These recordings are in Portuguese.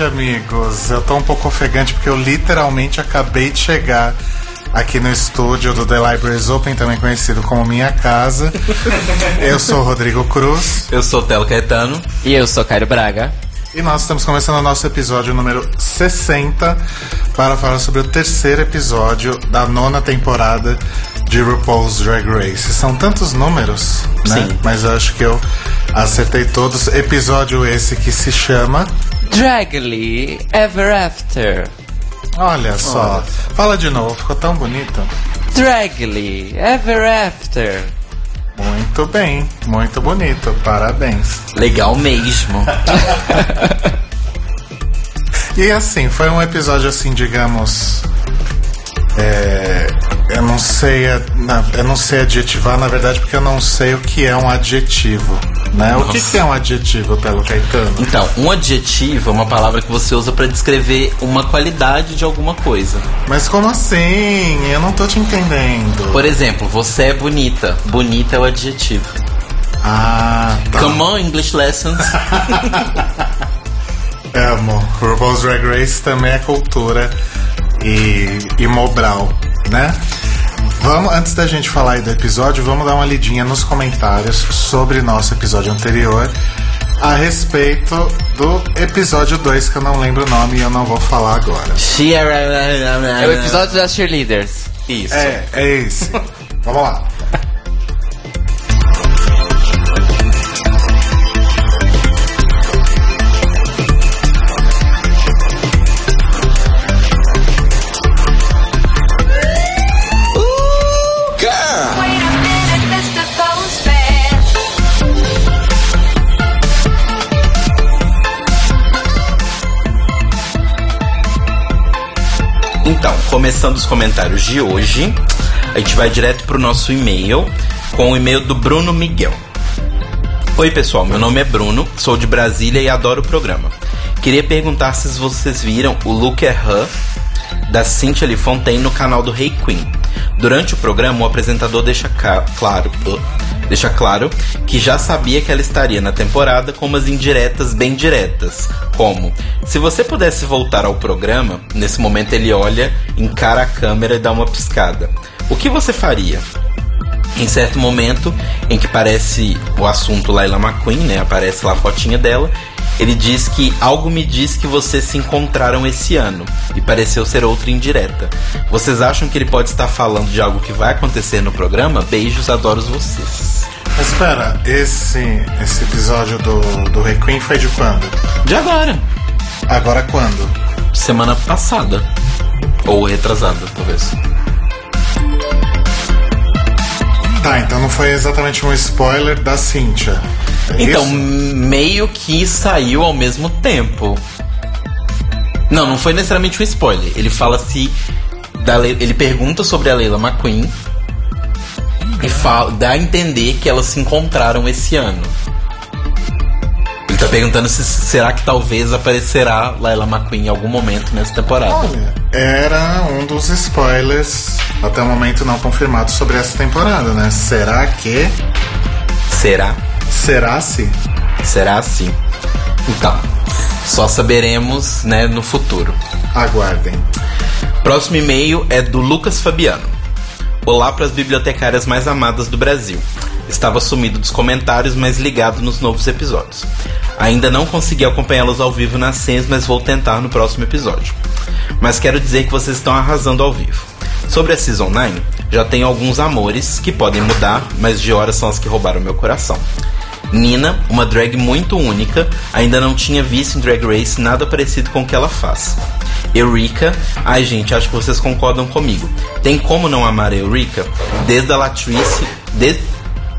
Noite, amigos. Eu tô um pouco ofegante porque eu literalmente acabei de chegar aqui no estúdio do The Libraries Open, também conhecido como Minha Casa. Eu sou o Rodrigo Cruz Eu sou o Telo Caetano. E eu sou Caio Braga. e nós estamos começando o nosso episódio número 60 para falar sobre o terceiro episódio da nona temporada de RuPaul's Drag Race. São tantos números, né? Sim. Mas eu acho que eu acertei todos. Episódio esse que se chama. Dragly Ever After. Olha só. Fala de novo, ficou tão bonito. Dragly Ever After. Muito bem, muito bonito. Parabéns. Legal mesmo. E assim, foi um episódio assim, digamos. é, eu não sei, eu não sei adjetivar, na verdade, porque eu não sei o que é um adjetivo. Né? O que, que é um adjetivo, pelo Caetano? Então, um adjetivo é uma palavra que você usa pra descrever uma qualidade de alguma coisa. Mas como assim? Eu não tô te entendendo. Por exemplo, você é bonita. Bonita é o adjetivo. Ah, tá. Come on, English lessons. Amo. RuPaul's Drag Race também é cultura e, e Mobral, né? Vamos, antes da gente falar aí do episódio, vamos dar uma lidinha nos comentários sobre nosso episódio anterior a respeito do episódio 2, que eu não lembro o nome e eu não vou falar agora. É o episódio das cheerleaders. Isso. É, é esse. vamos lá. Começando os comentários de hoje, a gente vai direto pro nosso e-mail com o e-mail do Bruno Miguel. Oi, pessoal, meu nome é Bruno, sou de Brasília e adoro o programa. Queria perguntar se vocês viram o Look at Her da Cynthia Lee Fontaine no canal do Hey Queen. Durante o programa, o apresentador deixa claro, deixa claro que já sabia que ela estaria na temporada com umas indiretas bem diretas, como se você pudesse voltar ao programa, nesse momento ele olha, encara a câmera e dá uma piscada. O que você faria? Em certo momento, em que parece o assunto Laila McQueen, né? Aparece lá a fotinha dela. Ele diz que algo me diz que vocês se encontraram esse ano e pareceu ser outra indireta. Vocês acham que ele pode estar falando de algo que vai acontecer no programa? Beijos, adoro vocês. Mas espera, esse, esse episódio do, do Requiem foi de quando? De agora, Agora quando? semana passada ou retrasada, talvez. Tá, então não foi exatamente um spoiler da Cynthia. É Então, isso? meio que saiu ao mesmo tempo. Não, não foi necessariamente um spoiler. Ele fala se. da Le- ele pergunta sobre a Leila McQueen e fala, dá a entender que elas se encontraram esse ano. Ele tá perguntando se será que talvez aparecerá Laila McQueen em algum momento nessa temporada. Olha, era um dos spoilers até o momento não confirmado sobre essa temporada, né? Será que. Será? Será se? Será assim? Então, só saberemos, né, no futuro. Aguardem. Próximo e-mail é do Lucas Fabiano. Olá para as bibliotecárias mais amadas do Brasil. Estava sumido dos comentários, mas ligado nos novos episódios. Ainda não consegui acompanhá-los ao vivo nas cenas, mas vou tentar no próximo episódio. Mas quero dizer que vocês estão arrasando ao vivo. Sobre a Season 9, já tenho alguns amores que podem mudar, mas de horas são as que roubaram meu coração. Nina, uma drag muito única, ainda não tinha visto em Drag Race nada parecido com o que ela faz. Eureka, ai gente, acho que vocês concordam comigo. Tem como não amar a Eureka? Desde a Latrice,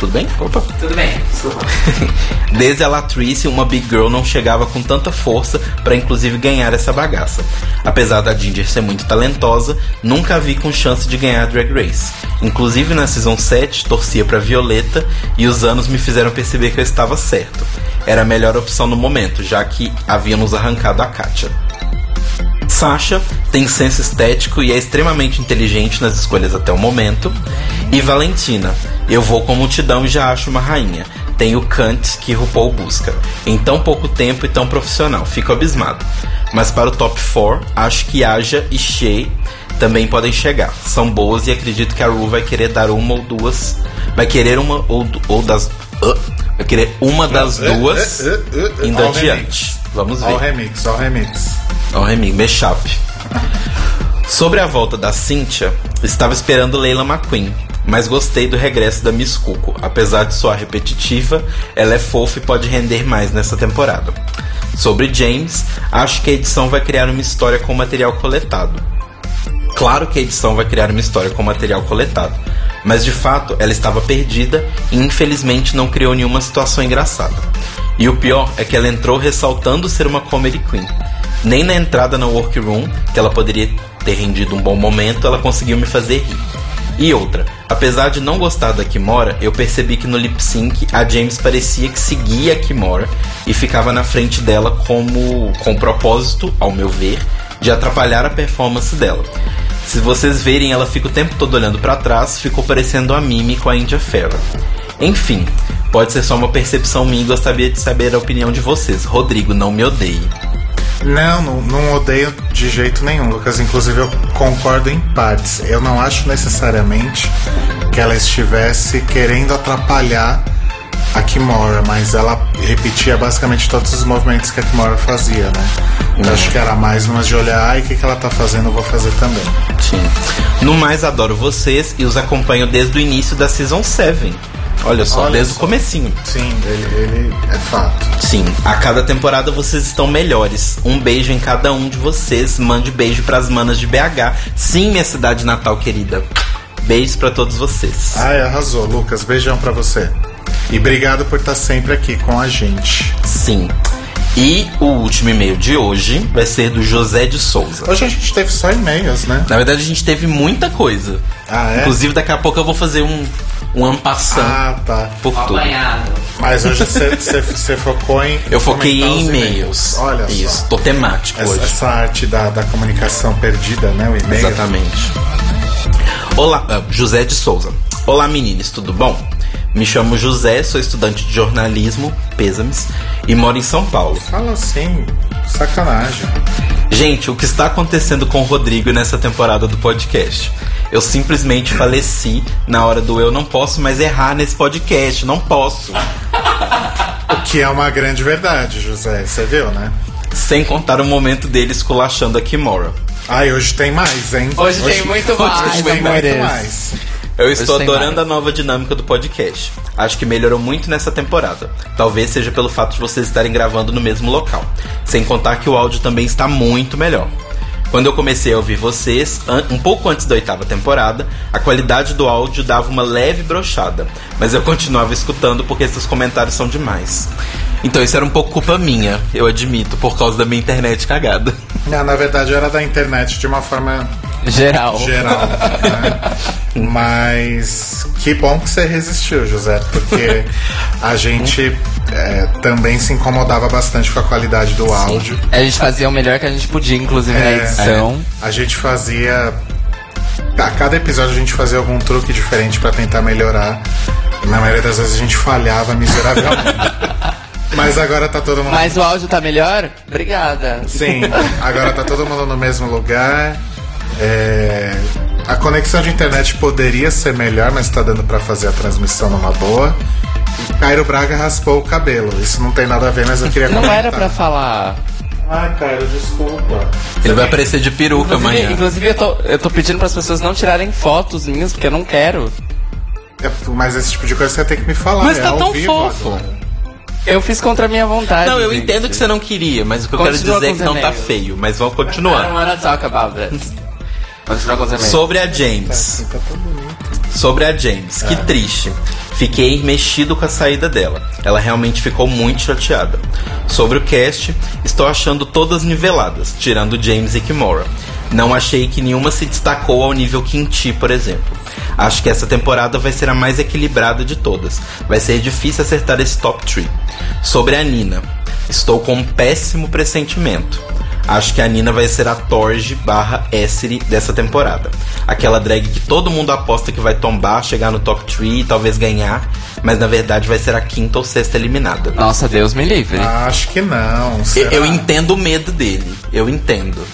Tudo bem? Opa. Tudo bem, desculpa. Desde a Latrice, uma Big Girl não chegava com tanta força pra inclusive ganhar essa bagaça. Apesar da Ginger ser muito talentosa, nunca a vi com chance de ganhar Drag Race. Inclusive na Season 7, torcia pra Violeta e os anos me fizeram perceber que eu estava certo. Era a melhor opção no momento, já que haviam nos arrancado a Katia. Sasha tem senso estético e é extremamente inteligente nas escolhas até o momento. E Valentina, eu vou com multidão e já acho uma rainha. Tem o Kant que RuPaul busca. Em tão pouco tempo e tão profissional, fico abismado. Mas para o top 4, acho que Aja e Shea também podem chegar. São boas e acredito que a Ru vai querer dar uma ou duas. Vai querer uma ou, ou das. uh, vai querer uma das duas Uh, uh, indo adiante. remix. Vamos ver. remix, ó o remix. Ó, Remy, mashup. Sobre a volta da Cynthia, estava esperando Leila McQueen, mas gostei do regresso da Miss Cuco. Apesar de soar repetitiva, ela é fofa e pode render mais nessa temporada. Sobre James, acho que a edição vai criar uma história com material coletado. Claro que a edição vai criar uma história com material coletado, mas de fato ela estava perdida e infelizmente não criou nenhuma situação engraçada. E o pior é que ela entrou ressaltando ser uma comedy queen. Nem na entrada na workroom, que ela poderia ter rendido um bom momento, ela conseguiu me fazer rir. E outra, apesar de não gostar da Kimora, eu percebi que no lip sync a James parecia que seguia a Kimora e ficava na frente dela como com o propósito, ao meu ver, de atrapalhar a performance dela. Se vocês verem, ela fica o tempo todo olhando pra trás, ficou parecendo a Mimi com a India Ferrer. Enfim, pode ser só uma percepção minha e gostaria de saber a opinião de vocês. Rodrigo, não me odeie. Não, não, não odeio de jeito nenhum, Lucas. Inclusive, eu concordo em partes. Eu não acho necessariamente que ela estivesse querendo atrapalhar a Kimora, mas ela repetia basicamente todos os movimentos que a Kimora fazia, né? Eu acho que era mais umas de olhar, ai, o que, que ela tá fazendo, eu vou fazer também. Sim. No mais, adoro vocês e os acompanho desde o início da Season 7. Olha só, Olha desde só. o comecinho. Sim, ele, ele é fato. Sim, a cada temporada vocês estão melhores. Um beijo em cada um de vocês. Mande beijo pras manas de BH. Sim, minha cidade natal querida. Beijos pra todos vocês. Ai, arrasou, Lucas. Beijão pra você. E obrigado por estar sempre aqui com a gente. Sim. E o último e-mail de hoje vai ser do José de Souza. Hoje a gente teve só e-mails, né? Na verdade, a gente teve muita coisa. Ah, é? Inclusive, daqui a pouco eu vou fazer um, um ampassant Ah, tá. por tudo. Apanhado. Mas hoje você- focou em. Eu foquei em e-mails. Olha Isso, só. tô temático Essa, hoje. essa arte da, da comunicação perdida, né? O e-mail. Exatamente. Olá, ah, José de Souza. Olá, meninas, tudo bom? Me chamo José, sou estudante de jornalismo, pêsames, e moro em São Paulo. Fala assim, sacanagem. Gente, o que está acontecendo com o Rodrigo nessa temporada do podcast? Eu simplesmente faleci na hora do eu não posso mais errar nesse podcast, não posso. O que é uma grande verdade, José. Você viu, né? Sem contar o momento dele esculachando a Kimora. Ai, hoje tem mais, hein? Hoje, tem muito mais. Hoje tem muito mais. Eu estou adorando mais. a nova dinâmica do podcast. Acho que melhorou muito nessa temporada. Talvez seja pelo fato de vocês estarem gravando no mesmo local. Sem contar que o áudio também está muito melhor. Quando eu comecei a ouvir vocês, um pouco antes da oitava temporada, a qualidade do áudio dava uma leve brochada, mas eu continuava escutando porque esses comentários são demais. Então isso era um pouco culpa minha, eu admito, por causa da minha internet cagada. Não, na verdade era da internet de uma forma Geral. geral. né? Mas que bom que você resistiu, José, porque a gente é, também se incomodava bastante com a qualidade do áudio. A gente fazia o melhor que a gente podia, inclusive na É, edição. A gente fazia. A cada episódio a gente fazia algum truque diferente pra tentar melhorar. Na maioria das vezes a gente falhava miseravelmente. Mas agora tá todo mundo. Mas o áudio tá melhor? Obrigada. Sim, agora tá todo mundo no mesmo lugar. É, A conexão de internet poderia ser melhor, mas tá dando pra fazer a transmissão numa boa. E Cairo Braga raspou o cabelo. Isso não tem nada a ver, mas eu queria Não comentar. era pra falar. Ai, Cairo, desculpa. Ele vai aparecer de peruca Inclusive, amanhã. inclusive eu, tô, eu tô pedindo pras pessoas não tirarem fotos minhas, porque eu não quero. É, Mas esse tipo de coisa você tem que me falar. Mas é tá ao tão vivo fofo. agora. Eu fiz contra a minha vontade. Não, eu gente. entendo que você não queria, mas o que eu quero Continua dizer é que não tá feio, mas vamos I don't continuar. wanna talk about this. Sobre a James. Tá. Sobre a James. Que triste. Fiquei mexido com a saída dela. Ela realmente ficou muito chateada. Sobre o cast, estou achando todas niveladas, tirando James e Kimora. Não achei que nenhuma se destacou ao nível Quinti, por exemplo. Acho que essa temporada vai ser a mais equilibrada de todas. Vai ser difícil acertar esse top 3. Sobre a Nina, estou com um péssimo pressentimento. Acho que a Nina vai ser a Torge barra Essere dessa temporada. Aquela drag que todo mundo aposta que vai tombar, chegar no top 3 e talvez ganhar, mas na verdade vai ser a quinta ou sexta eliminada. Nossa, Deus me livre. Acho que não. Eu, eu entendo o medo dele, eu entendo.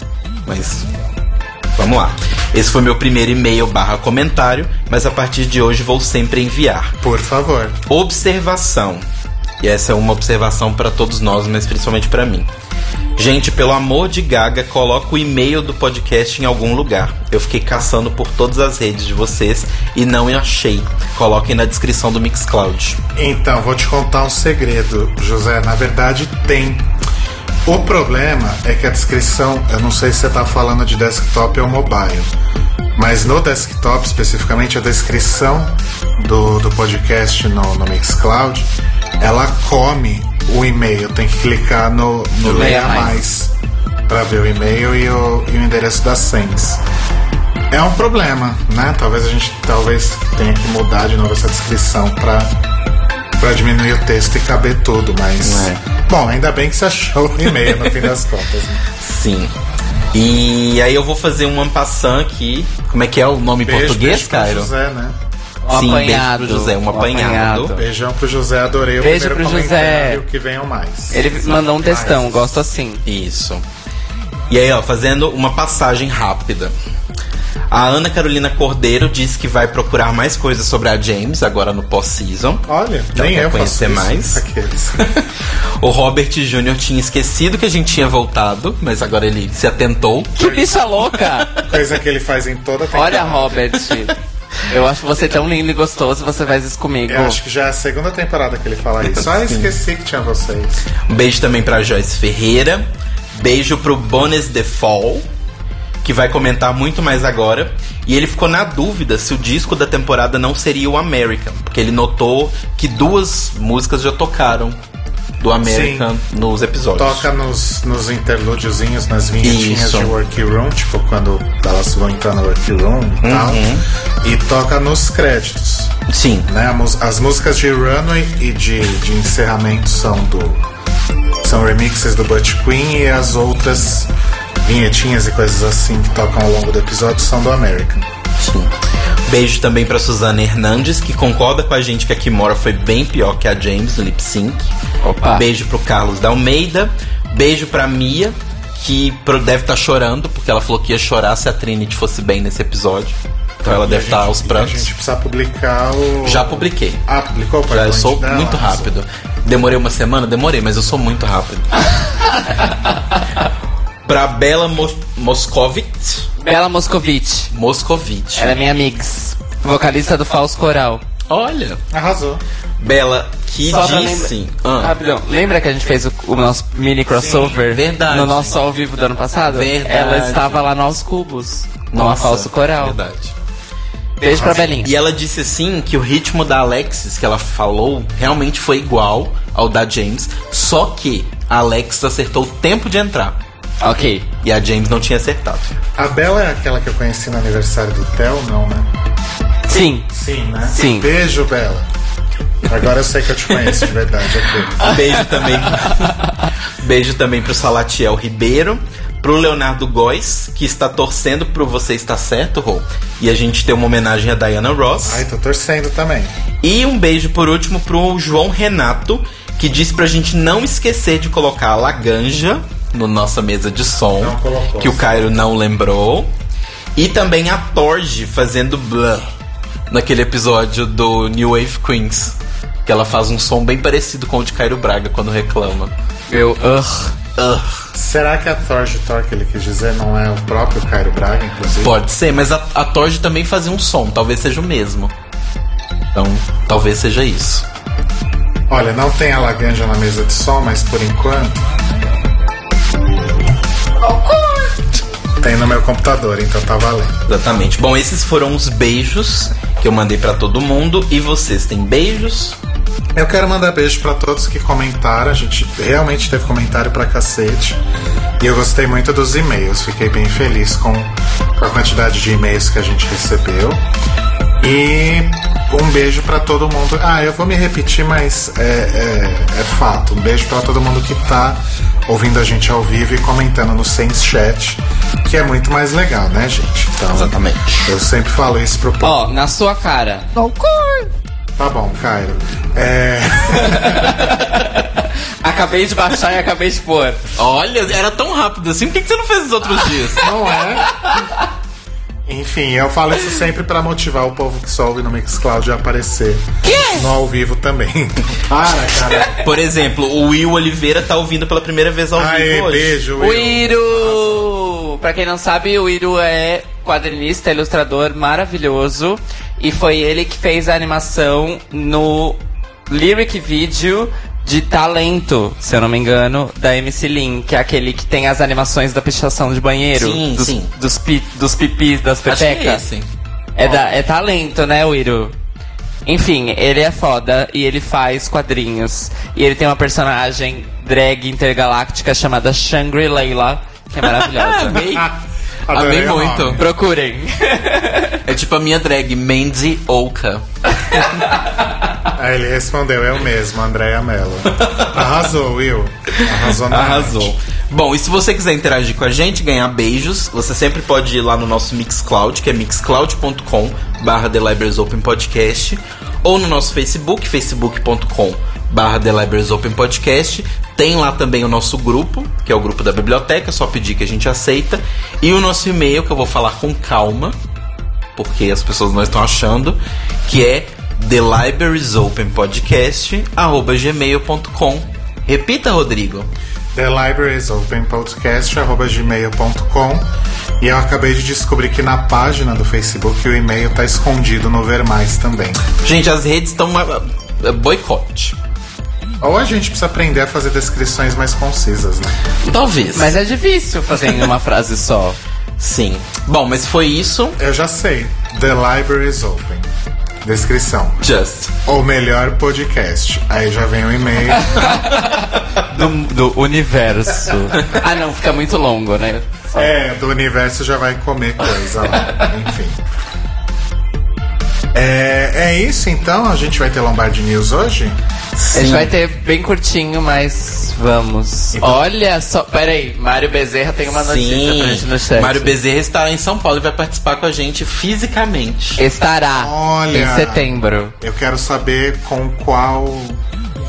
Mas vamos lá. Esse foi meu primeiro e-mail barra comentário, mas a partir de hoje vou sempre enviar. Por favor. Observação. E essa é uma observação para todos nós, mas principalmente para mim. Gente, pelo amor de Gaga, coloca o e-mail do podcast em algum lugar. Eu fiquei caçando por todas as redes de vocês e não achei. Coloquem na descrição do Mixcloud. Então, vou te contar um segredo, José. Na verdade, tem. O problema é que a descrição, eu não sei se você tá falando de desktop ou mobile, mas no desktop, especificamente, a descrição do, do podcast no, no Mixcloud, ela come o e-mail. Tem que clicar no, no Leia Leia Mais. Mais para ver o e-mail e o, e o endereço das senhas. É um problema, né? Talvez a gente talvez tenha que mudar de novo essa descrição para para diminuir o texto e caber tudo, mas É. bom, ainda bem que você achou o e-mail no fim das contas. Né? Sim. E aí eu vou fazer um ampassant aqui. Como é que é o nome em Beijo, português, beijo Cairo? José, né? Um Sim, apanhado. beijo pro José, um apanhado. apanhado. Beijão pro José, adorei o Beijo primeiro pro José. comentário, que venham mais. Ele mandou um textão, Mais. gosto assim. Isso. E aí, ó, fazendo uma passagem rápida. A Ana Carolina Cordeiro disse que vai procurar mais coisas sobre a James agora no pós-season. Olha, Então, nem quer eu faço conhecer isso. mais? Aqueles. o Robert Jr. tinha esquecido que a gente tinha voltado, mas agora ele se atentou. Que bicha louca! Coisa que ele faz em toda a temporada. Olha, Robert. Eu acho você tão lindo e gostoso, você faz isso comigo. Eu acho que já é a segunda temporada que ele fala isso. Ah, esqueci que tinha vocês. Um beijo também pra Joyce Ferreira. Beijo pro Bones The Fall, que vai comentar muito mais agora. E ele ficou na dúvida se o disco da temporada não seria o American, porque ele notou que duas músicas já tocaram do American nos episódios. Toca nos, nos interlúdiozinhos, nas vinhetinhas Isso. de workroom, tipo quando elas vão entrar no workroom e tal. Uhum. E toca nos créditos. Sim. Né? As músicas de runway e de, de encerramento são do. São remixes do Butch Queen e as outras vinhetinhas e coisas assim que tocam ao longo do episódio são do American. Sim. Beijo também pra Suzana Hernandes, que concorda com a gente que a Kimora foi bem pior que a James no lip sync. Opa. Beijo pro Carlos da Almeida. Beijo pra Mia, que deve estar chorando, porque ela falou que ia chorar se a Trinity fosse bem nesse episódio. Então ela E deve estar gente- aos e A prantos. gente precisa publicar o. Já publiquei. Ah, publicou o Já eu PowerPoint sou dela? muito rápido. Demorei uma semana? Demorei, mas eu sou muito rápido. pra Bela Mos Moscovitz. Bela Moscovitch. Moscovitch. Ela é minha mix. Vocalista do Falso Coral. Olha. Arrasou. Bela, que Só disse. lembra- Ah. Rapidão, lembra que a gente fez o, o nosso mini crossover? verdade. No nosso ao vivo do ano passado? Verdade. Ela estava lá no Aos Cubos. Numa Nossa, Falso Coral. Verdade. Beijo pra Belinha. E ela disse assim que o ritmo da Alexis que ela falou realmente foi igual ao da James, só que a Alexis acertou o tempo de entrar Ok. e a James não tinha acertado. A Bela é aquela que eu conheci no aniversário do Theo, não, né? Sim. Sim, né? Sim. Beijo, Bela. Agora eu sei que eu te conheço de verdade. ok. Beijo também. Beijo também pro Salatiel Ribeiro, pro Leonardo Góes, que está torcendo pro Você Está Certo, Rô. E a gente tem uma homenagem a Diana Ross. Ai, tô torcendo também. E um beijo por último pro João Renato, que disse pra gente não esquecer de colocar a Laganja no nossa mesa de som, que o Cairo não lembrou. E também a Torge fazendo blá naquele episódio do New Wave Queens, que ela faz um som bem parecido com o de Cairo Braga quando reclama. Meu. Ugh. Ugh. Será que a Thorge Thor que ele quis dizer não é o próprio Cairo Braga, inclusive? Pode ser, mas a, a Torge também fazia um som, talvez seja o mesmo. Então, talvez seja isso. Olha, não tem a Laganja na mesa de som, mas por enquanto. Tem no meu computador, então tá valendo. Exatamente. Bom, esses foram os beijos que eu mandei pra todo mundo. E vocês têm beijos? Eu quero mandar beijo pra todos que comentaram. A gente realmente teve comentário pra cacete. E eu gostei muito dos e-mails. Fiquei bem feliz com, com a quantidade de e-mails que a gente recebeu. E um beijo pra todo mundo. Ah, eu vou me repetir, mas é, é, é fato. Um beijo pra todo mundo que tá ouvindo a gente ao vivo e comentando no Sense Chat, que é muito mais legal, né, gente? Então, Exatamente. eu sempre falo isso pro povo. Ó, na sua cara. Tá bom, Cairo. É. Acabei de baixar e acabei de pôr. Olha, era tão rápido assim, por que, que você não fez os outros dias? Não é? Enfim, eu falo isso sempre pra motivar o povo que só ouve no Mixcloud a aparecer no ao vivo também. Para, cara. Por exemplo, o Will Oliveira tá ouvindo pela primeira vez ao Aê, vivo hoje. beijo, O Will. Iru! Pra quem não sabe, o Iru é quadrinista, ilustrador maravilhoso. E foi ele que fez a animação no lyric video de Talento, se eu não me engano, da MC Lin, que é aquele que tem as animações da pichação de banheiro. Sim, dos, sim. Dos, pi, dos pipis, das é pepecas. É, da, é talento, né, Wiro? Enfim, ele é foda e ele faz quadrinhos. E ele tem uma personagem drag intergaláctica chamada Shangri-Layla, que é maravilhosa. Amei. Adorei Amei o muito. nome. Procurem. É tipo a minha drag, Mandy Oka. Aí ele respondeu, eu mesmo, Andréia Mello. Arrasou, Will. Arrasou na Arrasou. Bom, e se você quiser interagir com a gente, ganhar beijos, você sempre pode ir lá no nosso Mixcloud, que é mixcloud.com barra The Libraries Open Podcast, ou no nosso Facebook, facebook.com barra The Libraries Open Podcast. Tem lá também o nosso grupo, que é o grupo da biblioteca, só pedir que a gente aceita. E o nosso e-mail, que eu vou falar com calma, porque as pessoas não estão achando, que é thelibraziopenpodcast@gmail.com. Repita, Rodrigo. The Libraries Open Podcast, arroba gmail.com. E eu acabei de descobrir que na página do Facebook o e-mail tá escondido no Ver Mais também. Gente, as redes estão uma- é, boicote. Ou a gente precisa aprender a fazer descrições mais concisas, né? Talvez. Mas é difícil fazer em uma frase só. sim. Bom, mas foi isso. Eu já sei. The Libraries Open. Descrição. Just. Ou melhor podcast. Aí já vem o e-mail. Do, do universo. Ah, não, fica muito longo, né? É, do universo já vai comer coisa lá. Enfim. É, é isso então? A gente vai ter Lombardi News hoje? A gente vai ter bem curtinho, mas vamos. Olha só, peraí, Mário Bezerra tem uma notícia pra gente no Sim. chat. Mário Bezerra estará em São Paulo e vai participar com a gente fisicamente. Estará Olha. em setembro. Eu quero saber com qual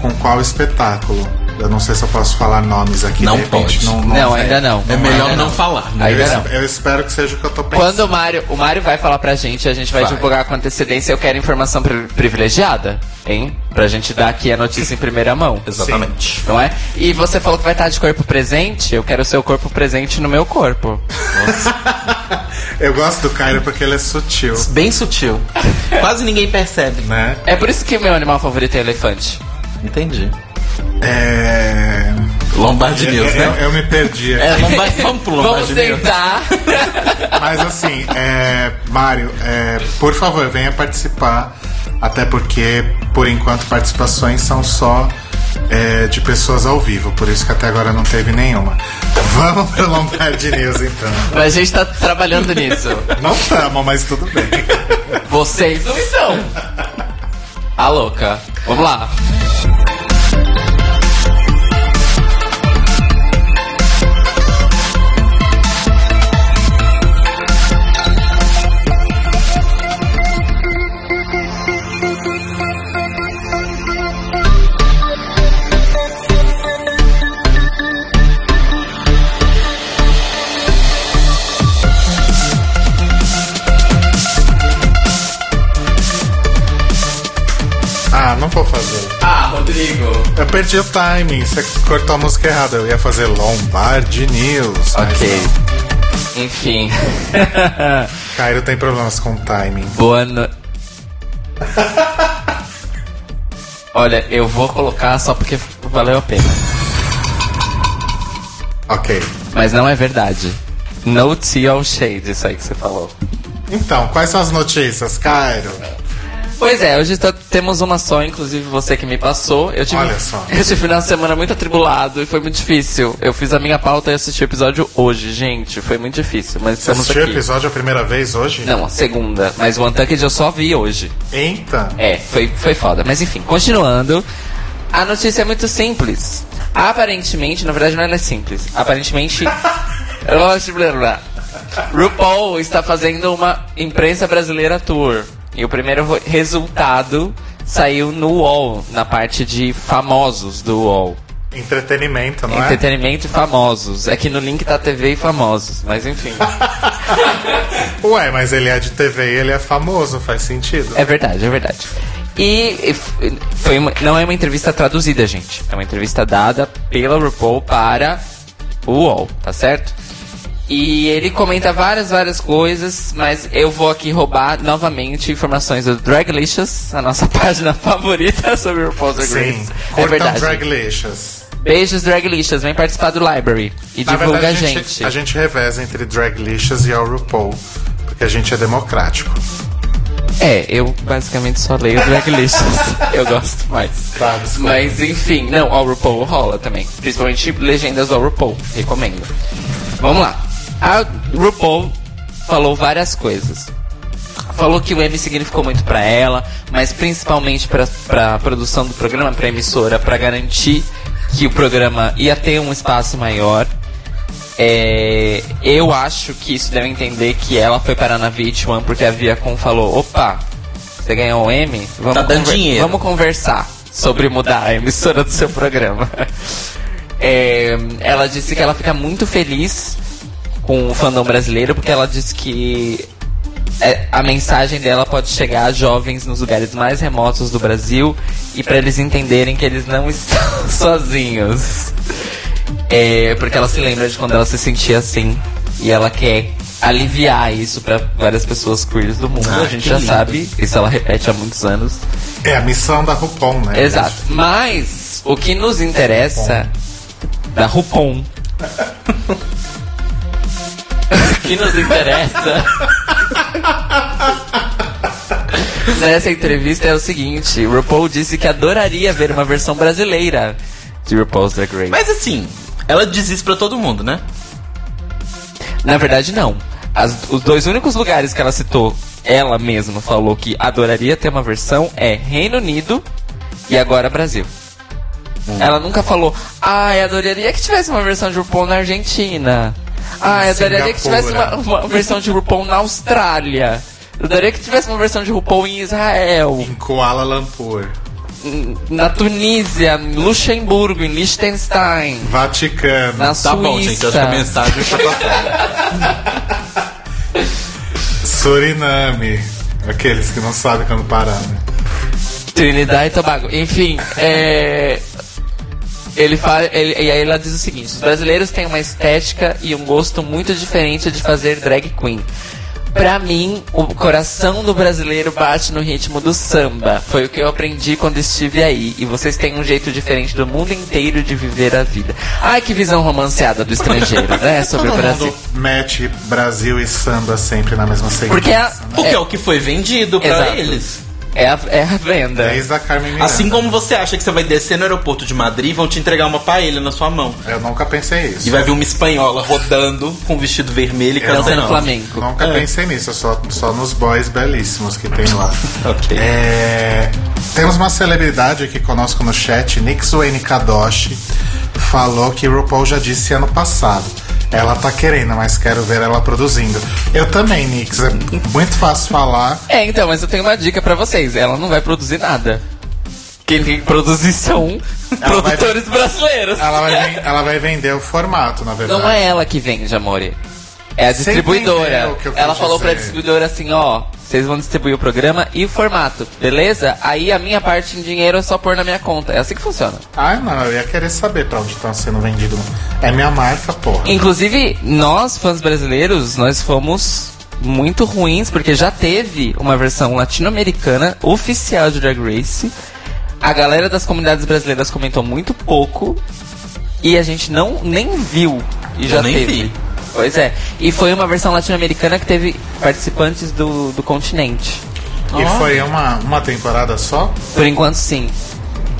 com qual espetáculo. Eu não sei se eu posso falar nomes aqui. Não de repente, pode. Não, Não, ainda não. É melhor Ainda não falar. né? Ainda eu, não. es- eu espero que seja o que eu tô pensando. Quando o Mário, o Mário vai falar pra gente, a gente vai, Vai. divulgar com antecedência. Eu quero informação pri- privilegiada, hein? Pra gente dar aqui a notícia em primeira mão. Exatamente. Não é? E você falou que vai estar de corpo presente. Eu quero o seu corpo presente no meu corpo. Eu gosto do Cairo porque ele é sutil, Bem sutil. Quase ninguém percebe. né? É por isso que meu animal favorito é elefante. Entendi. É... Lombardi Eu, News, né? eu me perdi aqui. É, Lombardi, vamos pro Vamos Lombardi News. tentar. Mas assim, é, Mário, é, por favor, venha participar. Até porque, por enquanto, participações são só é, de pessoas ao vivo. Por isso que até agora não teve nenhuma. Vamos pro Lombardi News, então. Mas a gente tá trabalhando nisso. Não estamos, mas tudo bem. Vocês não estão. A louca. Vamos lá. Perdi o timing. Você cortou a música errada. Eu ia fazer Lombardi News. Ok. Enfim. Cairo tem problemas com timing. Boa no... Olha, eu vou colocar só porque valeu a pena. Ok. Mas não é verdade. No tea or shade, isso aí que você falou. Então, quais são as notícias, Cairo? Pois é, hoje tá- temos uma só, inclusive você que me passou. Eu tive, Olha só. Esse final de semana muito atribulado e foi muito difícil. Eu fiz a minha pauta e assisti o episódio hoje, gente. Foi muito difícil, mas Você estamos assistiu o aqui. episódio a primeira vez hoje? Não, a segunda. Mas o Untucked eu só vi hoje. Eita! É, foi, foi foda. Mas enfim, continuando. A notícia é muito simples. Aparentemente, na verdade não é simples. Aparentemente. blá, blá, blá. RuPaul está fazendo uma imprensa brasileira tour. E o primeiro ro- resultado saiu no UOL, na parte de famosos do UOL. Entretenimento, não é? Entretenimento e famosos. É que no link tá TV e famosos, mas enfim. Ué, mas ele é de TV e ele é famoso, faz sentido. É verdade, é verdade. E foi uma- não é uma entrevista traduzida, gente. É uma entrevista dada pela RuPaul para o UOL, tá certo? E ele comenta várias, várias coisas, mas eu vou aqui roubar novamente informações do Draglicious, a nossa página favorita sobre RuPaul's Drag Sim. É verdade. Draglicious. Beijos, Draglicious, vem participar do Library e Na divulga verdade, a gente. A gente reveza entre Draglicious e a RuPaul, porque a gente é democrático. É, eu basicamente só leio Draglicious. eu gosto mais. Tá, desculpa. Mas enfim, não, o RuPaul rola também. Principalmente legendas do RuPaul, recomendo. Vamos lá. A RuPaul falou várias coisas. Falou que o M significou muito pra ela, mas principalmente pra, pra produção do programa, pra emissora, pra garantir que o programa ia ter um espaço maior. É, eu acho que isso deve entender que ela foi parar na VH1 porque a Viacom falou: opa, você ganhou um M? Vamos, Tá dando dinheiro." vamos conversar sobre mudar a emissora do seu programa. É, ela disse que ela fica muito feliz com o fandom brasileiro porque ela disse que é, a mensagem dela pode chegar a jovens nos lugares mais remotos do Brasil e para eles entenderem que eles não estão sozinhos. É, porque ela se lembra de quando ela se sentia assim e ela quer aliviar isso para várias pessoas queers do mundo. Ah, a gente já lindo. sabe, isso ela repete há muitos anos. É a missão da RuPaul, né? Exato. Mas o que nos interessa da RuPaul. o que nos interessa nessa entrevista é o seguinte: RuPaul disse que adoraria ver uma versão brasileira de RuPaul's Drag Race. Mas assim, ela diz isso pra todo mundo, né? Na verdade, não. As- os dois únicos lugares que ela citou, ela mesma falou que adoraria ter uma versão é Reino Unido e agora Brasil. Ela nunca falou, ah, eu adoraria que tivesse uma versão de RuPaul na Argentina. Ah, eu adoraria que tivesse uma, uma versão de RuPaul na Austrália. Eu adoraria que tivesse uma versão de RuPaul em Israel, Em Kuala Lumpur, na Tunísia, em Luxemburgo, em Liechtenstein, Vaticano, na Tá bom, gente, acho que a Suíça. mensagem foi passada. Suriname. Aqueles que não sabem quando parar, né? Trinidad e Tobago. Enfim, é. Ele fala, ele, e aí ela diz o seguinte: os brasileiros têm uma estética e um gosto muito diferente de fazer drag queen. Pra mim, o coração do brasileiro bate no ritmo do samba. Foi o que eu aprendi quando estive aí. E vocês têm um jeito diferente do mundo inteiro de viver a vida. Ai, que visão romanceada do estrangeiro, né? Sobre o Todo Brasil. mundo mete Brasil e samba sempre na mesma sequência. Porque a- Porque é o que foi vendido pra Exato. eles. É a, é a venda. Desde a Carmen Miranda. Assim como você acha que você vai descer no aeroporto de Madrid e vão te entregar uma paella na sua mão. Eu nunca pensei isso. E vai vir uma espanhola rodando com um vestido vermelho e cantando. flamenco. Nunca É. pensei nisso, só, só nos boys belíssimos que tem lá. Ok. É, temos uma celebridade aqui conosco no chat, Nix Wayne Kadoshi, falou que RuPaul já disse ano passado. Ela tá querendo, mas quero ver ela produzindo. Eu também, Nix. É muito fácil falar. É, então, mas eu tenho uma dica pra vocês. Ela não vai produzir nada. Quem tem que produzir são Ela vai- produtores brasileiros. Ela vai, ela vai vender o formato, na verdade. Não é ela que vende, amore. É a distribuidora. quis Ela falou pra dizer. distribuidora assim, ó, vocês vão distribuir o programa e o formato, beleza? Aí a minha parte em dinheiro é só pôr na minha conta. É assim que funciona. Ah, não, eu ia querer saber pra onde estão sendo vendido. É minha marca, porra. Inclusive, nós, fãs brasileiros, nós fomos muito ruins, porque já teve uma versão latino-americana oficial de Drag Race. A galera das comunidades brasileiras comentou muito pouco. E a gente não nem viu. E já nem teve. vi. Pois é. E foi uma versão latino-americana que teve participantes do, do continente. E foi uma, uma temporada só? Por enquanto, sim.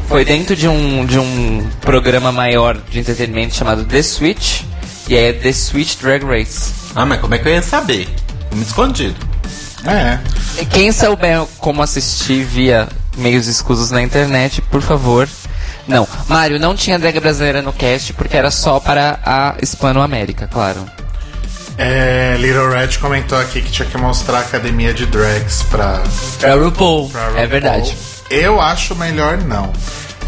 Foi dentro de um, de um programa maior de entretenimento chamado The Switch. E aí é The Switch Drag Race. Ah, mas como é que eu ia saber? Muito escondido. É. E Quem souber como assistir via meios escusos na internet, por favor. Não, Mário, não tinha drag brasileira no cast porque era só para a Hispano-América, claro. É, Little Red comentou aqui que tinha que mostrar a academia de drags pra, Pra RuPaul. pra É RuPaul. verdade. Eu acho melhor não.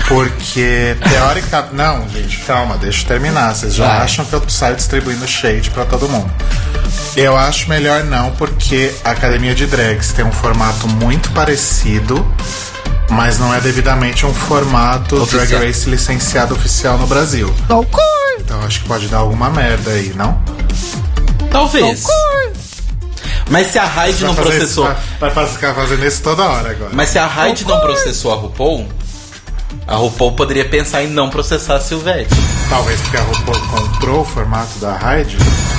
Porque, teórica. Não, gente, calma, deixa eu terminar. Vocês já Vai. acham que eu saio distribuindo shade pra todo mundo. Eu acho melhor não, porque a Academia de Drags tem um formato muito parecido, mas não é devidamente um formato Oficial. Drag Race licenciado oficial no Brasil. Então acho que pode dar alguma merda aí, não? Talvez. Mas se a Hyde não processou. Isso, vai, vai ficar fazendo isso toda hora agora. Mas se a Hyde não processou a RuPaul, a RuPaul poderia pensar em não processar a Silvete. Talvez porque a RuPaul comprou o formato da Hyde.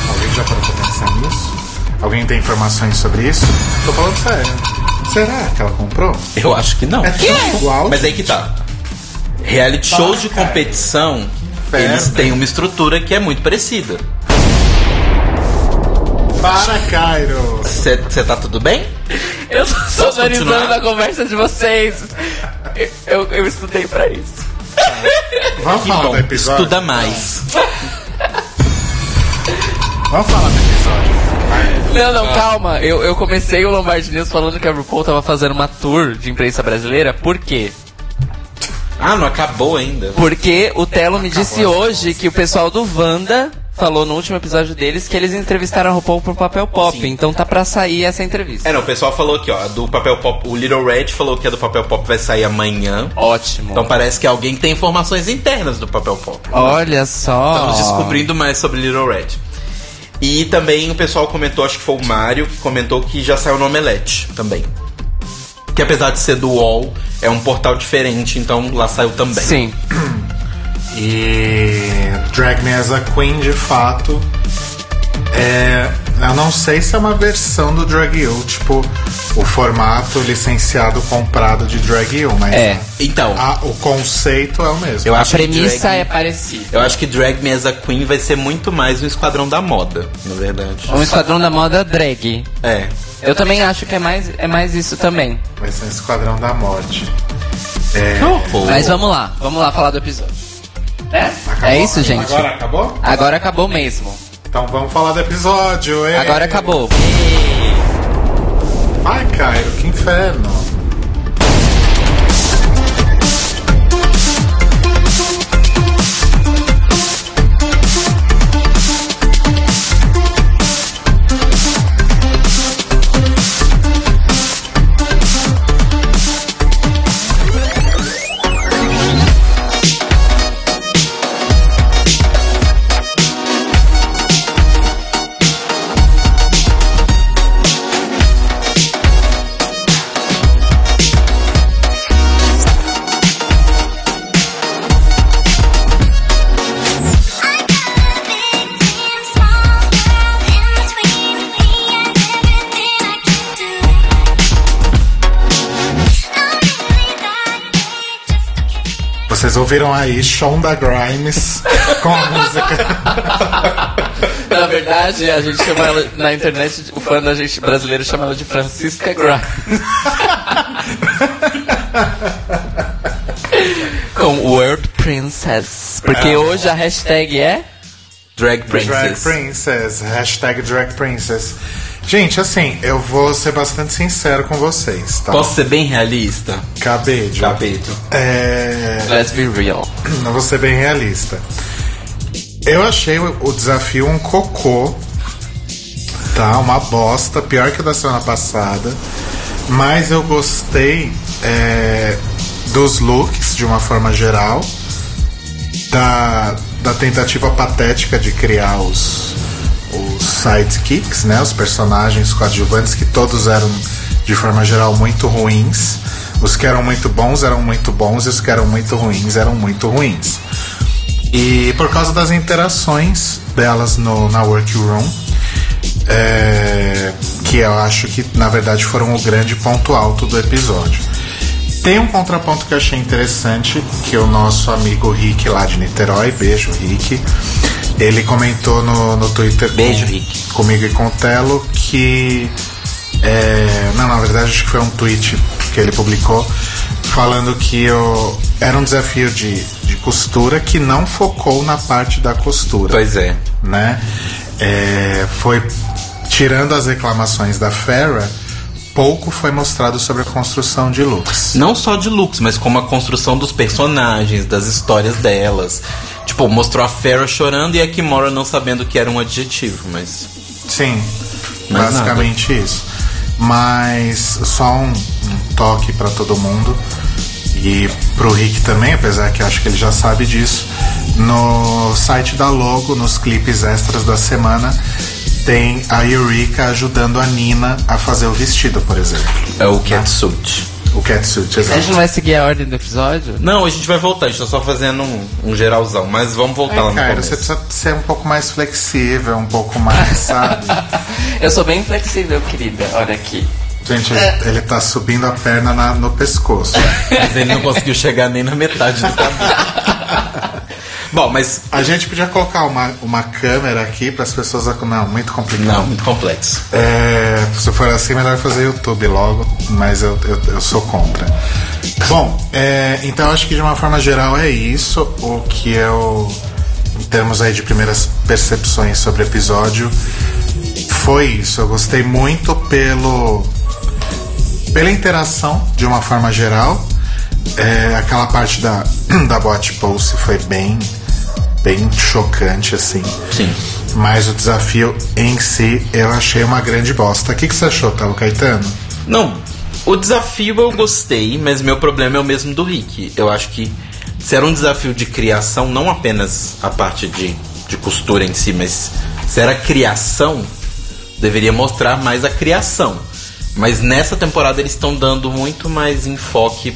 Alguém já parou pra pensar nisso? Alguém tem informações sobre isso? Tô falando sério. Será que ela comprou? Eu acho que não. É tão igual. Mas aí que tá. Reality shows de cara. competição, Inferno. eles têm uma estrutura que é muito parecida. Para, Cairo! Você tá tudo bem? Eu tô sonorizando a conversa de vocês. Eu, eu, eu estudei pra isso. Vamos Que falar bom. do episódio? Estuda mais. Vamos falar do episódio. Não, não, calma. Eu, eu comecei o Lombardi News falando que a RuPaul tava fazendo uma tour de imprensa brasileira. Por quê? Ah, não acabou ainda. Porque o Telo me disse hoje que o pessoal do Wanda falou no último episódio deles que eles entrevistaram a RuPaul pro papel pop. Sim. Então tá pra sair essa entrevista. É, não, o pessoal falou aqui, ó, a do papel pop. O Little Red falou que a do papel pop vai sair amanhã. Ótimo. Então parece que alguém tem informações internas do papel pop. Olha só. Estamos descobrindo mais sobre Little Red. E também o pessoal comentou, acho que foi o Mário, que comentou que já saiu no Omelete também. Que apesar de ser do UOL, é um portal diferente, então lá saiu também. Sim. E Drag Me as a Queen, de fato, é. Eu não sei se é uma versão do Drag You, tipo, o formato licenciado comprado de Drag You, mas É. Então, a- o conceito é o mesmo. eu A acho que premissa drag, é parecida. Eu acho que Drag Me as a Queen vai ser muito mais um esquadrão da moda, na verdade. Um esquadrão da moda drag. É. Eu também acho que é mais, é mais isso também. Vai ser um Esquadrão da Morte. Horror. Mas vamos lá, vamos lá falar do episódio. É, é isso, gente. Agora acabou? Agora acabou mesmo. Então vamos falar do episódio. ê. Agora acabou. Ai, Cairo, que inferno. Vocês ouviram aí Shonda Grimes com a música. Na verdade, a gente chama ela na internet, o fã da gente brasileiro chama ela de Francisca Grimes. Com World Princess. Porque hoje a hashtag é. Drag Drag Princess. Princess, hashtag Drag Princess. Gente, assim, eu vou ser bastante sincero com vocês, tá? Posso ser bem realista? Cabedio. Capeto. É. Let's be real. Eu vou ser bem realista. Eu achei o o desafio um cocô, tá? Uma bosta, pior que o da semana passada. Mas eu gostei é, dos looks de uma forma geral, da, da tentativa patética de criar os, os sidekicks, né? Os personagens coadjuvantes que todos eram de forma geral muito ruins. Os que eram muito bons eram muito bons e os que eram muito ruins eram muito ruins. E por causa das interações delas no, na workroom, é, que eu acho que na verdade foram o grande ponto alto do episódio. Tem um contraponto que eu achei interessante, que o nosso amigo Rick lá de Niterói, beijo Rick, ele comentou no, no Twitter Beijo, com- Rick. comigo e com o Telo que. é, não, na verdade acho que foi um tweet que ele publicou falando que o, era um desafio de, de costura que não focou na parte da costura Pois é. né? É, foi tirando as reclamações da Farrah, pouco foi mostrado sobre a construção de looks. Não só de looks, mas como a construção dos personagens, das histórias delas. Tipo, mostrou a Farrah chorando e a Kimora não sabendo que era um adjetivo, mas. Sim, Mais basicamente isso. Mas só um, um toque para todo mundo e pro Rick também, apesar que eu acho que ele já sabe disso. No site da Logo, nos clipes extras da semana, tem a Eureka ajudando a Nina a fazer o vestido, por exemplo. É o catsuit. O catsuit, A gente exato. não vai seguir a ordem do episódio? Não, a gente vai voltar, a gente tá só fazendo um, um geralzão, mas vamos voltar lá É, no cara, começo. você precisa ser um pouco mais flexível, um pouco mais, sabe? Eu sou bem flexível, querida. Olha aqui. Gente, ele, ele tá subindo a perna na- no pescoço. Mas ele não conseguiu chegar nem na metade do caminho. Bom, mas. A gente podia colocar uma, uma câmera aqui para as pessoas. Não, muito complicado. Não, muito complexo. É, se for assim, melhor fazer YouTube logo, mas eu, eu, eu sou contra. Bom, é, então acho que de uma forma geral é isso. O que eu, em termos aí de primeiras percepções sobre o episódio, foi isso. Eu gostei muito pelo pela interação de uma forma geral. É, aquela parte da, da bot pose foi bem, bem chocante, assim. Sim. Mas o desafio em si eu achei uma grande bosta. O que, que você achou, Talo Caetano? Não, o desafio eu gostei, mas meu problema é o mesmo do Rick. Eu acho que se era um desafio de criação, não apenas a parte de, de costura em si, mas se era criação, deveria mostrar mais a criação. Mas nessa temporada eles estão dando muito mais enfoque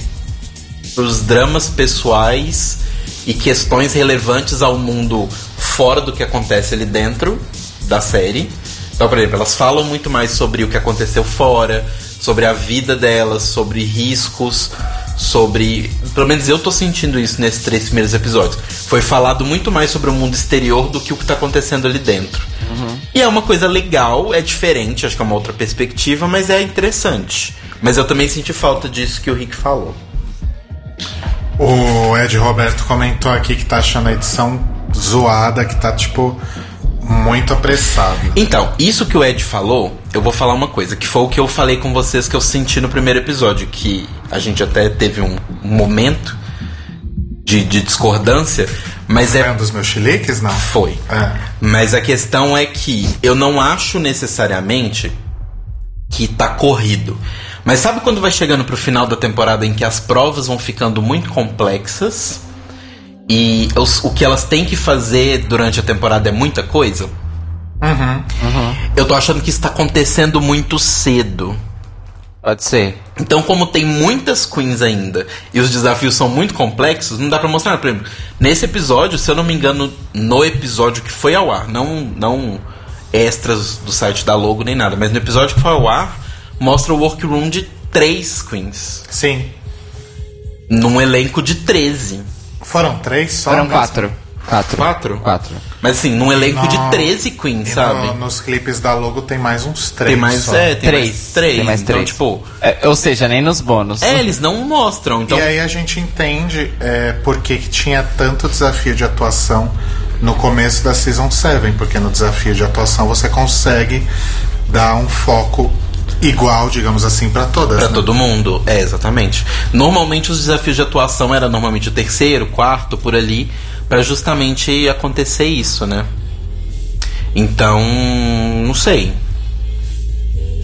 pros dramas pessoais e questões relevantes ao mundo fora do que acontece ali dentro da série. Então, por exemplo, elas falam muito mais sobre o que aconteceu fora, sobre a vida delas, sobre riscos, sobre. Pelo menos eu tô sentindo isso nesses três primeiros episódios. Foi falado muito mais sobre o mundo exterior do que o que tá acontecendo ali dentro. E é uma coisa legal, é diferente, acho que é uma outra perspectiva, mas é interessante. Mas eu também senti falta disso que o Rick falou. O Ed Roberto comentou aqui que tá achando a edição zoada, que tá tipo muito apressado. Então, isso que o Ed falou, eu vou falar uma coisa, que foi o que eu falei com vocês que eu senti no primeiro episódio, que a gente até teve um, momento de, de discordância, mas É é. um dos meus chiliques, não? Foi. É. Mas a questão é que eu não acho necessariamente que tá corrido. Mas sabe quando vai chegando pro final da temporada em que as provas vão ficando muito complexas e os- o que elas têm que fazer durante a temporada é muita coisa? Eu tô achando que isso tá acontecendo muito cedo. Pode ser. Então, como tem muitas queens ainda e os desafios são muito complexos, não dá pra mostrar. Por exemplo, nesse episódio, se eu não me engano, no episódio que foi ao ar, não, não extras do site da Logo nem nada, mas no episódio que foi ao ar, mostra o workroom de três queens. Sim. Num elenco de 13. Foram três só? Foram quatro. Quatro. Quatro? Quatro. Mas assim, num elenco de Não. 13 queens, E sabe? no- nos clipes da logo tem mais uns três. Tem mais, só. é, tem Três. mais três. Tem mais então, três. tipo, É, ou seja, nem nos bônus. é, eles não mostram. Então, E aí a gente entende é, por que, que tinha tanto desafio de atuação no começo da Season 7, porque no desafio de atuação você consegue dar um foco igual, digamos assim, para todas. Pra né? todo mundo, é, exatamente. Normalmente os desafios de atuação era normalmente o terceiro, quarto, por ali, pra justamente acontecer isso, né? Então, não sei.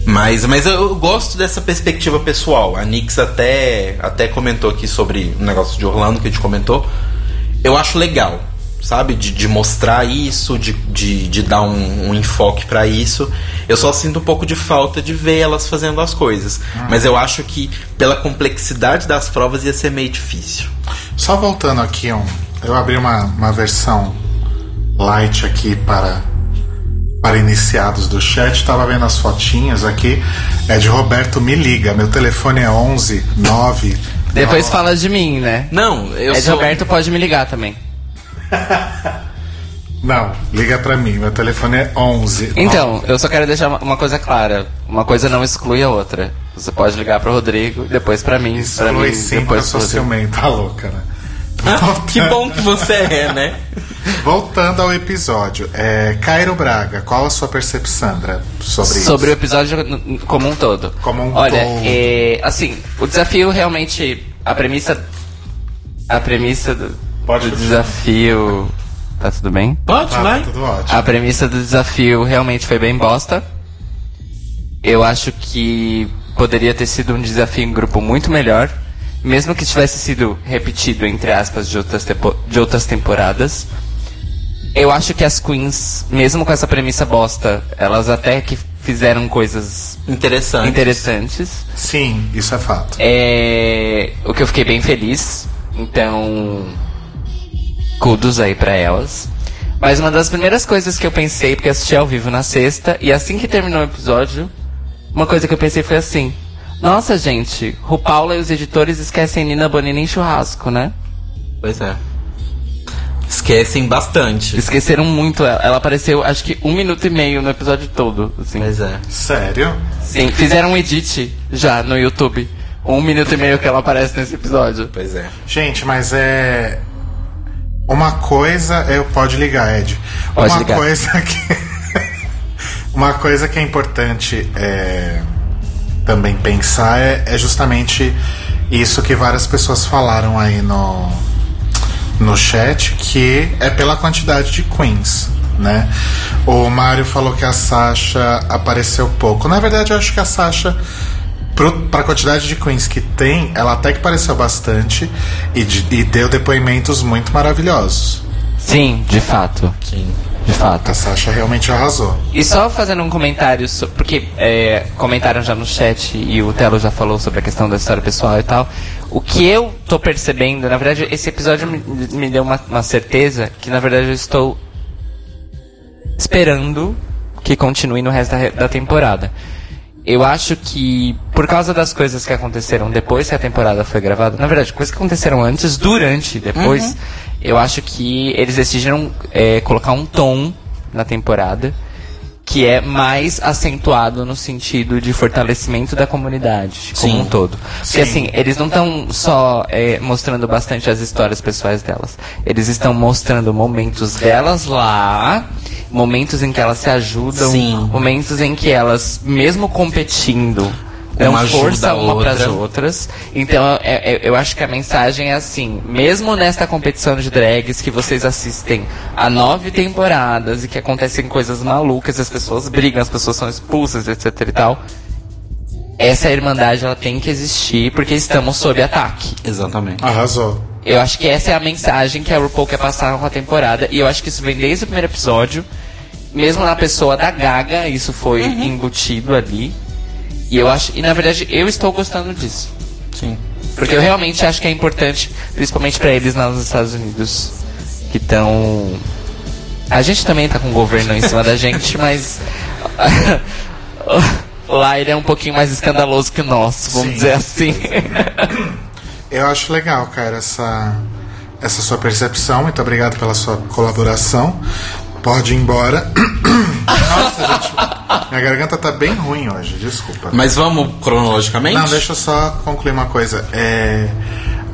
Mas, mas eu, gosto dessa perspectiva pessoal. A Nix até, até comentou aqui sobre o negócio de Orlando que a gente comentou. Eu acho legal, sabe? De, de mostrar isso, de, de, de dar um, um enfoque pra isso. Eu só sinto um pouco de falta de ver elas fazendo as coisas. Mas eu acho que pela complexidade das provas ia ser meio difícil. Só voltando aqui um, eu abri uma, uma versão light aqui para, para iniciados do chat. Tava vendo as fotinhas aqui. É de Roberto Me Liga. Meu telefone é 11 9. Depois fala de mim, né? Não, eu é de sou. Roberto, pode me ligar também. Não, liga pra mim. Meu telefone é 11. Então, eu só quero deixar uma- coisa clara. Uma coisa não exclui a outra. Você pode ligar pro Rodrigo, depois pra mim, pra Exclui mim, sempre depois a pro sua Rodrigo. ciumenta louca, né? Ah, que bom que você é, né? Voltando ao episódio, é, Cairo Braga, qual a sua percepção, Sandra, sobre, Sobre o isso? episódio n- como um todo. Como um Olha, todo. é, assim, o desafio realmente. A premissa. A premissa do, Pode continuar. desafio. Tá tudo bem? Pode, Tá, vai. tudo ótimo. A premissa do desafio realmente foi bem bosta. Eu acho que poderia ter sido um desafio em grupo muito melhor. Mesmo que tivesse sido repetido, entre aspas, de outras, tepo- de outras temporadas. Eu acho que as queens, mesmo com essa premissa bosta, elas até que fizeram coisas Interessante. interessantes. Sim, isso é fato. É, o que eu fiquei bem feliz. Então, kudos aí pra elas. Mas uma das primeiras coisas que eu pensei, porque assisti ao vivo na sexta, e assim que terminou o episódio, uma coisa que eu pensei foi assim: Nossa, gente, o Paula e os editores esquecem Nina Bonina em churrasco, né? Pois é. Esquecem bastante. Esqueceram muito ela. Ela apareceu, acho que um minuto e meio no episódio todo. Assim. Pois é. Sério? Sim, fizeram um edit já no YouTube. Um minuto e meio que ela aparece nesse episódio. Pois é. Gente, mas é. Uma coisa é. Pode ligar, Ed. Pode uma ligar. coisa que. uma coisa que é importante é, também pensar é, é justamente isso que várias pessoas falaram aí no, no chat, que é pela quantidade de queens. Né? O Mário falou que a Sasha apareceu pouco. Na verdade, eu acho que a Sasha para a quantidade de queens que tem, ela até que pareceu bastante e, de- e deu depoimentos muito maravilhosos. Sim, de fato. Sim. De fato. A Sasha realmente arrasou. E só fazendo um comentário, porque é, comentaram já no chat e o Telo já falou sobre a questão da história pessoal e tal. O que eu tô percebendo, na verdade, esse episódio me, me deu uma, uma certeza que, na verdade, eu estou esperando que continue no resto da, da temporada. Eu acho que, por causa das coisas que aconteceram depois que a temporada foi gravada, na verdade, coisas que aconteceram antes, durante e depois, eu acho que eles decidiram é, colocar um tom na temporada que é mais acentuado no sentido de fortalecimento da comunidade como Sim. um todo. Porque assim, eles não estão só é, mostrando bastante as histórias pessoais delas. Eles estão mostrando momentos delas lá, momentos em que elas se ajudam, Sim. momentos em que elas, mesmo competindo, dão Uma força a uma para as outra. outras. Então, é- é- eu acho que a mensagem é assim: mesmo nesta competição de drags que vocês assistem há nove temporadas e que acontecem coisas malucas, as pessoas brigam, as pessoas são expulsas, etc e tal. Essa irmandade ela tem que existir porque estamos sob ataque. Exatamente. Arrasou. Eu acho que essa é a mensagem que a RuPaul quer passar com a temporada. E eu acho que isso vem desde o primeiro episódio. Mesmo na pessoa da Gaga, isso foi embutido ali. E eu acho. E na verdade, eu estou gostando disso. Sim. Porque eu realmente acho que é importante, principalmente pra eles lá nos Estados Unidos, que estão. A gente também tá com o governo em cima da gente, mas. lá ele é um pouquinho mais escandaloso que o nosso, vamos Sim. dizer assim. Eu acho legal, cara, essa, essa sua percepção. Muito obrigado pela sua colaboração. Pode ir embora. Nossa, gente, minha garganta tá bem ruim hoje, desculpa. Mas vamos cronologicamente? Não, deixa eu só concluir uma coisa. É,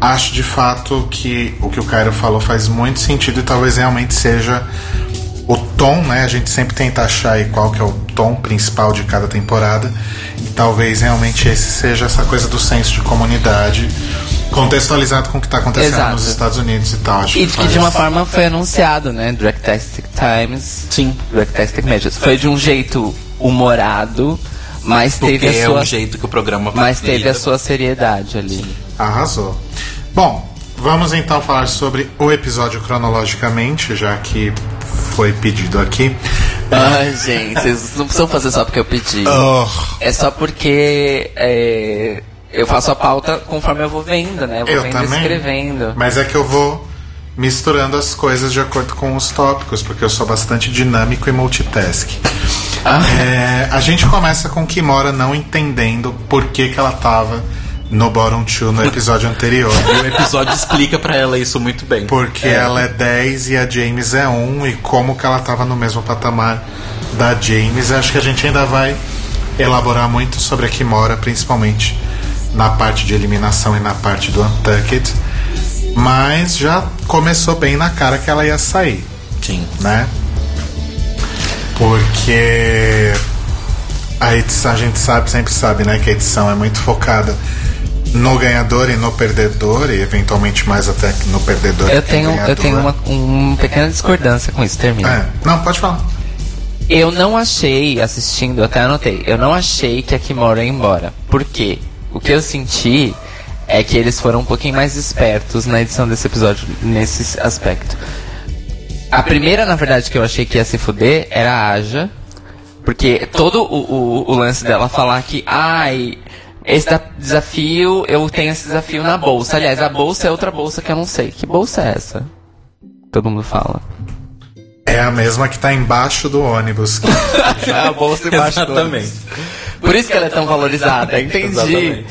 acho de fato que o que o Cairo falou faz muito sentido e talvez realmente seja o tom, né? A gente sempre tenta achar aí qual que é o tom principal de cada temporada. E talvez realmente esse seja essa coisa do senso de comunidade contextualizado com o que está acontecendo Exato. nos Estados Unidos e tal. Acho E que que de uma forma foi anunciado, né? Dragtastic Times. Sim. Dragtastic Measures. Foi de um jeito humorado, mas Porque teve a é sua. o jeito que o programa Mas teve a sua seriedade ali. Arrasou. Bom, vamos então falar sobre o episódio cronologicamente, já que foi pedido aqui. Ai, gente, vocês não precisam fazer só porque eu pedi. Oh, É só porque é, eu faço a pauta conforme eu vou vendo, né? Eu vou eu vendo e também. escrevendo. Mas é que eu vou misturando as coisas de acordo com os tópicos, porque eu sou bastante dinâmico e multitask. É, a gente começa com Kimora não entendendo por que, que ela tava no Bottom 2 no episódio anterior. E o episódio explica pra ela isso muito bem. Porque ela é 10 e a James é 1 e como que ela tava no mesmo patamar da James. Acho que a gente ainda vai elaborar muito sobre a Kimora, principalmente na parte de eliminação e na parte do Untucked. Mas já começou bem na cara que ela ia sair, Sim. né? Porque a edição, a gente sabe, sempre sabe, né, que a edição é muito focada no ganhador e no perdedor, e eventualmente mais até no perdedor. Eu e tenho, eu tenho uma, uma pequena discordância com isso, termina. É, não, pode falar. Eu não achei, assistindo, até anotei, eu não achei que a Kimora ia embora. Por quê? O que eu senti é que eles foram um pouquinho mais espertos na edição desse episódio, nesse aspecto. A primeira, na verdade, que eu achei que ia se fuder era a Aja. Porque todo o, o, o lance dela falar que, ai, esse desafio, eu tenho esse desafio na bolsa. Aliás, a bolsa é outra bolsa que eu não sei. Que bolsa é essa? Todo mundo fala. É a mesma que tá embaixo do ônibus. a bolsa embaixo do Exatamente. Por isso que ela é tão valorizada, entendi. Exatamente.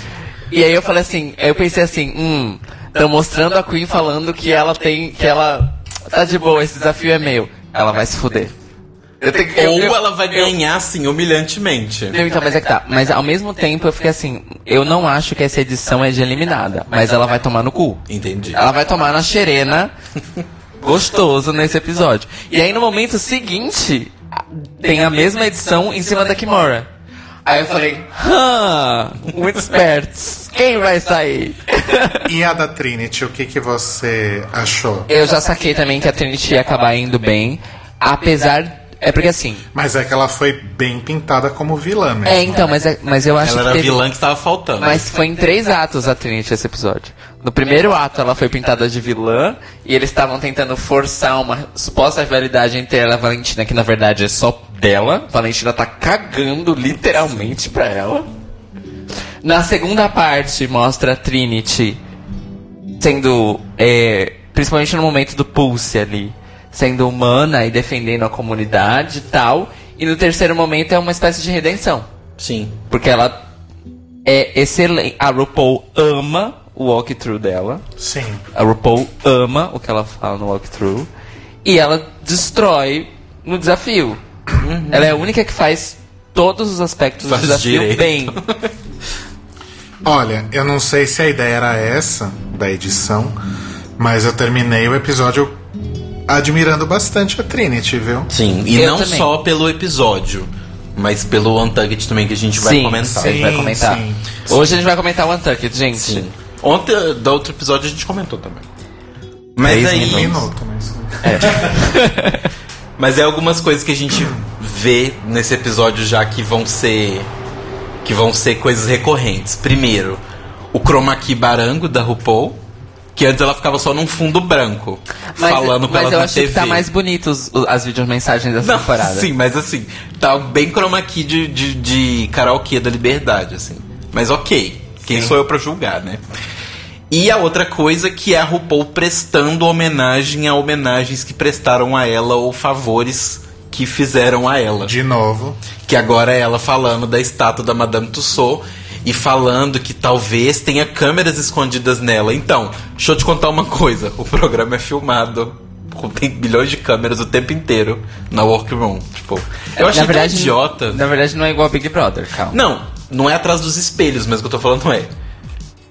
E aí eu falei assim, eu pensei assim, hum, estão mostrando a Queen falando que ela tem, que ela tá de boa, esse desafio é meu. Ela vai se fuder. Tenho, eu- Ou eu- ela vai eu- ganhar, assim, humilhantemente. Então, mas é que tá. Mas ao mesmo tempo eu fiquei assim, eu não acho que essa edição é de eliminada, mas ela vai tomar no cu. Entendi. Ela vai tomar na xerena gostoso nesse episódio. E aí no momento seguinte, tem a mesma edição em cima da Kimora. Aí eu falei, hã, muito espertos. Quem vai sair? e a da Trinity, o que, que você achou? eu já saquei também que a Trinity ia acabar indo bem, apesar. É porque assim. Mas é que ela foi bem pintada como vilã mesmo. É, então, mas, é- mas eu acho Ela que. era a teve- vilã que estava faltando. Mas foi em três atos a Trinity esse episódio. No primeiro ato ela foi pintada de vilã e eles estavam tentando forçar uma suposta rivalidade entre ela e a Valentina, que na verdade é só dela. Valentina tá cagando literalmente pra ela. Na segunda parte mostra a Trinity sendo, é, principalmente no momento do Pulse ali, sendo humana e defendendo a comunidade e tal. E no terceiro momento é uma espécie de redenção. Sim. Porque ela é excelente. A RuPaul ama o walkthrough dela. Sim. A RuPaul ama o que ela fala no walkthrough. E ela destrói no desafio. Ela é a única que faz todos os aspectos Faz do desafio direito. bem. Olha, eu não sei se a ideia era essa da edição, mas eu terminei o episódio admirando bastante a Trinity, viu? Sim. E Eu não também. só pelo episódio, mas pelo Untucked também que a gente vai sim, comentar. a gente vai Sim, comentar. sim. Hoje a gente vai comentar o Untucked, gente. Sim. Ontem, do outro episódio, a gente comentou também. Mas aí. Um minuto, mas... Mas é algumas coisas que a gente vê nesse episódio já que vão ser. que vão ser coisas recorrentes. Primeiro, o chroma key barango da RuPaul. Que antes ela ficava só num fundo branco, Mas, falando com mas elas eu na achei TV. que tá mais bonito os, as videomensagens dessa Não, temporada. sim, mas assim, tá bem chroma key de, de, de karaokê da liberdade, assim. Mas ok, quem sou eu pra julgar, né? E a outra coisa que é a RuPaul prestando homenagem a homenagens que prestaram a ela ou favores que fizeram a ela. De novo. Que agora é ela falando da estátua da Madame Tussauds e falando que talvez tenha câmeras escondidas nela. Então, deixa eu te contar uma coisa: o programa é filmado. com- Tem bilhões de câmeras o tempo inteiro na workroom. Tipo, eu achei na verdade, idiota. Na verdade, não é igual Big Brother, calma. Não, não é atrás dos espelhos, mas o que eu tô falando é.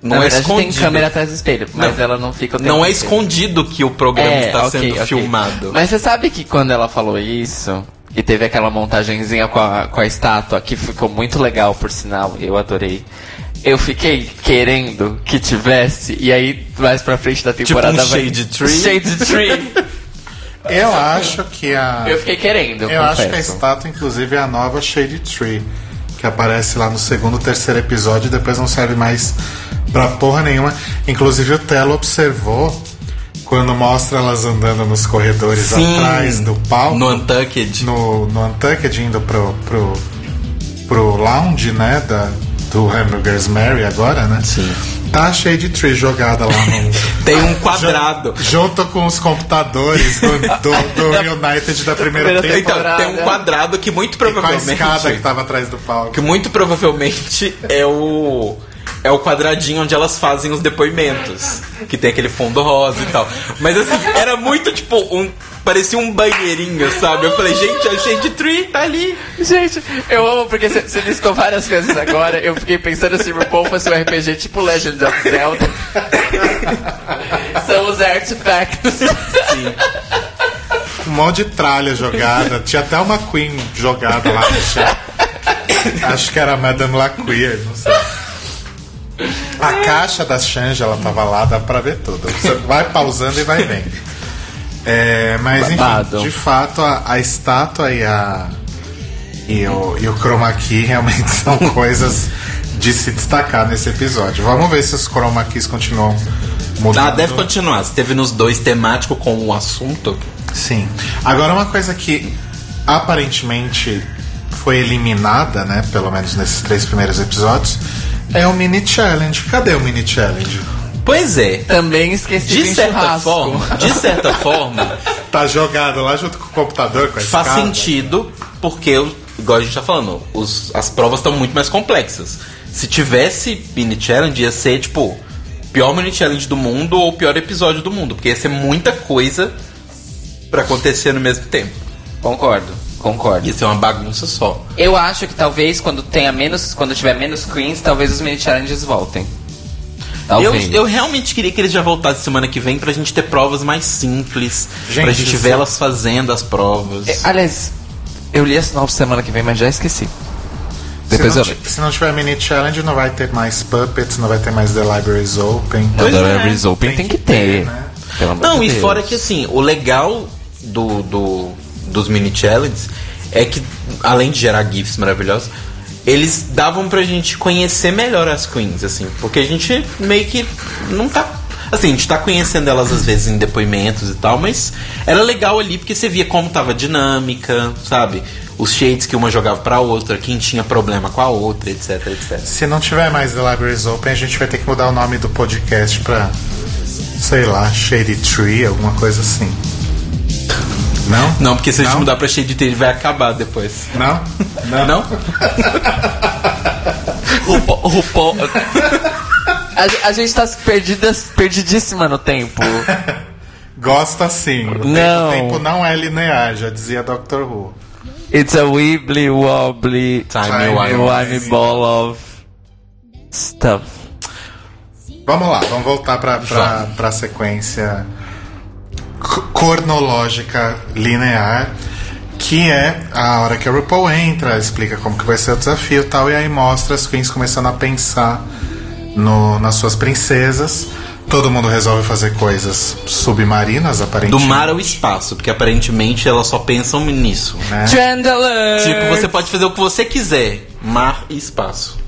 Não na é verdade, escondido. tem câmera atrás do espelho, mas Não. ela não fica Não é escondido que o programa É, está ok, sendo ok. filmado. Mas você sabe que quando ela falou isso, e teve aquela montagenzinha com a, com a estátua, que ficou muito legal, por sinal, eu adorei. Eu fiquei querendo que tivesse, e aí mais pra frente da temporada um vai- Shade Tree? Shade Tree. Eu acho que a. eu fiquei querendo, eu, Eu acho que a estátua, inclusive, é a nova Shade Tree. Que aparece lá no segundo, terceiro episódio e depois não serve mais pra porra nenhuma. Inclusive o Telo observou quando mostra elas andando nos corredores Sim, atrás do palco. No Untucked. no, no Untucked indo pro, pro, pro lounge, né? Da, do Hamburgers Mary agora, né? Sim. Tá cheio de tree jogada lá no. Tem um quadrado. Junto com os computadores do, do, do United da primeira Primeira temporada. Então, tem um quadrado que muito E com a provavelmente. escada que tava atrás do palco. que muito provavelmente é o é o quadradinho onde elas fazem os depoimentos, que tem aquele fundo rosa e tal. Mas assim, era muito tipo um parecia um banheirinho, sabe? Eu falei, gente, é cheio de tree, tá ali. Gente, eu amo porque você listou várias coisas agora. Eu fiquei pensando se o RuPaul fosse um RPG tipo Legend of Zelda. São os artifacts. Sim. Um monte de tralha jogada. Tinha até uma Queen jogada lá no chão. Acho que era a Madame Laqueer, não sei. A caixa da Shangela tava lá, dá pra ver tudo. Você vai pausando e vai vendo. É, mas enfim, Babado. de fato, a, a estátua e a. E o, e o chroma key realmente são coisas de se destacar nesse episódio. Vamos ver se os chroma keys continuam mudando. Ah, deve continuar. Se teve nos dois temático com o assunto. Sim. Agora uma coisa que aparentemente foi eliminada, né? Pelo menos nesses três primeiros episódios, é o mini challenge. Cadê o mini challenge? Pois é. Também esqueci De certa churrasco. forma, de certa forma, Tá jogado lá junto com o computador, com a faz escada? sentido, porque, igual a gente tá falando, os- as provas estão muito mais complexas. Se tivesse mini challenge, ia ser tipo pior mini challenge do mundo ou pior episódio do mundo, porque ia ser muita coisa pra acontecer no mesmo tempo. Concordo, concordo. Ia ser uma bagunça só. Eu acho que talvez quando tenha menos, quando tiver menos queens, talvez os mini challenges voltem. Eu, Talvez. eu realmente queria que eles já voltassem semana que vem pra gente ter provas mais simples, Gente, pra gente isso- ver elas fazendo as provas. É, Aliás, eu li a sinopse semana que vem, mas já esqueci. Depois se, eu não, ti- se não tiver mini challenge, não vai ter mais puppets, não vai ter mais The Libraries Open. Não, é. Libraries Open tem, Tem que que ter. ter, né? Pelo amor Não, de e Deus. fora que assim, o legal do, do- dos mini challenges é que, além de gerar GIFs maravilhosos, eles davam pra gente conhecer melhor as queens, assim, porque a gente meio que não tá. Assim, a gente tá conhecendo elas às vezes em depoimentos e tal, mas era legal ali porque você via como tava a dinâmica, sabe? Os shades que uma jogava pra outra, quem tinha problema com a outra, etc, etc. Se não tiver mais The Libraries Open, a gente vai ter que mudar o nome do podcast pra, sei lá, Shady Tree, alguma coisa assim. Não? Não, porque se a gente Não? mudar pra shade ele vai acabar depois. Não? Não? RuPaul. RuPaul- a, a gente tá perdidas, perdidíssima no tempo. Gosta sim. O tempo- Não. O tempo não é linear, já dizia Dr. Who. It's a wibbly wobbly Time, Time wine. wimey ball of stuff. Vamos lá, vamos voltar pra, pra, pra sequência cronológica linear, que é a hora que a RuPaul entra, explica como que vai ser o desafio e tal, e aí mostra as queens começando a pensar no- nas suas princesas. Todo mundo resolve fazer coisas submarinas, Do aparentemente. mar ao espaço, porque aparentemente elas só pensam nisso. né? Tipo, você pode fazer o que você quiser. Mar e espaço.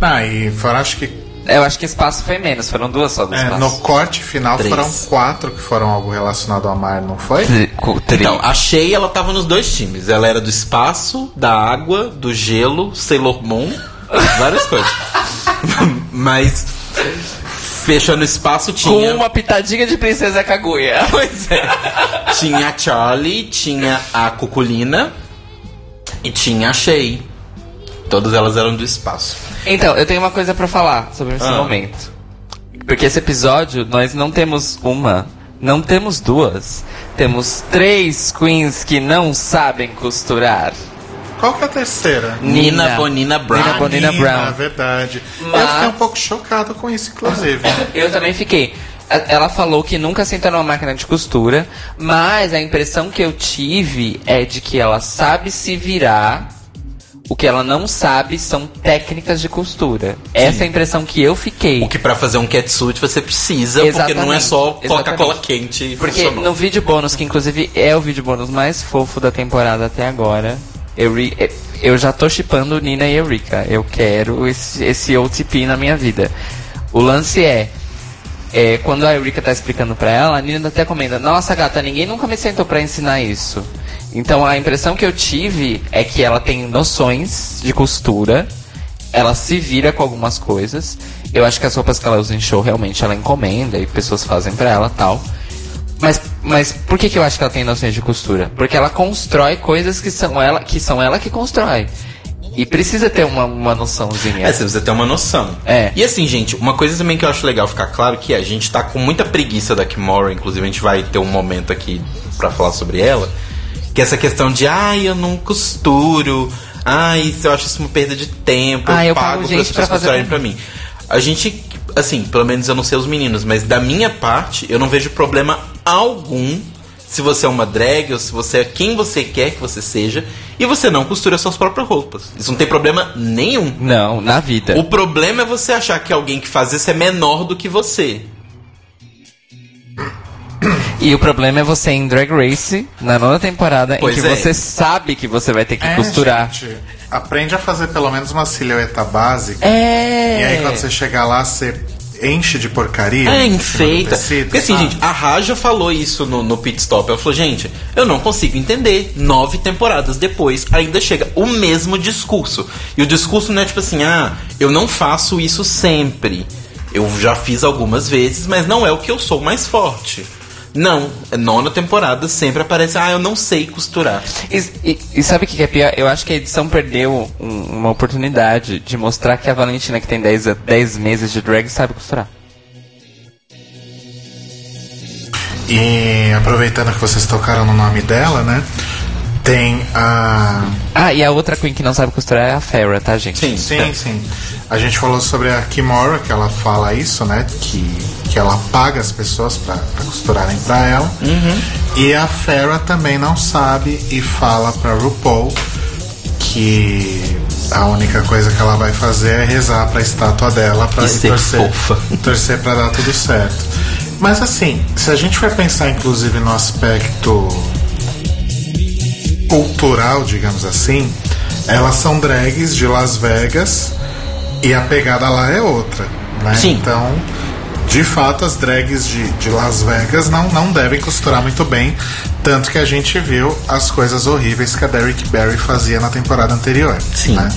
Ah, e fora, acho que Eu acho que espaço foi menos, foram duas só do é, espaço. no corte final Três. foram quatro que foram algo relacionado ao mar, não foi? Tri- Então, a Shea, ela tava nos dois times. Ela era do espaço, da água, do gelo, Sailor Moon, várias coisas. Mas, fechando o espaço, com tinha... uma pitadinha de princesa Kaguya. Pois é. Tinha a Charlie, tinha a Cuculina e tinha a Shea. Todas elas eram do espaço. Então, eu tenho uma coisa pra falar sobre esse Ah. momento. Porque esse episódio, nós não temos uma, não temos duas. Temos três queens que não sabem costurar. Qual que é a terceira? Nina Bonina Brown. Nina Bonina Nina, Brown. verdade. Eu Mas- fiquei um pouco chocado com isso, inclusive. Eu também fiquei. Ela falou que nunca sentou numa máquina de costura, mas a impressão que eu tive é de que ela sabe se virar. O que ela não sabe são técnicas de costura. Essa é a impressão que eu fiquei. O que pra fazer um catsuit você precisa, porque não é Exatamente, só Coca-Cola exatamente. quente Porque funcionou. no vídeo bônus, que inclusive é o vídeo bônus mais fofo da temporada até agora, eu, ri- eh, eu já tô chipando Nina e Eureka. Eu quero esse, esse OTP na minha vida. O lance é, é, quando a Eureka tá explicando pra ela, a Nina até comenta, nossa gata, ninguém nunca me sentou pra ensinar isso. Então a impressão que eu tive é que ela tem noções de costura, ela se vira com algumas coisas. Eu acho que as roupas que ela usa em show realmente ela encomenda e pessoas fazem pra ela tal. Mas, mas por que, que eu acho que ela tem noções de costura? Porque ela constrói coisas que são ela que, são ela que constrói. E precisa ter uma, uma noçãozinha. É, você precisa ter uma noção. É. E assim, gente, uma coisa também que eu acho legal ficar claro que a gente tá com muita preguiça da Kimora, inclusive a gente vai ter um momento aqui pra falar sobre ela, que é essa questão de, ai, eu não costuro, ai, isso eu acho isso uma perda de tempo, Ah, eu pago pago para as pessoas costurarem pra mim. A gente, assim, pelo menos eu não sei os meninos, mas da minha parte, eu não vejo problema algum se você é uma drag ou se você é quem você quer que você seja e você não costura suas próprias roupas. Isso não tem problema nenhum. Não, na vida. O problema é você achar que alguém que faz isso é menor do que você. E o problema é você em Drag Race, na nona temporada, Pois em que é. você sabe que você vai ter que É, costurar. gente, aprende a fazer pelo menos uma silhueta básica. É. E aí quando você chegar lá, você enche de porcaria. É, enfeita. tecido, Porque assim, sabe? gente, a Raja falou isso no, no pit stop. Ela falou, gente, eu não consigo entender. Nove temporadas depois, ainda chega o mesmo discurso. E o discurso não é tipo assim, ah, eu não faço isso sempre. Eu já fiz algumas vezes, mas não é o que eu sou mais forte. Não, é nona temporada sempre aparece, ah, eu não sei costurar. E, e- e sabe o que é pior? Eu acho que a edição perdeu um- uma oportunidade de mostrar que a Valentina, que tem 10, a- 10 meses de drag, sabe costurar. E aproveitando que vocês tocaram no nome dela, né? Tem a. Ah, e a outra Queen que não sabe costurar é a Farrah, tá, gente? Sim, Sim, sim. A gente falou sobre a Kimora, que ela fala isso, né? Que, que ela paga as pessoas pra, pra costurarem pra ela. E a Farrah também não sabe e fala pra RuPaul que a única coisa que ela vai fazer é rezar pra estátua dela pra E ser torcer, fofa. torcer pra dar tudo certo. Mas assim, se a gente for pensar inclusive no aspecto cultural, digamos assim, elas são drags de Las Vegas e a pegada lá é outra, né? Sim. Então, de fato, as drags de, de Las Vegas não, não devem costurar muito bem, tanto que a gente viu as coisas horríveis que a Derrick Barry fazia na temporada anterior. Sim. né?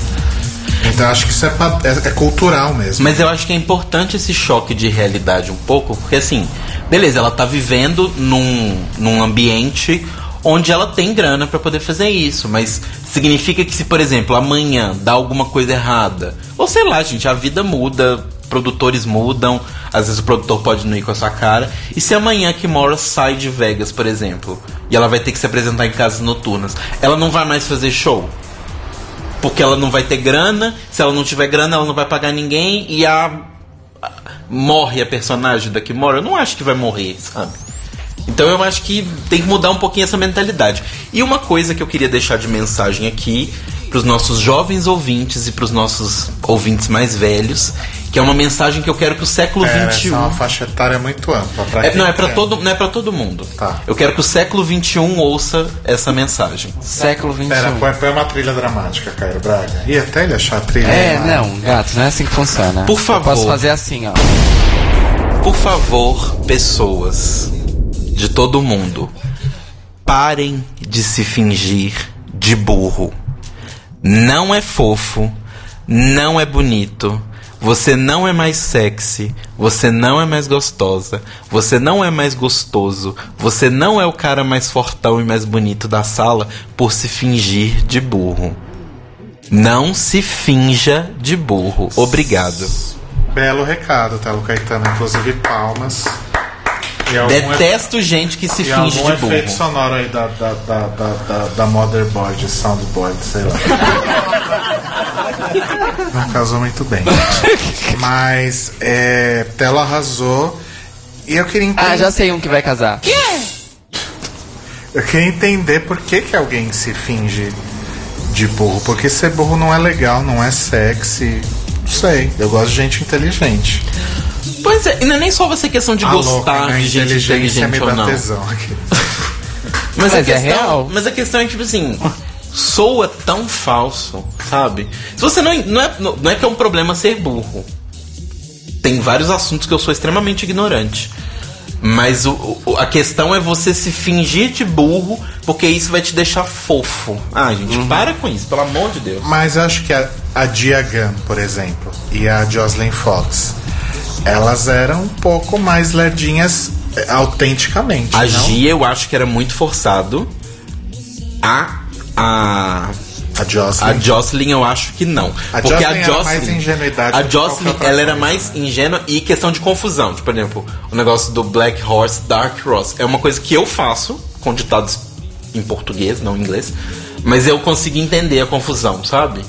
Então acho que isso é, é- é cultural mesmo. Mas eu acho que é importante esse choque de realidade um pouco, porque assim, beleza, ela tá vivendo num, num ambiente onde ela tem grana pra poder fazer isso, mas significa que se, por exemplo, amanhã dá alguma coisa errada, ou sei lá, gente, a vida muda, produtores mudam, às vezes o produtor pode não ir com a sua cara, e se amanhã que Mora sai de Vegas, por exemplo, e ela vai ter que se apresentar em casas noturnas, ela não vai mais fazer show? porque ela não vai ter grana. Se ela não tiver grana, ela não vai pagar ninguém e a- morre a personagem da Kimora. Eu não acho que vai morrer, sabe? Então eu acho que tem que mudar um pouquinho essa mentalidade. E uma coisa que eu queria deixar de mensagem aqui para os nossos jovens ouvintes e para os nossos ouvintes mais velhos, que é uma mensagem que eu quero que o século É, XXI é uma faixa etária muito ampla. pra é, não é para todo, não é para todo mundo. Tá. Eu quero que o século XXI ouça essa mensagem. Século XXI. Pera, põe, põe uma trilha dramática, Caio Braga. E até ele achar a trilha. É, não, gato, não é assim que funciona. Por favor. Eu posso fazer assim, ó. Por favor, pessoas de todo mundo, parem de se fingir de burro. Não é fofo, não é bonito. Você não é mais sexy, você não é mais gostosa, você não é mais gostoso, você não é o cara mais fortão e mais bonito da sala por se fingir de burro. Não se finja de burro. Obrigado. Belo recado, Telo Caetano. Inclusive, palmas. Algum Detesto gente que se e finge algum de burro. efeito sonoro aí da, da, da, da, da, da motherboard, soundboard, sei lá. Não casou muito bem. Mas, é, Telo arrasou. E eu queria entender, Ah, já sei um que vai casar. eu queria entender por que, que alguém se finge de burro. Porque ser burro não é legal, não é sexy. Sei. Eu gosto de gente inteligente. Pois é, e não é nem só você questão de A gostar louca, né? de gente me inteligente ou dá não. tesão aqui. Mas, a Mas é questão, real. mas a questão é tipo assim, soa tão falso, sabe? Se você não não é não é que é um problema ser burro. Tem vários assuntos que eu sou extremamente ignorante. Mas o- o- a questão é você se fingir de burro, porque isso vai te deixar fofo. Ah, gente, para com isso, pelo amor de Deus. Mas eu acho que a, a Dia Gunn, por exemplo, e a Jocelyn Fox, elas eram um pouco mais lerdinhas eh, autenticamente. A não? Gia eu acho que era muito forçado. A. A. A Jocelyn. A Jocelyn eu acho que não. A porque Jocelyn a era Jocelyn. mais ingenuidade A Jocelyn, ela era coisa. mais ingênua e questão de confusão. Tipo, por exemplo, o negócio do Black Horse, Dark Horse. É uma coisa que eu faço com ditados em português, não em inglês. Mas eu consigo entender a confusão, sabe?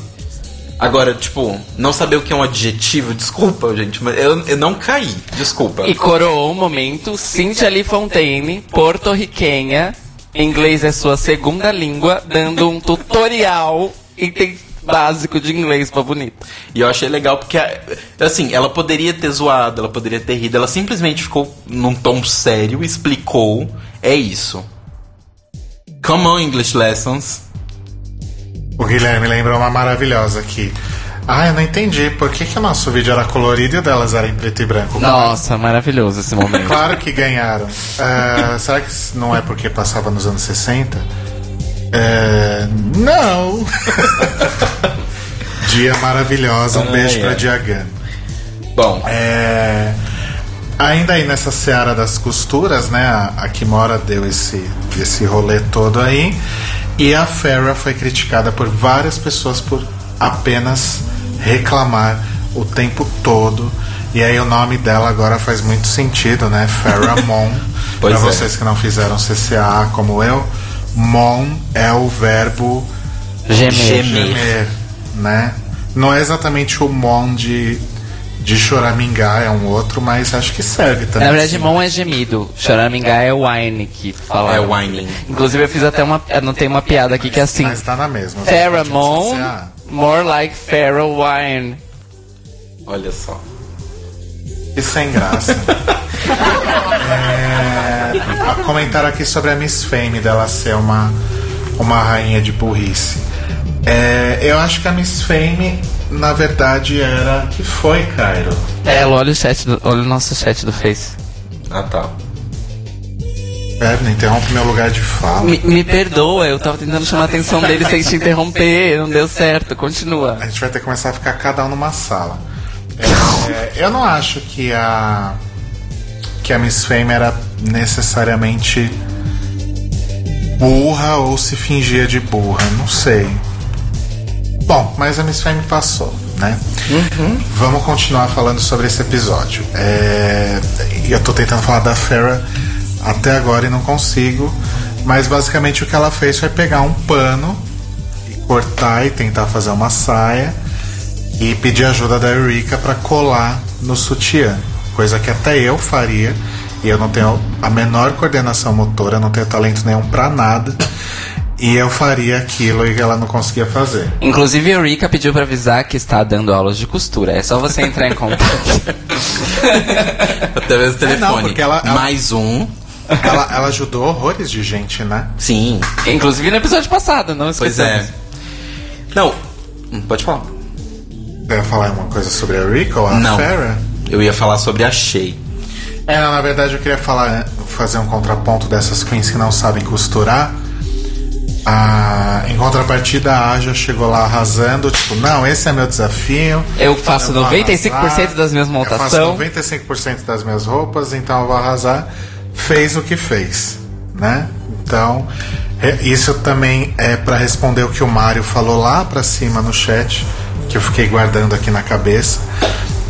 Agora, tipo, não saber o que é um adjetivo, desculpa, gente, mas eu, eu não caí, desculpa. E coroou o momento Cynthia Lee Fontaine, porto-riquenha, inglês é sua segunda língua, dando um tutorial item- básico de inglês pra bonita. E eu achei legal porque, assim, ela poderia ter zoado, ela poderia ter rido, ela simplesmente ficou num tom sério, explicou, é isso. Come on, English Lessons. O Guilherme lembrou uma maravilhosa aqui. Ah, eu não entendi. Por que, que o nosso vídeo era colorido e o delas era em preto e branco? Nossa, maravilhoso esse momento. Claro que ganharam. Ah, será que não é porque passava nos anos 60? É, não. Dia maravilhosa. Um beijo pra. Diagan. Bom, É, ainda aí nessa seara das costuras, né? A, a Kimora deu esse, esse rolê todo aí. E a Farrah foi criticada por várias pessoas por apenas reclamar o tempo todo. E aí o nome dela agora faz muito sentido, né? Farrah Mon. Pois pra é. vocês que não fizeram CCA como eu, Mon é o verbo Gemer. Gemer. gemer, né? Não é exatamente o Mon de, de choramingar, é um outro, mas acho que serve também. Na verdade, mão é gemido. Choramingá é wine que fala. É whining. Inclusive, eu fiz até uma. Anotei uma piada aqui que é assim: Mas tá na mesma. Pheromone, CCA. More like feral wine. olha só. Que sem graça. é, comentaram aqui sobre a Miss Fame dela ser uma, uma rainha de burrice. É, eu acho que a Miss Fame, na verdade, era. que foi, Cairo? É, olha o chat, do, olha o nosso chat do Face. Ah, tá. É, não interrompe meu lugar de fala. Me, me perdoa, eu tava tentando chamar a atenção dele sem te interromper, não deu certo, continua. A gente vai ter que começar a ficar cada um numa sala. É, eu não acho que a que a Miss Fame era necessariamente burra ou se fingia de burra, não sei. Bom, mas a Miss Fame passou, né? Vamos continuar falando sobre esse episódio. É, eu tô tentando falar da Farrah até agora e não consigo. Mas basicamente o que ela fez foi pegar um pano e cortar e tentar fazer uma saia e pedir ajuda da Eureka para colar no sutiã, coisa que até eu faria. E eu não tenho a menor coordenação motora, não tenho talento nenhum para nada. E eu faria aquilo e ela não conseguia fazer. Inclusive, a Eureka pediu pra avisar que está dando aulas de costura. É só você entrar em contato. Até mesmo telefone. não, porque ela- ela- Mais um. Ela, ela ajudou horrores de gente, né? Sim. Inclusive no episódio passado, não Pois esqueçamos. é. Não. hum, Pode falar. Você ia falar uma coisa sobre a ou a Não. Farrah? Eu ia falar sobre a Shea. É, na verdade eu queria falar, fazer um contraponto dessas queens que não sabem costurar. A, em contrapartida, a Aja chegou lá arrasando, tipo, não, esse é meu desafio. Eu faço vou 95% arrasar, das minhas Eu montação. faço 95% das minhas roupas, então eu vou arrasar. Fez o que fez, né? Então, é- isso também é para responder o que o Mário falou lá pra cima no chat, que eu fiquei guardando aqui na cabeça,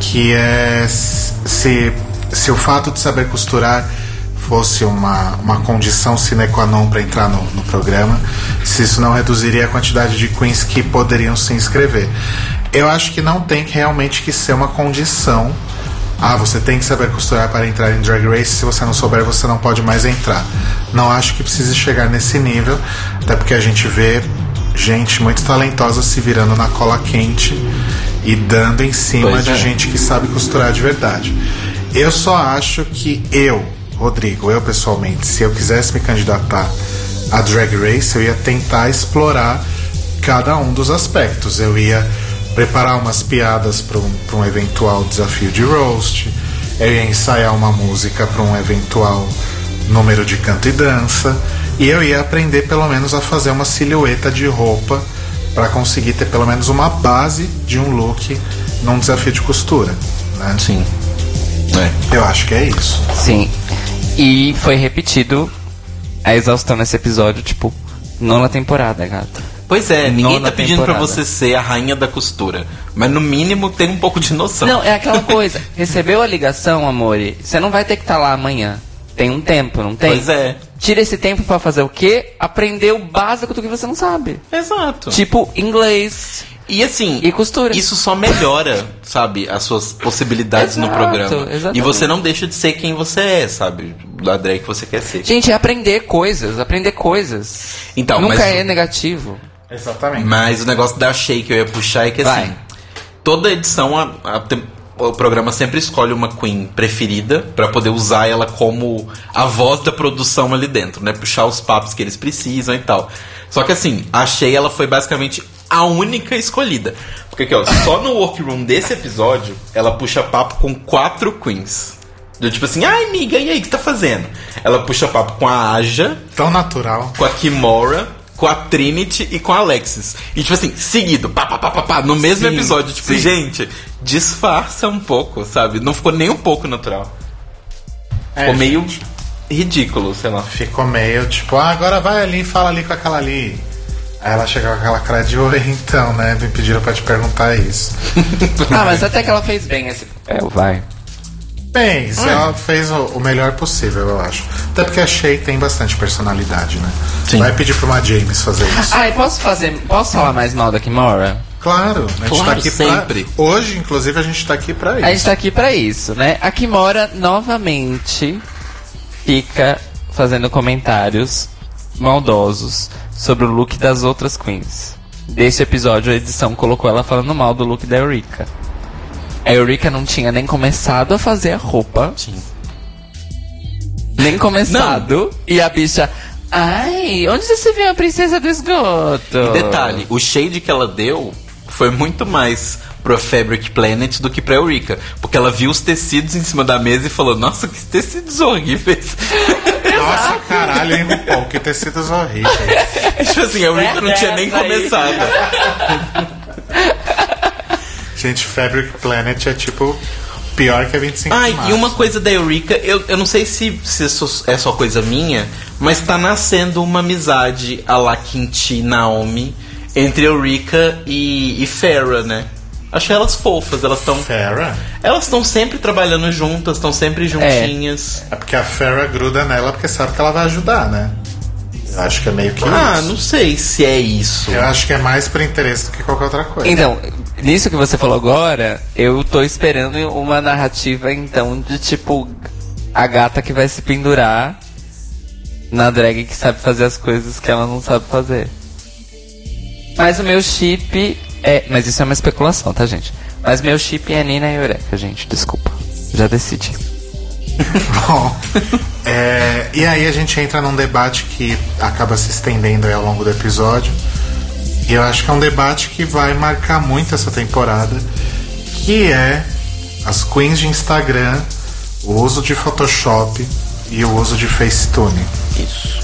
que é se, se o fato de saber costurar fosse uma, uma condição sine qua non para entrar no, no programa, se isso não reduziria a quantidade de queens que poderiam se inscrever. Eu acho que não tem realmente que ser uma condição. Ah, você tem que saber costurar para entrar em Drag Race. Se você não souber, você não pode mais entrar. Não acho que precise chegar nesse nível, até porque a gente vê gente muito talentosa se virando na cola quente e dando em cima Pois de é. gente que sabe costurar de verdade. Eu só acho que eu, Rodrigo, eu pessoalmente, se eu quisesse me candidatar a Drag Race, eu ia tentar explorar cada um dos aspectos. Eu ia preparar umas piadas para um, pra um eventual desafio de roast. eu ia ensaiar uma música para um eventual número de canto e dança, e eu ia aprender pelo menos a fazer uma silhueta de roupa para conseguir ter pelo menos uma base de um look num desafio de costura, né? Sim. É. Eu acho que é isso. Sim. E foi repetido a exaustão nesse episódio, tipo, nona temporada, gata. Pois é, ninguém tá pedindo pra temporada. você ser a rainha da costura. Mas no mínimo tem um pouco de noção. Não, é aquela coisa. Recebeu a ligação, amore, você não vai ter que estar lá amanhã. Tem um tempo, não tem? Pois é. Tira esse tempo pra fazer o quê? Aprender o básico do que você não sabe. Exato. Tipo, inglês. E assim, E costura. isso só melhora, sabe, as suas possibilidades no Exato, programa. exatamente. E você não deixa de ser quem você é, sabe? Da drag que você quer ser. Gente, é aprender coisas, aprender coisas. Então, Nunca mas- é negativo. Exatamente. Mas o negócio da Shea que eu ia puxar é que Vai. assim, toda edição a- a o programa sempre escolhe uma queen preferida pra poder usar ela como a voz da produção ali dentro, né? Puxar os papos que eles precisam e tal. Só que assim, a Shea ela foi basicamente a única escolhida. Porque aqui, ó, só no workroom desse episódio, ela puxa papo com quatro queens. Do tipo assim, ai amiga, e aí, o que tá fazendo? Ela puxa papo com a Aja, Tão natural. com a Kimora, com a Trinity e com a Alexis. E tipo assim, seguido, pá, pá, pá, pá, pá, no mesmo Sim, episódio. Tipo, sim. gente, disfarça um pouco, sabe? Não ficou nem um pouco natural. Ficou É, meio gente. ridículo, sei lá. Ficou meio tipo, ah, agora vai ali e fala ali com aquela ali. Aí ela chega com aquela cara de oi, então, né? Me pediram pra te perguntar isso. Ah, mas até que ela fez bem esse papel, vai. Bem, ela fez o, o melhor possível, eu acho. Até porque a Shay tem bastante personalidade, né? Sim. Vai pedir pra uma James fazer isso. Ah, e posso fazer. Posso falar mais mal da Kimora? Claro, a gente Claro, tá aqui sempre. pra. Hoje, inclusive, a gente tá aqui pra A gente isso. tá aqui pra isso, né? A Kimora novamente fica fazendo comentários maldosos sobre o look das outras queens. Desse episódio, a edição colocou ela falando mal do look da Eureka. A Eureka não tinha nem começado a fazer a roupa, Sim. nem começado, e a bicha. Ai, onde você viu a princesa do esgoto? E detalhe, o shade que ela deu foi muito mais pro Fabric Planet do que pra Eureka. Porque ela viu os tecidos em cima da mesa e falou, nossa, que tecidos horríveis. Nossa, caralho, hein, RuPaul? Que tecidos horríveis. tipo assim, a Eureka não tinha nem aí. começado. Gente, Fabric Planet é tipo pior que a 25 de Ai, março. e uma coisa da Eureka, eu, eu não sei se, se isso é só coisa minha, mas tá nascendo uma amizade a la Quinti Naomi entre Eureka e, e Farrah, né? Achei elas fofas, elas estão. Farrah? Elas estão sempre trabalhando juntas, estão sempre juntinhas. É porque a Farrah gruda nela porque sabe que ela vai ajudar, né? Eu acho que é meio que Ah, isso. não sei se é isso. Eu acho que é mais por interesse do que qualquer outra coisa. Então, nisso que você falou agora, eu tô esperando uma narrativa, então, de tipo, a gata que vai se pendurar na drag que sabe fazer as coisas que ela não sabe fazer. Mas o meu chip é. Mas isso é uma especulação, tá, gente? Mas meu chip é Nina e Eureka, gente, desculpa. Já decidi. Bom, é, e aí a gente entra num debate que acaba se estendendo ao longo do episódio. E eu acho que é um debate que vai marcar muito essa temporada, que é as queens de Instagram, o uso de Photoshop e o uso de Facetune. Isso.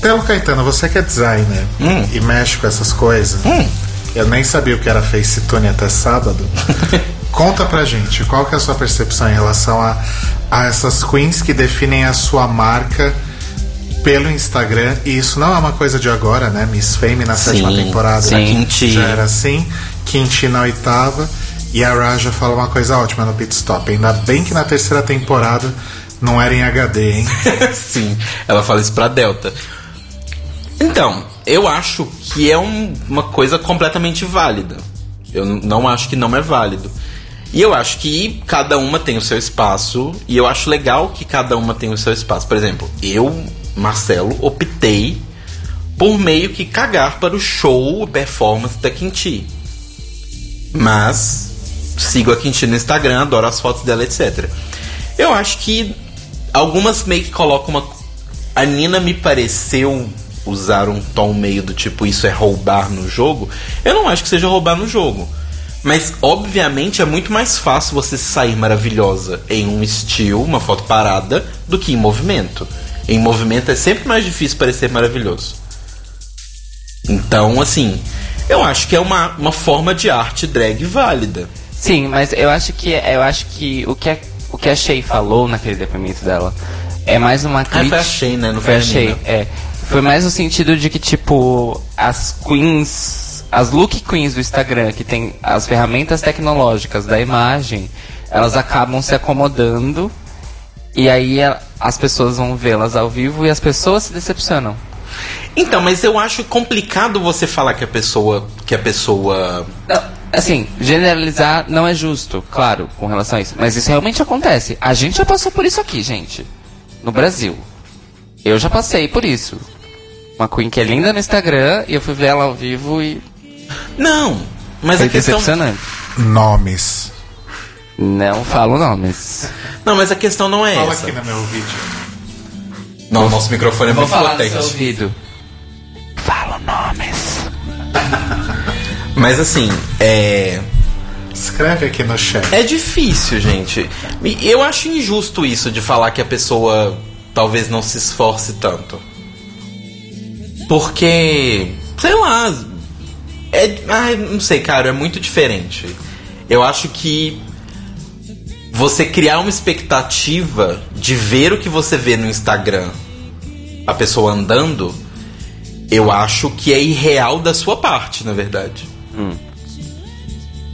Pelo Caetano, você que é designer Hum. e mexe com essas coisas, eu nem sabia o que era Facetune até sábado. Conta pra gente, qual que é a sua percepção em relação a, a essas queens que definem a sua marca pelo Instagram? E isso não é uma coisa de agora, né? Miss Fame na sétima Sim, temporada sim. né? Já era assim, Quinti na oitava, e a Raja fala uma coisa ótima no pit stop. Ainda bem que na terceira temporada não era em HD, hein? Sim, ela fala isso pra Delta. Então, eu acho que é um- uma coisa completamente válida. Eu não acho que não é válido. E eu acho que cada uma tem o seu espaço. E eu acho legal que cada uma tem o seu espaço. Por exemplo, eu, Marcelo, optei por meio que cagar para o show, performance da Quinti. Mas sigo a Quinti no Instagram, adoro as fotos dela, etc. Eu acho que algumas meio que colocam uma. A Nina me pareceu usar um tom meio do tipo isso é roubar no jogo. Eu não acho que seja roubar no jogo. Mas, obviamente, é muito mais fácil você sair maravilhosa em um estilo, uma foto parada, do que em movimento. Em movimento é sempre mais difícil parecer maravilhoso. Então, assim, eu acho que é uma, uma forma de arte drag válida. Sim, mas eu acho que eu acho que o que a, o que a Shay falou naquele depoimento dela é mais uma crítica. foi a Shay, né? Não foi foi a Shay, é. Foi mais no sentido de que tipo as queens, as look queens do Instagram que tem as ferramentas tecnológicas da imagem, elas acabam se acomodando e aí as pessoas vão vê-las ao vivo e as pessoas se decepcionam. Então, mas eu acho complicado você falar que a pessoa. que a pessoa. Assim, generalizar não é justo, claro, com relação a isso. Mas isso realmente acontece. A gente já passou por isso aqui, gente. No Brasil. Eu já passei por isso. Uma Queen que é linda no Instagram e eu fui ver ela ao vivo e Não, mas foi a questão. decepcionante. Nomes. Não falo nomes. Não, mas a questão não é Fala essa. aqui no meu vídeo. Não, nosso microfone é Vou muito potente. ouvido. Falo nomes. Mas assim, é. Escreve aqui no chat. É difícil, gente. E Eu acho injusto isso de falar que a pessoa talvez não se esforce tanto. Porque, sei lá, é, ai, não sei, cara, é muito diferente. Eu acho que você criar uma expectativa de ver o que você vê no Instagram, a pessoa andando, eu acho que é irreal da sua parte, na verdade.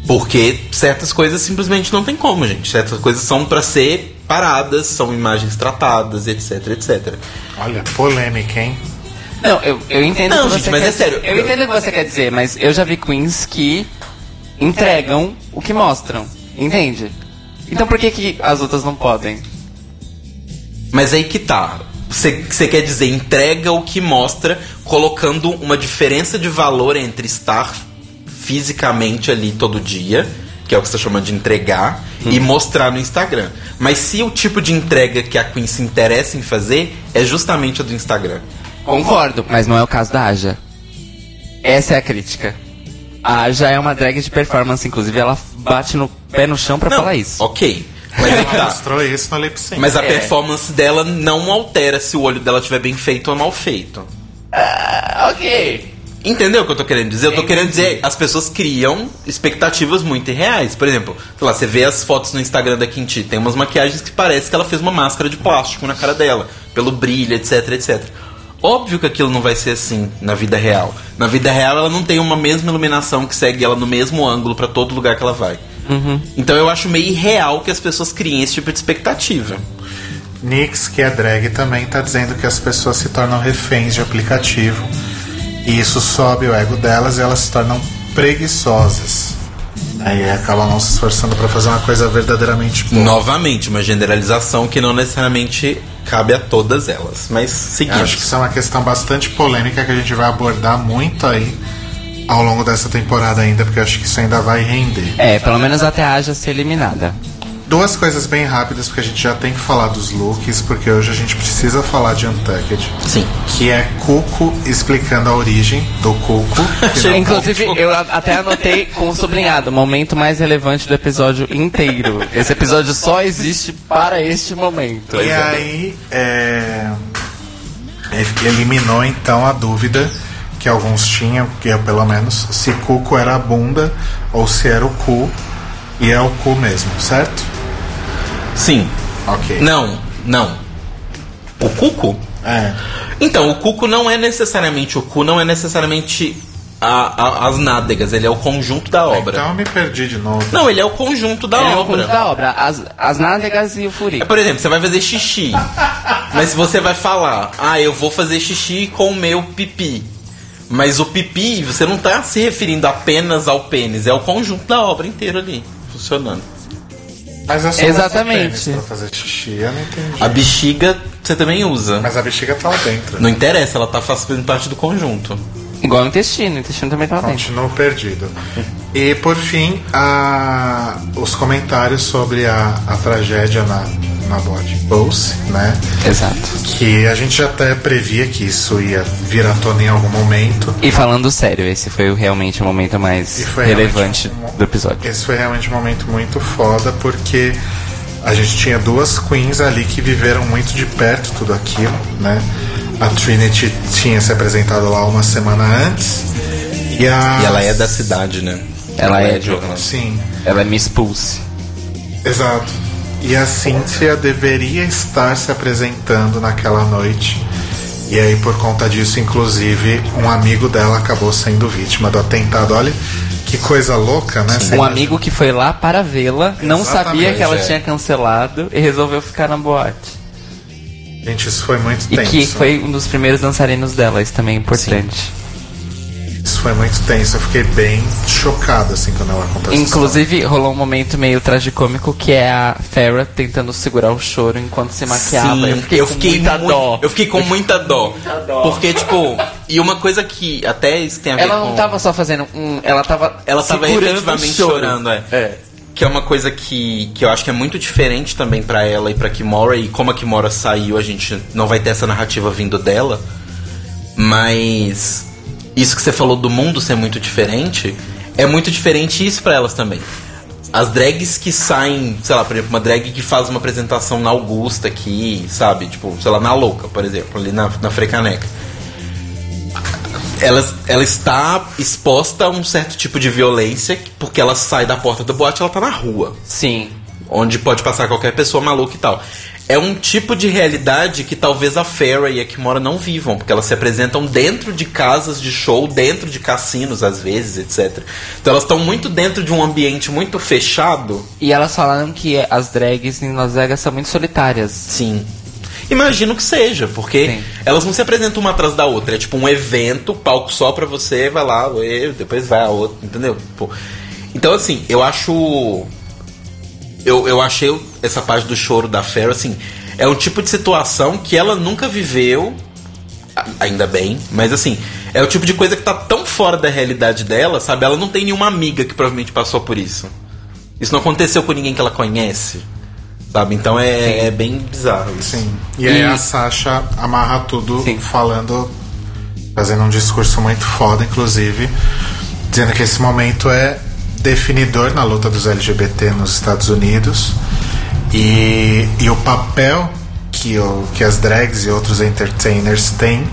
Porque certas coisas simplesmente não tem como, gente. Certas coisas são pra ser paradas, são imagens tratadas, etc, etc. Olha, polêmica, hein? Não, eu, eu entendo Não, o que gente, você mas quer é sério. Eu entendo o que você quer dizer, mas eu já vi queens que entregam o que mostram. Entende? Então por que, que as outras não podem? Mas aí que tá. Você quer dizer, entrega o que mostra, colocando uma diferença de valor entre estar fisicamente ali todo dia, que é o que você tá chamando de entregar, e mostrar no Instagram. Mas se o tipo de entrega que a Queen se interessa em fazer é justamente a do Instagram. Concordo, mas não é o caso da Aja. Essa é a crítica. A Aja é uma drag de performance, inclusive ela bate no pé no chão pra Não, falar isso. Ok. Mas Ela tá. mostrou isso no lip sync. Mas a É. performance dela não altera se o olho dela estiver bem feito ou mal feito. ok. Entendeu o que eu tô querendo dizer? Eu tô querendo dizer, as pessoas criam expectativas muito irreais. Por exemplo, sei lá, você vê as fotos no Instagram da Quinti, tem umas maquiagens que parece que ela fez uma máscara de plástico na cara dela, pelo brilho, etc, etc. Óbvio que aquilo não vai ser assim na vida real. Na vida real, ela não tem uma mesma iluminação que segue ela no mesmo ângulo pra todo lugar que ela vai. Então eu acho meio irreal que as pessoas criem esse tipo de expectativa. Nix, que é drag, também tá dizendo que as pessoas se tornam reféns de aplicativo. E isso sobe o ego delas e elas se tornam preguiçosas. Aí acabam não se esforçando pra fazer uma coisa verdadeiramente boa. Novamente, uma generalização que não necessariamente cabe a todas elas. Mas seguinte. Acho que isso é uma questão bastante polêmica que a gente vai abordar muito aí ao longo dessa temporada ainda, porque eu acho que isso ainda vai render. É, pelo menos até a Aja ser eliminada. Duas coisas bem rápidas, porque a gente já tem que falar dos looks, porque hoje a gente precisa falar de Untucked. Sim. Que é Cuco explicando a origem do Cuco. Inclusive, eu até anotei com sublinhado, momento mais relevante do episódio inteiro. Esse episódio só existe para este momento. E aí, é, eliminou então a dúvida que alguns tinham, que eu pelo menos, se Cuco era a bunda ou se era o cu. E é o cu mesmo, certo? Sim. Ok. Não, não. O cuco? É. Então, o cuco não é necessariamente o cu, não é necessariamente a- a- as nádegas, ele é o conjunto da obra. Então eu me perdi de novo. Não, ele é o conjunto da Ele é o obra. conjunto da obra, as, as nádegas e o É, furico. por exemplo, você vai fazer xixi. mas você vai falar, ah, eu vou fazer xixi com o meu pipi. Mas o pipi, você não tá se referindo apenas ao pênis, é o conjunto da obra inteiro ali, funcionando. Mas é só Exatamente. pra fazer xixi, eu não entendi. A bexiga você também usa. Mas a bexiga tá lá dentro. Não interessa, ela tá fazendo parte do conjunto. Igual o intestino, o intestino também tá lá dentro. Continuo perdido. E por fim, a- os comentários sobre a, a tragédia na, na boate Pulse, né? Exato. Que a gente já até previa que isso ia vir à tona em algum momento. E falando sério, esse foi realmente o momento mais relevante um- do episódio. Esse foi realmente um momento muito foda, porque a gente tinha duas queens ali que viveram muito de perto tudo aquilo, né? A Trinity tinha se apresentado lá uma semana antes. E, a... E ela é da cidade, né? Ela é de de Orlando. Sim, Ela é Miss Pulse. exato. E a Cynthia deveria estar se apresentando naquela noite. E aí, por conta disso, inclusive, um amigo dela acabou sendo vítima do atentado. Olha que coisa louca, né? Você Um imagina- amigo que foi lá para vê-la, não sabia que ela é. tinha cancelado e resolveu ficar na boate. Gente, isso foi muito E tenso. que foi um dos primeiros dançarinos dela, isso também é importante. Isso foi muito tenso. Eu fiquei bem chocado, assim, quando ela essa Inclusive, rolou um momento meio tragicômico que é a Farrah tentando segurar o choro enquanto se maquiava. Sim, eu fiquei, com muita mui- dó. Eu fiquei com muita dó. dó. Porque, tipo, e uma coisa que até isso tem a ver Ela com. não tava só fazendo um. Ela tava. Ela tava efetivamente chorando, é. É. Que é uma coisa que, que eu acho que é muito diferente também pra ela e pra Kimora. E como a Kimora saiu, a gente não vai ter essa narrativa vindo dela. Mas isso que você falou do mundo ser muito diferente, é muito diferente isso pra elas também. As drags que saem, sei lá, por exemplo, uma drag que faz uma apresentação na Augusta aqui, sabe? Tipo, sei lá, na Louca, por exemplo, ali na, na Frecaneca ela, ela está exposta a um certo tipo de violência, porque ela sai da porta da boate, ela tá na rua, Sim. onde pode passar qualquer pessoa maluca e tal. É um tipo de realidade que talvez a Farrah e a Kimora não vivam, porque elas se apresentam dentro de casas de show, dentro de cassinos às vezes, etc. Então elas estão muito dentro de um ambiente muito fechado. E elas falaram que as drags em Las Vegas são muito solitárias. Sim. Imagino que seja, porque Sim. elas não se apresentam uma atrás da outra. É tipo um evento, palco só pra você, vai lá, ué, depois vai a outra, entendeu? Tipo, então, assim, eu acho. Eu, eu achei essa parte do choro da Farrah, assim, é um tipo de situação que ela nunca viveu, ainda bem, mas assim, é o tipo de coisa que tá tão fora da realidade dela, sabe? Ela não tem nenhuma amiga que provavelmente passou por isso. Isso não aconteceu com ninguém que ela conhece, sabe? Então é, é bem bizarro isso. Sim. E aí E- a Sasha amarra tudo Sim. falando, fazendo um discurso muito foda, inclusive, dizendo que esse momento é definidor na luta dos LGBT nos Estados Unidos e, e o papel que, o, que as drags e outros entertainers têm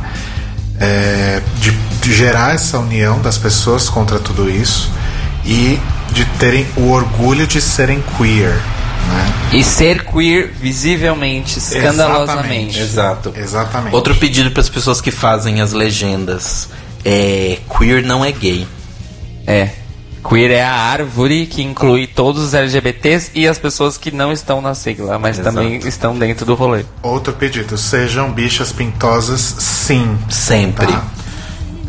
é, de, de gerar essa união das pessoas contra tudo isso e de terem o orgulho de serem queer, né? E ser queer visivelmente, escandalosamente. Exato. Exatamente. Outro pedido para as pessoas que fazem as legendas é queer não é gay. É. Queer é a árvore que inclui todos os LGBTs e as pessoas que não estão na sigla, mas Exato. também estão dentro do rolê. Outro pedido, sejam bichas pintosas, sim. Sempre. Tá?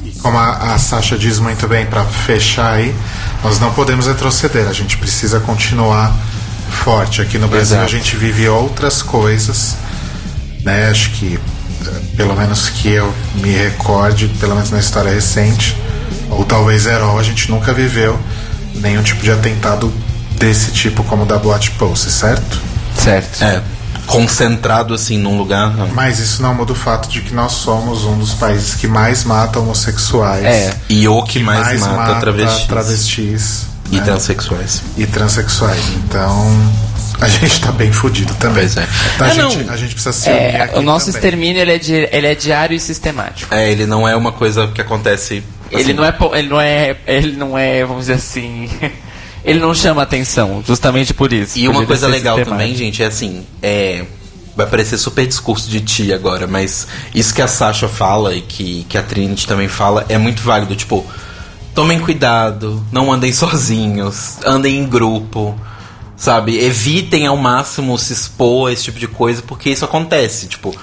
E como a, a Sasha diz muito bem, para fechar aí, nós não podemos retroceder, a gente precisa continuar forte. Aqui no Brasil Exato. a gente vive outras coisas, né? Acho que, eh, pelo menos que eu me recorde, pelo menos na história recente, ou talvez Herol, a gente nunca viveu nenhum tipo de atentado desse tipo como o da Boate Pulse, certo? Certo. É. Concentrado assim num lugar. Não. Mas isso não muda o fato de que nós somos um dos países que mais mata homossexuais. É. E o que mais, mata, travestis. travestis, E né? transexuais. e transexuais. Então, a gente tá bem fudido também. Pois é. Então, a, É, não. gente, a gente precisa se unir É, aqui o nosso também. extermínio ele é, di- ele é diário e sistemático. É, ele não é uma coisa que acontece. Ele assim, não é, ele não é, ele não é, vamos dizer assim, ele não chama atenção, justamente por isso. E uma ele coisa legal sistemático. também, gente, é assim, é. Vai parecer super discurso de ti agora, mas isso que a Sasha fala e que, que a Trinity também fala é muito válido. Tipo, tomem cuidado, não andem sozinhos, andem em grupo, sabe? Evitem ao máximo se expor a esse tipo de coisa, porque isso acontece. Tipo,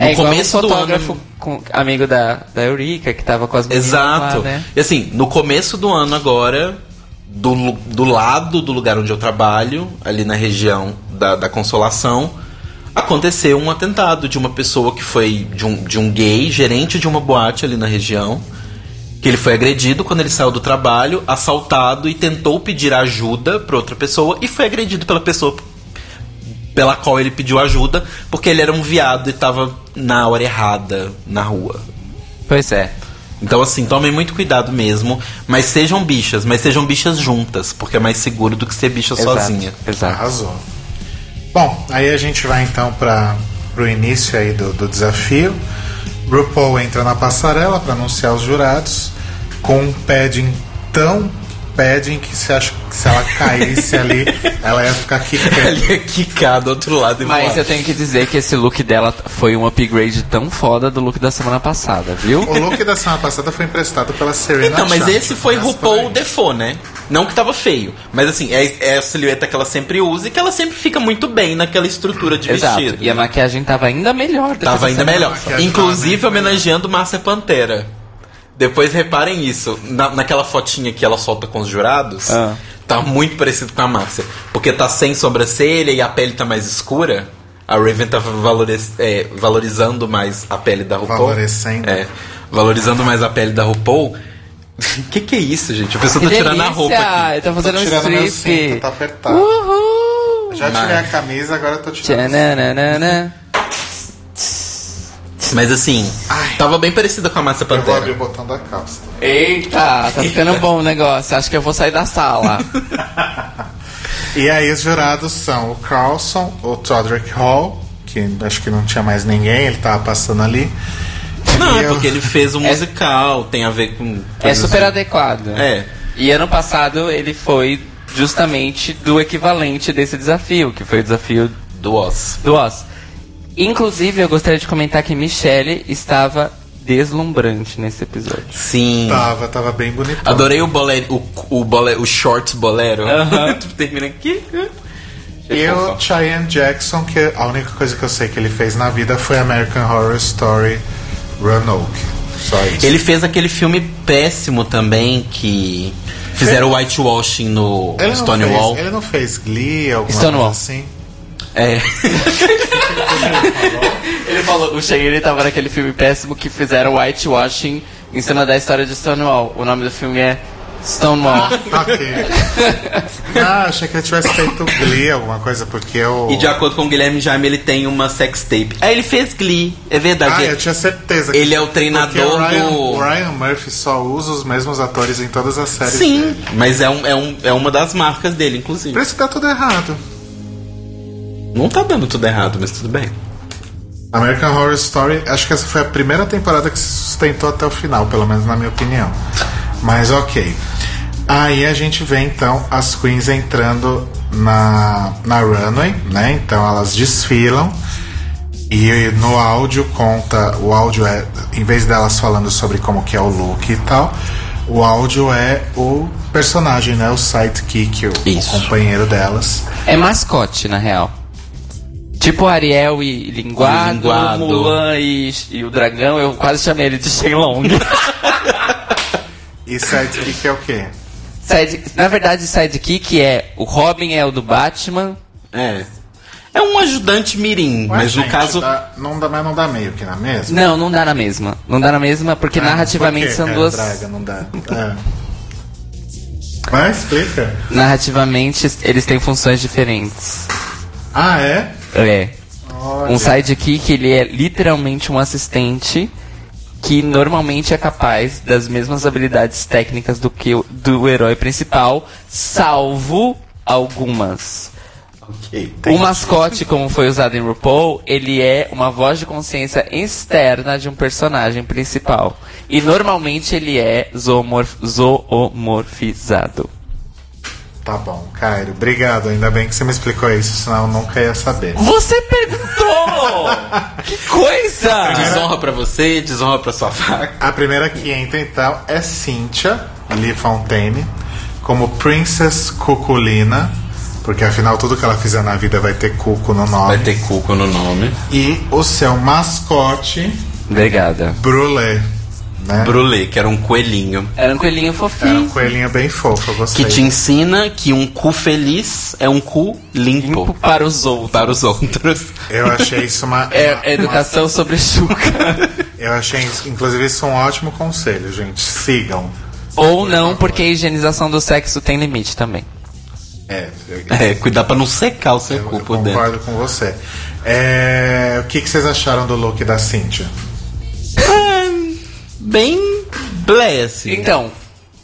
É igual começo um do fotógrafo ano. com, amigo da, da Eurica, que tava com as Exato. lá, né? E assim, no começo do ano agora, do, do lado do lugar onde eu trabalho, ali na região da, da Consolação, aconteceu um atentado de uma pessoa que foi de um, de um gay, gerente de uma boate ali na região. Que ele foi agredido quando ele saiu do trabalho, assaltado e tentou pedir ajuda pra outra pessoa e foi agredido pela pessoa pela qual ele pediu ajuda, porque ele era um viado e tava na hora errada na rua. Pois é. Então, assim, tomem muito cuidado mesmo. Mas sejam bichas, mas sejam bichas juntas, porque é mais seguro do que ser bicha sozinha. Exato. Arrasou. Bom, aí a gente vai então para o início aí do, do desafio. RuPaul entra na passarela para anunciar os jurados com um padding tão padding que se, acha, que se ela caísse ali, ela ia ficar quicando. Ele ia quicar do outro lado e Mas voar. eu tenho que dizer que esse look dela foi um upgrade tão foda do look da semana passada, viu? O look da semana passada foi emprestado pela Serena Então, mas Chacha, esse foi RuPaul. Defoe, né? Não que tava feio, mas assim, é, é a silhueta que ela sempre usa e que ela sempre fica muito bem naquela estrutura de Exato. vestido. E a maquiagem tava ainda melhor. depois Tava da ainda melhor. Inclusive homenageando Márcia Pantera. Depois reparem isso. Na, naquela fotinha que ela solta com os jurados, Ah. tá muito parecido com a Márcia. Porque tá sem sobrancelha e a pele tá mais escura. A Raven tá valoriz- é, valorizando mais a pele da RuPaul. Valorecendo. É. Valorizando mais a pele da RuPaul. que que é isso, gente? A pessoa tá tirando a roupa aqui. Tá fazendo Tô um tirando meu strip. cinto, tá apertado. Uhul! Já tirei Mas- a camisa, agora eu tô tirando. Tchananana. Mas assim, tava bem parecida com a Márcia Eu vou abrir Pantera. o botão da calça. Eita, tá ficando bom o negócio. Acho que eu vou sair da sala. E aí os jurados são o Carlson, o Todrick Hall, que acho que não tinha mais ninguém, ele tava passando ali. Não, E é eu- porque ele fez um musical, tem a ver com. É super assim. adequado. É. E ano passado ele foi justamente do equivalente desse desafio, que foi o desafio Do Oz. do Oz. Inclusive, eu gostaria de comentar que Michelle estava deslumbrante nesse episódio. Sim. Tava, tava bem bonito. Adorei o bolero, o, o, bole, o short bolero. Aham. Termina aqui. E o Cheyenne Jackson, que a única coisa que eu sei que ele fez na vida foi American Horror Story Roanoke. Só isso. Ele fez aquele filme péssimo também que fizeram whitewashing no Ele não Stonewall. Fez, ele não fez Glee, alguma Stonewall. coisa assim? É. Ele falou, o Cheyenne tava naquele filme péssimo que fizeram whitewashing em cima da história de Stonewall. O nome do filme é Stonewall. Ok. ah, achei que ele tivesse feito Glee, alguma coisa, porque eu. E de acordo com o Guilherme Jaime, ele tem uma sex tape. Ah, ele fez Glee, é verdade. Ah, eu tinha certeza. que- Ele é o treinador o Ryan, do- o Ryan Murphy só usa os mesmos atores em todas as séries Sim, dele. mas é, um, é, um, é uma das marcas dele, inclusive. Por isso que tá tudo errado. Não tá dando tudo errado, mas tudo bem. American Horror Story, acho que essa foi a primeira temporada que se sustentou até o final, pelo menos na minha opinião. Mas ok. Aí a gente vê então as queens entrando na, na runway, né? Então elas desfilam e no áudio conta, o áudio é, em vez delas falando sobre como que é o look e tal, o áudio é o personagem, né? O sidekick, o, o companheiro delas. É mascote, na real. Tipo Ariel e Linguado, E Linguado. Mulan e, e o Dragão, eu quase chamei ele de Shenlong. E sidekick é o quê? Side, na verdade, Sidekick é... O Robin é o do Batman. É. É um ajudante mirim, Ué, mas no gente, caso. dá- não dá, mas não dá meio que na mesma? Não, não dá na mesma. Não dá na mesma porque Ah, narrativamente por que, são cara, duas... Draga, não dá. É. Vai, explica. Narrativamente, eles têm funções diferentes. Ah, é? É. Olha. Um sidekick, ele é literalmente um assistente que normalmente é capaz das mesmas habilidades técnicas do que o do herói principal, salvo algumas. Ok. O mascote, como foi usado em RuPaul, ele é uma voz de consciência externa de um personagem principal. E normalmente ele é zoomorf zoomorfizado. Tá bom, Cairo. Obrigado. Ainda bem que você me explicou isso, senão eu nunca ia saber. Você perguntou! que coisa! Desonra pra você, desonra pra sua faca. A primeira que entra, então, é Cynthia Lee Fontaine, como Princess Cuculina, porque afinal tudo que ela fizer na vida vai ter cuco no nome. Vai ter cuco no nome. E o seu mascote, Obrigada. Brulé. Né? Brulé, que era um coelhinho. Era um coelhinho É um fofinho. coelhinho bem fofo, gostei. Que te ensina que um cu feliz é um cu limpo. Limpo para os outros. Para os outros. Eu achei isso uma. É, uma- é educação sobre chuca. Eu achei, isso- inclusive, isso um ótimo conselho, gente. Sigam. Ou não, porque a higienização do sexo tem limite também. É, eu, É, cuidar pra não secar o seu eu cu por dentro. concordo com você. É, o que, que vocês acharam do look da Cynthia? Bem blé, assim. Então,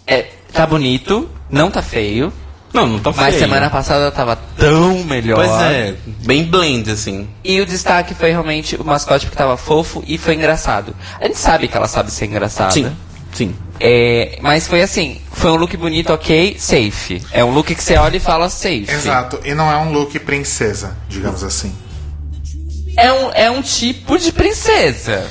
é, tá bonito, não tá feio. Não, não tá feio. Mas semana passada tava tão melhor. Pois é, bem blend, assim. E o destaque foi realmente o mascote porque tava fofo e foi engraçado. A gente sabe que ela sabe ser engraçada. Sim, sim. É, mas foi assim, foi um look bonito, ok, safe. É um look que você olha e fala safe. Exato, e não é um look princesa, digamos assim. É um, é um tipo de princesa.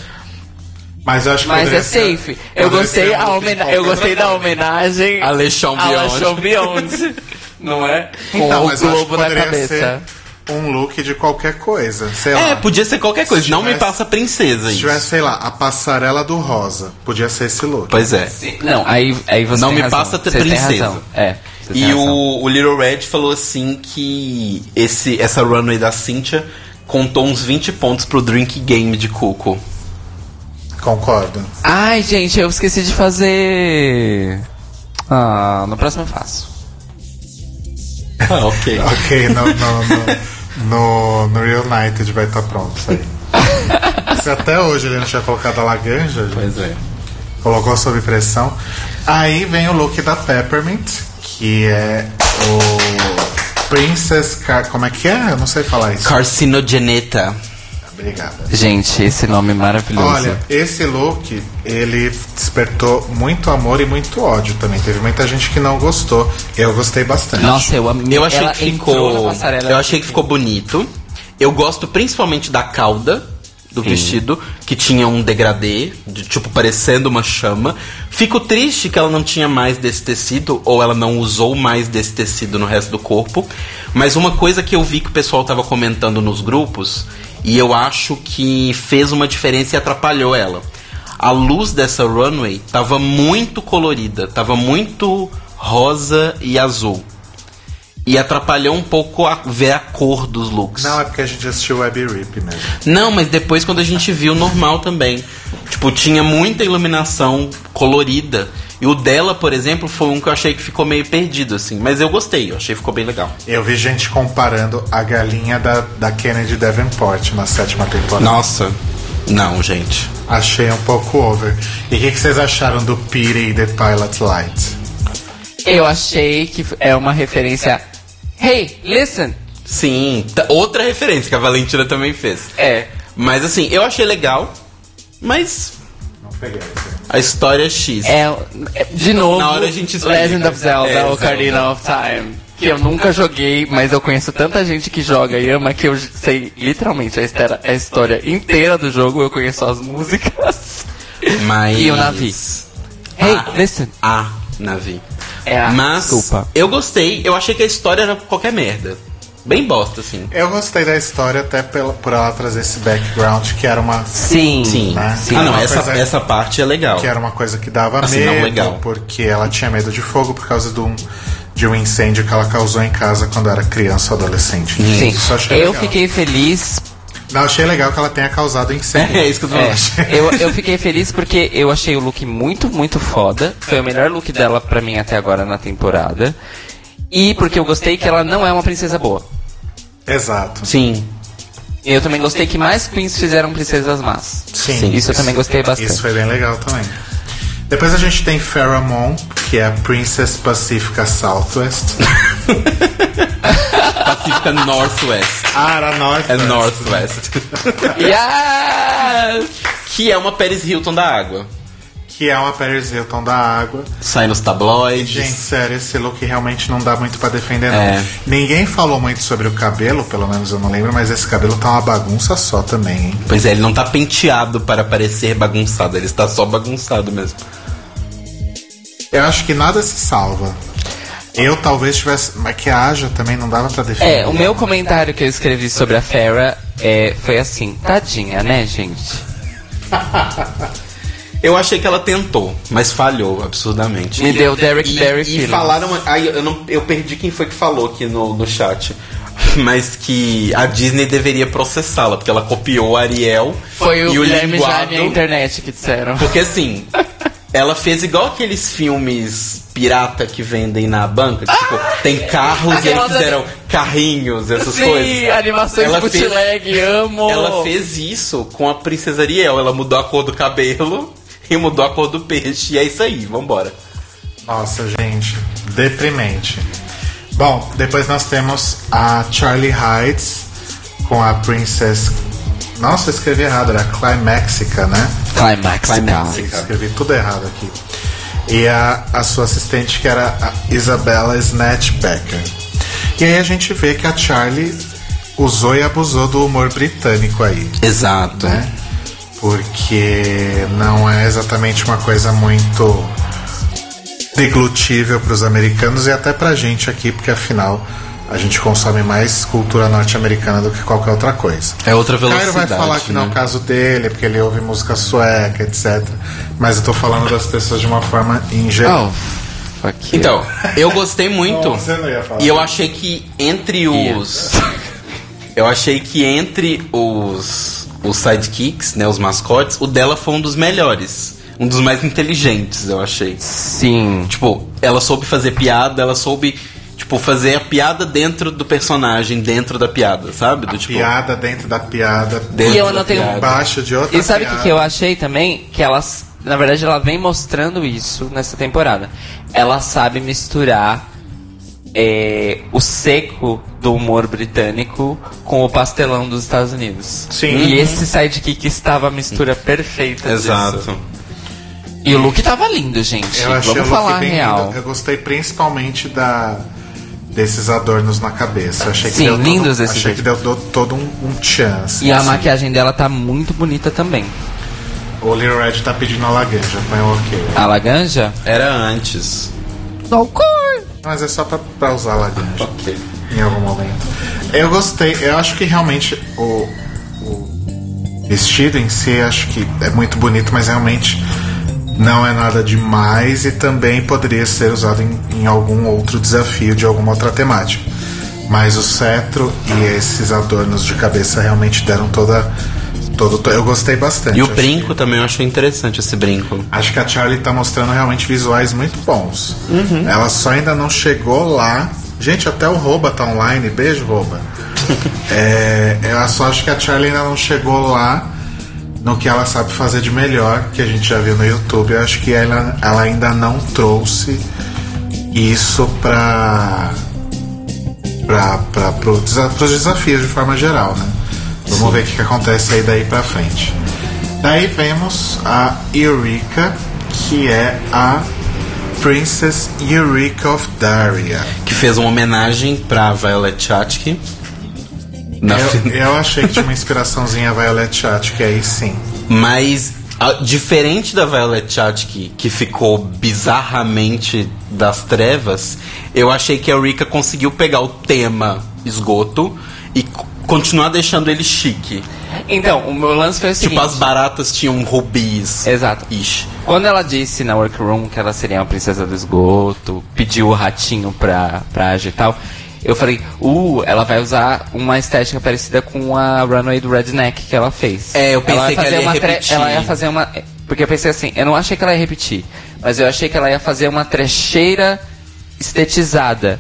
Mas eu acho que Mas é ser- safe. Eu gostei, a homena- eu gostei da homenagem A Lechon Beyond. Não é? Com Então, o globo na poderia cabeça. ser um look de qualquer coisa. Sei É, lá. podia ser qualquer coisa. Se não me tivesse- passa princesa Se isso. tivesse, sei lá, a passarela do rosa, podia ser esse look. Pois é. Sim, Não, aí, aí você Não tem me razão. passa tem princesa. razão. É. E o, o Little Red falou assim que esse, essa runway da Cynthia contou uns 20 pontos pro drink game de Cuco. Concordo. Ai, gente, eu esqueci de fazer. Ah, no próximo eu faço. Ah, ok. Ok, no, no, no, no, no Real United vai estar pronto isso aí. Se até hoje ele não tinha colocado a laganja, gente, Pois é. colocou sob pressão. Aí vem o look da Peppermint, que é o Princess Car... Como é que é? Eu não sei falar isso. Carcinogeneta. Obrigada. Gente, esse nome maravilhoso. Olha, esse look, ele despertou muito amor e muito ódio também. Teve muita gente que não gostou. Eu gostei bastante. Nossa, eu amei. Eu achei Ela que ficou. Eu achei que ficou bonito. Eu gosto principalmente da cauda do vestido, que tinha um degradê, de, tipo, parecendo uma chama. Fico triste que ela não tinha mais desse tecido, ou ela não usou mais desse tecido no resto do corpo. Mas uma coisa que eu vi que o pessoal tava comentando nos grupos, e eu acho que fez uma diferença e atrapalhou ela. A luz dessa runway tava muito colorida, tava muito rosa e azul. E atrapalhou um pouco a ver a cor dos looks. Não, é porque a gente assistiu Web Rip mesmo. Não, mas depois quando a gente viu normal também. Tipo, tinha muita iluminação colorida. E o dela, por exemplo, foi um que eu achei que ficou meio perdido, assim. Mas eu gostei, eu achei que ficou bem legal. Eu vi gente comparando a galinha da, da Kennedy Davenport na sétima temporada. Nossa. Não, gente. Achei um pouco over. E o que, que vocês acharam do Pity The Pilot Light? Eu achei que é uma referência. Hey, listen! Sim, t- outra referência que a Valentina também fez. É. Mas assim, eu achei legal, mas Não peguei esse. a história é X. É, é, de novo, Na hora a gente explica. Legend of Zelda, É, Ocarina of Time. Que eu nunca joguei, mas eu conheço tanta gente que joga e ama que eu sei literalmente a história, a história inteira do jogo, eu conheço as músicas. Mas. E o Navi. Hey, Ah. listen. A Navi. É a- Mas desculpa. eu gostei, eu achei que a história era qualquer merda. Bem bosta, assim. Eu gostei da história até pela, por ela trazer esse background que era uma Sim. Sim. Né? Ah, não, essa, coisa- essa parte é legal. que era uma coisa que dava Assim, medo, não legal. porque ela tinha medo de fogo por causa de um, de um incêndio que ela causou em casa quando era criança ou adolescente. Sim. Isso eu achei Eu legal. fiquei feliz. Não, achei legal que ela tenha causado incêndio. É isso que eu tô É, eu, eu fiquei feliz porque eu achei o look muito, muito foda. Foi o melhor look dela pra mim até agora na temporada. E porque eu gostei que ela não é uma princesa boa. Exato. Sim. E eu também gostei que mais queens fizeram princesas más. Sim. Isso eu também gostei bastante. Isso foi bem legal também. Depois a gente tem Farrah Moon, que é a Princess Pacifica Southwest. Pacífica Northwest. ah, era Northwest. É Northwest. Yes! que é uma Paris Hilton da água. Que é uma Paris Hilton da água. Sai nos tabloides. Gente, sério, esse look realmente não dá muito pra defender, não. É. Ninguém falou muito sobre o cabelo, pelo menos eu não lembro, mas esse cabelo tá uma bagunça só também, hein? Pois é, ele não tá penteado para parecer bagunçado, ele está só bagunçado mesmo. Eu acho que nada se salva. Eu talvez tivesse. Maquiagem também não dava pra defender. É, o meu comentário que eu escrevi sobre a Farrah é, foi assim, tadinha, né, gente? Eu achei que ela tentou, mas falhou absurdamente. Me deu Derek e, Barry E feelings. falaram. Ai, eu, não, eu perdi quem foi que falou aqui no, no chat. Mas que a Disney deveria processá-la, porque ela copiou Ariel Foi o e o Guilherme linguado. Jaime e a internet que disseram. Porque assim, ela fez igual aqueles filmes pirata que vendem na banca. que, tipo, tem carros e eles fizeram carrinhos, essas Sim, coisas. animações Ela fez- bootleg, amo. Ela fez isso com a Princesa Ariel. Ela mudou a cor do cabelo e mudou a cor do peixe. E é isso aí, vambora. Nossa, gente, deprimente. Bom, depois nós temos a Charlie Heights com a Princess. Nossa, eu escrevi errado, era Climaxica, né? Climax. Climaxica. Escrevi tudo errado aqui. E a, a sua assistente que era a Isabella Snatchbacker. E aí a gente vê que a Charlie usou e abusou do humor britânico aí, Exato. né? Porque não é exatamente uma coisa muito deglutível para os americanos e até pra gente aqui, porque afinal a gente consome mais cultura norte-americana do que qualquer outra coisa. É outra O Cairo velocidade. vai falar que não é né? o caso dele, porque ele ouve música sueca, etc. Mas eu tô falando das pessoas de uma forma em geral. Oh. Então, eu gostei muito. Não, você não ia falar. E eu achei que entre os. Eu achei que entre os. Os sidekicks, né? Os mascotes, o dela foi um dos melhores. Um dos mais inteligentes, eu achei. Sim. Tipo, ela soube fazer piada, ela soube, tipo, fazer a piada dentro do personagem, dentro da piada, sabe? Do tipo. Piada dentro da piada, Dentro E eu da não tenho- embaixo de outra E sabe o que, que eu achei também? Que elas, na verdade, ela vem mostrando isso nessa temporada. Ela sabe misturar é, o seco do humor britânico com o pastelão dos Estados Unidos. Sim. E esse sidekick estava a mistura perfeita disso. Exato. E o look tava lindo, gente. Eu achei Vamos o look falar a bem real. lindo. Eu gostei principalmente da desses adornos na cabeça. Eu achei que Sim, deu lindos todo, Achei que deu, do- todo um, um chance. E a assim. maquiagem dela tá muito bonita também. O Little Red tá pedindo a laganja, põe o ok. A Laganja? Era antes. Mas é só pra, pra usar a laganja Ok. em algum momento. Eu gostei, eu acho que realmente o, o vestido em si acho que é muito bonito, mas realmente não é nada demais e também poderia ser usado em, em algum outro desafio de alguma outra temática. Mas o cetro e esses adornos de cabeça realmente deram toda. Todo, eu gostei bastante. E o brinco também, eu achei interessante esse brinco. Acho que a Charlie tá mostrando realmente visuais muito bons. Uhum. Ela só ainda não chegou lá. Gente, até o Roba tá online. Beijo, Roba. é, eu só acho que a Charlie ainda não chegou lá no que ela sabe fazer de melhor, que a gente já viu no YouTube. Eu acho que ela, ela ainda não trouxe isso pro, desa- pros desafios de forma geral, né? Vamos ver o que, que acontece aí daí pra frente. Daí vemos a Eureka, que é a Princess Eureka of Daria. Que fez uma homenagem pra Violet Chachki. Eu, eu achei que tinha uma inspiraçãozinha Violet que aí sim. Mas, a- diferente da Violet Chachki, que ficou bizarramente das trevas, eu achei que a Rika conseguiu pegar o tema esgoto e continuar deixando ele chique. Então, o meu lance foi o seguinte. Tipo, as baratas tinham rubis. Exato. Ish. Quando ela disse na workroom que ela seria uma princesa do esgoto, pediu o ratinho pra, pra agir e tal, eu falei, uh, ela vai usar uma estética parecida com a Runway do Redneck que ela fez. É, eu pensei vai que ela ia repetir. Ela ia fazer uma... Porque eu pensei assim, eu não achei que ela ia repetir, mas eu achei que ela ia fazer uma trecheira estetizada.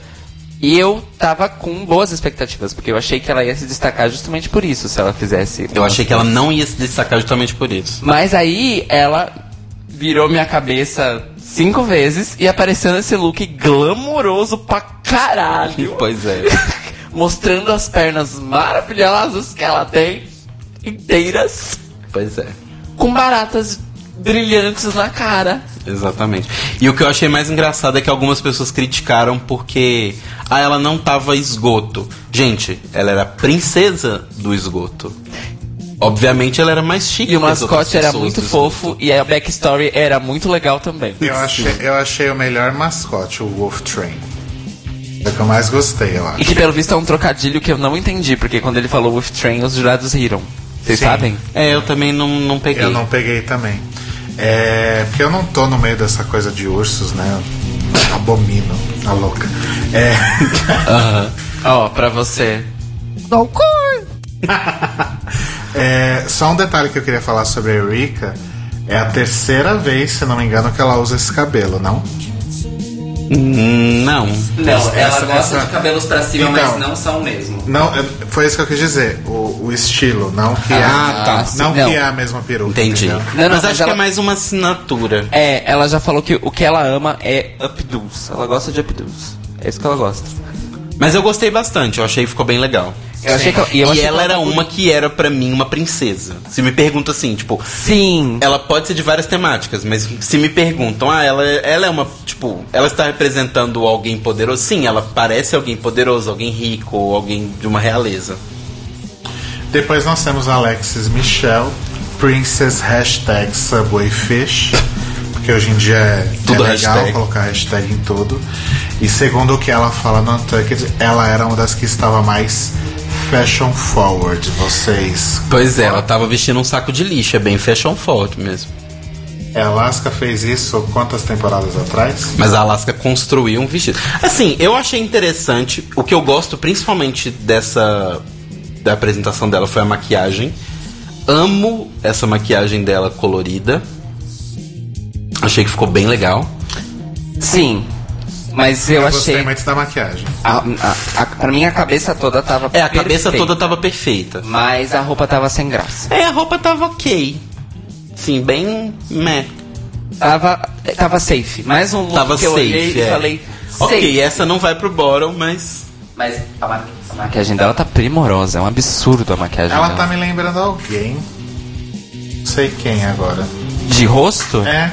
E eu tava com boas expectativas, porque eu achei que ela ia se destacar justamente por isso, se ela fizesse... Eu achei que ela não ia se destacar justamente por isso. Mas aí ela virou minha cabeça cinco vezes e apareceu nesse look glamouroso pra caralho. Pois é. Mostrando as pernas maravilhosas que ela tem, inteiras, Pois é. com baratas brilhantes na cara. Exatamente. E o que eu achei mais engraçado é que algumas pessoas criticaram porque ah, ela não tava esgoto. Gente, ela era princesa do esgoto. Obviamente ela era mais chique. E o mascote era muito fofo e a backstory era muito legal também. Eu achei, eu achei o melhor mascote, o Wolf Train. É o que eu mais gostei, eu acho. E que pelo visto é um trocadilho que eu não entendi, porque quando ele falou with train, os jurados riram. Vocês Sim. sabem? É, eu também não, não peguei. Eu não peguei também. É, porque eu não tô no meio dessa coisa de ursos, né? Eu abomino a louca. É, Ó, pra você. é, só um detalhe que eu queria falar sobre a Eureka. É a terceira vez, se não me engano, que ela usa esse cabelo, não? Não. Não, Essa- ela essa- gosta essa- de cabelos pra cima, Então. mas não são mesmo. Não, é- foi isso que eu quis dizer. O, o estilo, não que é. Ah, tá. Não, Não. que é a mesma peruca. Entendi. entendeu? Não, não, mas mas acho ela- que é mais uma assinatura. É, ela já falou que o que ela ama é updos. Ela gosta de updos. É isso que ela gosta. Mas eu gostei bastante, eu achei que ficou bem legal. Eu achei que, e eu e achei ela que era uma que era pra mim uma princesa. Se me pergunta assim, tipo, Sim. ela pode ser de várias temáticas, mas se me perguntam, ah, ela, ela é uma, tipo, ela está representando alguém poderoso? Sim, ela parece alguém poderoso, alguém rico, ou alguém de uma realeza. Depois nós temos Alexis Michel, Princess Hashtag Subway Fish, porque hoje em dia é, Tudo é legal hashtag. colocar hashtag em tudo. E segundo o que ela fala no Untucked, ela era uma das que estava mais fashion forward. Vocês. Pois é, ela tava vestindo um saco de lixo, é bem fashion forward mesmo. A Alaska fez isso quantas temporadas atrás? Mas a Alaska construiu um vestido. Assim, eu achei interessante. O que eu gosto principalmente dessa. da apresentação dela foi a maquiagem. Amo essa maquiagem dela colorida. Achei que ficou bem legal. Sim. Mas eu, Eu gostei achei. muito da maquiagem. A, a, a, pra mim a cabeça toda tava. É, a cabeça perfeita, toda tava perfeita. Mas a roupa tava sem graça. É, a roupa tava ok. Sim, bem meh. Tava, tava safe. Mais um look Tava que eu safe, olhei e é. falei. Ok, safe. essa não vai pro bottom, mas. Mas a, ma- a maquiagem dela tá primorosa. É um absurdo a maquiagem Ela dela. tá me lembrando alguém. Não sei quem agora. De rosto? É.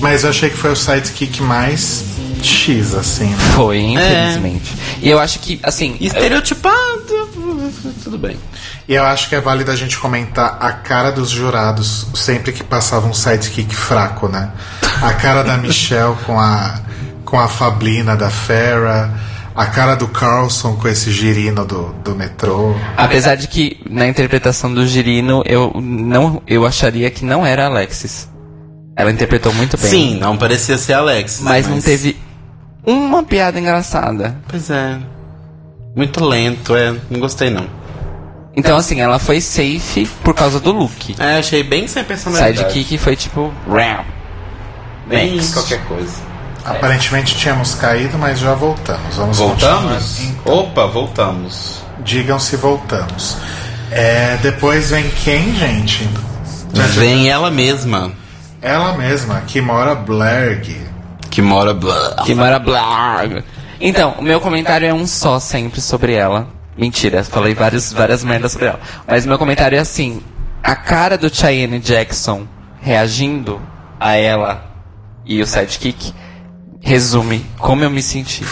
Mas eu achei que foi o sidekick mais X, assim, né? Foi, infelizmente. E eu acho que, assim. Estereotipado. Tudo bem. E eu acho que é válido a gente comentar a cara dos jurados sempre que passava um sidekick fraco, né? A cara da Michelle com a, com a Fablina da Farah, a cara do Carlson com esse girino do, do metrô. Apesar de que na interpretação do Girino eu não eu acharia que não era Alexis. Ela interpretou muito bem. Sim, não parecia ser Alex. Mas, não teve uma piada engraçada. Pois é. Muito lento, é. Não gostei não. Então assim, ela foi safe por causa do look. É, achei bem sem personalidade. Sidekick foi tipo. Ram. Bem Next. qualquer coisa. Aparentemente tínhamos caído, mas já voltamos. Vamos Voltamos? continuar. Opa, voltamos. Digam se voltamos. É, depois vem quem, gente? Vem ela mesma, Ela mesma, Kimora Blerg. que mora. Blá. Que maravilha. Então, o meu comentário é um só sempre sobre ela. Mentira, falei várias, várias merdas sobre ela. Mas meu comentário é assim: a cara do Cheyenne Jackson reagindo a ela e o sidekick resume como eu me senti.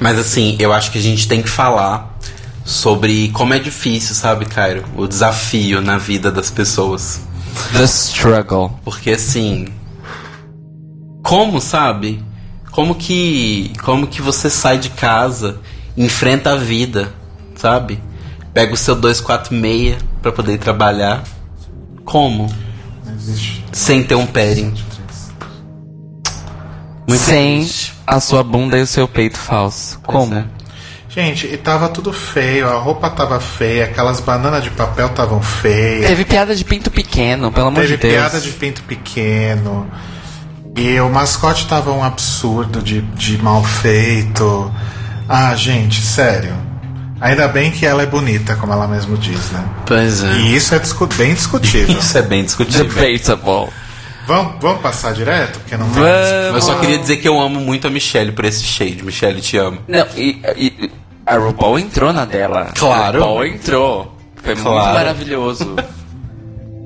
Mas assim, eu acho que a gente tem que falar sobre como é difícil, sabe, Cairo? O desafio na vida das pessoas. The struggle. Porque assim. Como, sabe? Como que. Como que você sai de casa, enfrenta a vida, sabe? Pega o seu 246 pra poder trabalhar. Como? Sem ter um padding. Muito Sem triste. a sua bunda e o seu peito falso. Como? Gente, e tava tudo feio, a roupa tava feia, aquelas bananas de papel estavam feias. Teve piada de pinto pequeno, pelo amor Teve de Deus. piada de pinto pequeno. E o mascote tava um absurdo de, de mal feito. Ah, gente, sério. Ainda bem que ela é bonita, como ela mesmo diz, né? Pois é. E isso é discu- bem discutível. Isso é bem discutível. Debatable. Vamos, vamos passar direto? Porque não Vamos. Eu só queria dizer que eu amo muito a Michelle por esse shade. Michelle, te amo. Não, e, e- a RuPaul entrou na dela. Claro. A RuPaul entrou. Foi muito Claro. maravilhoso.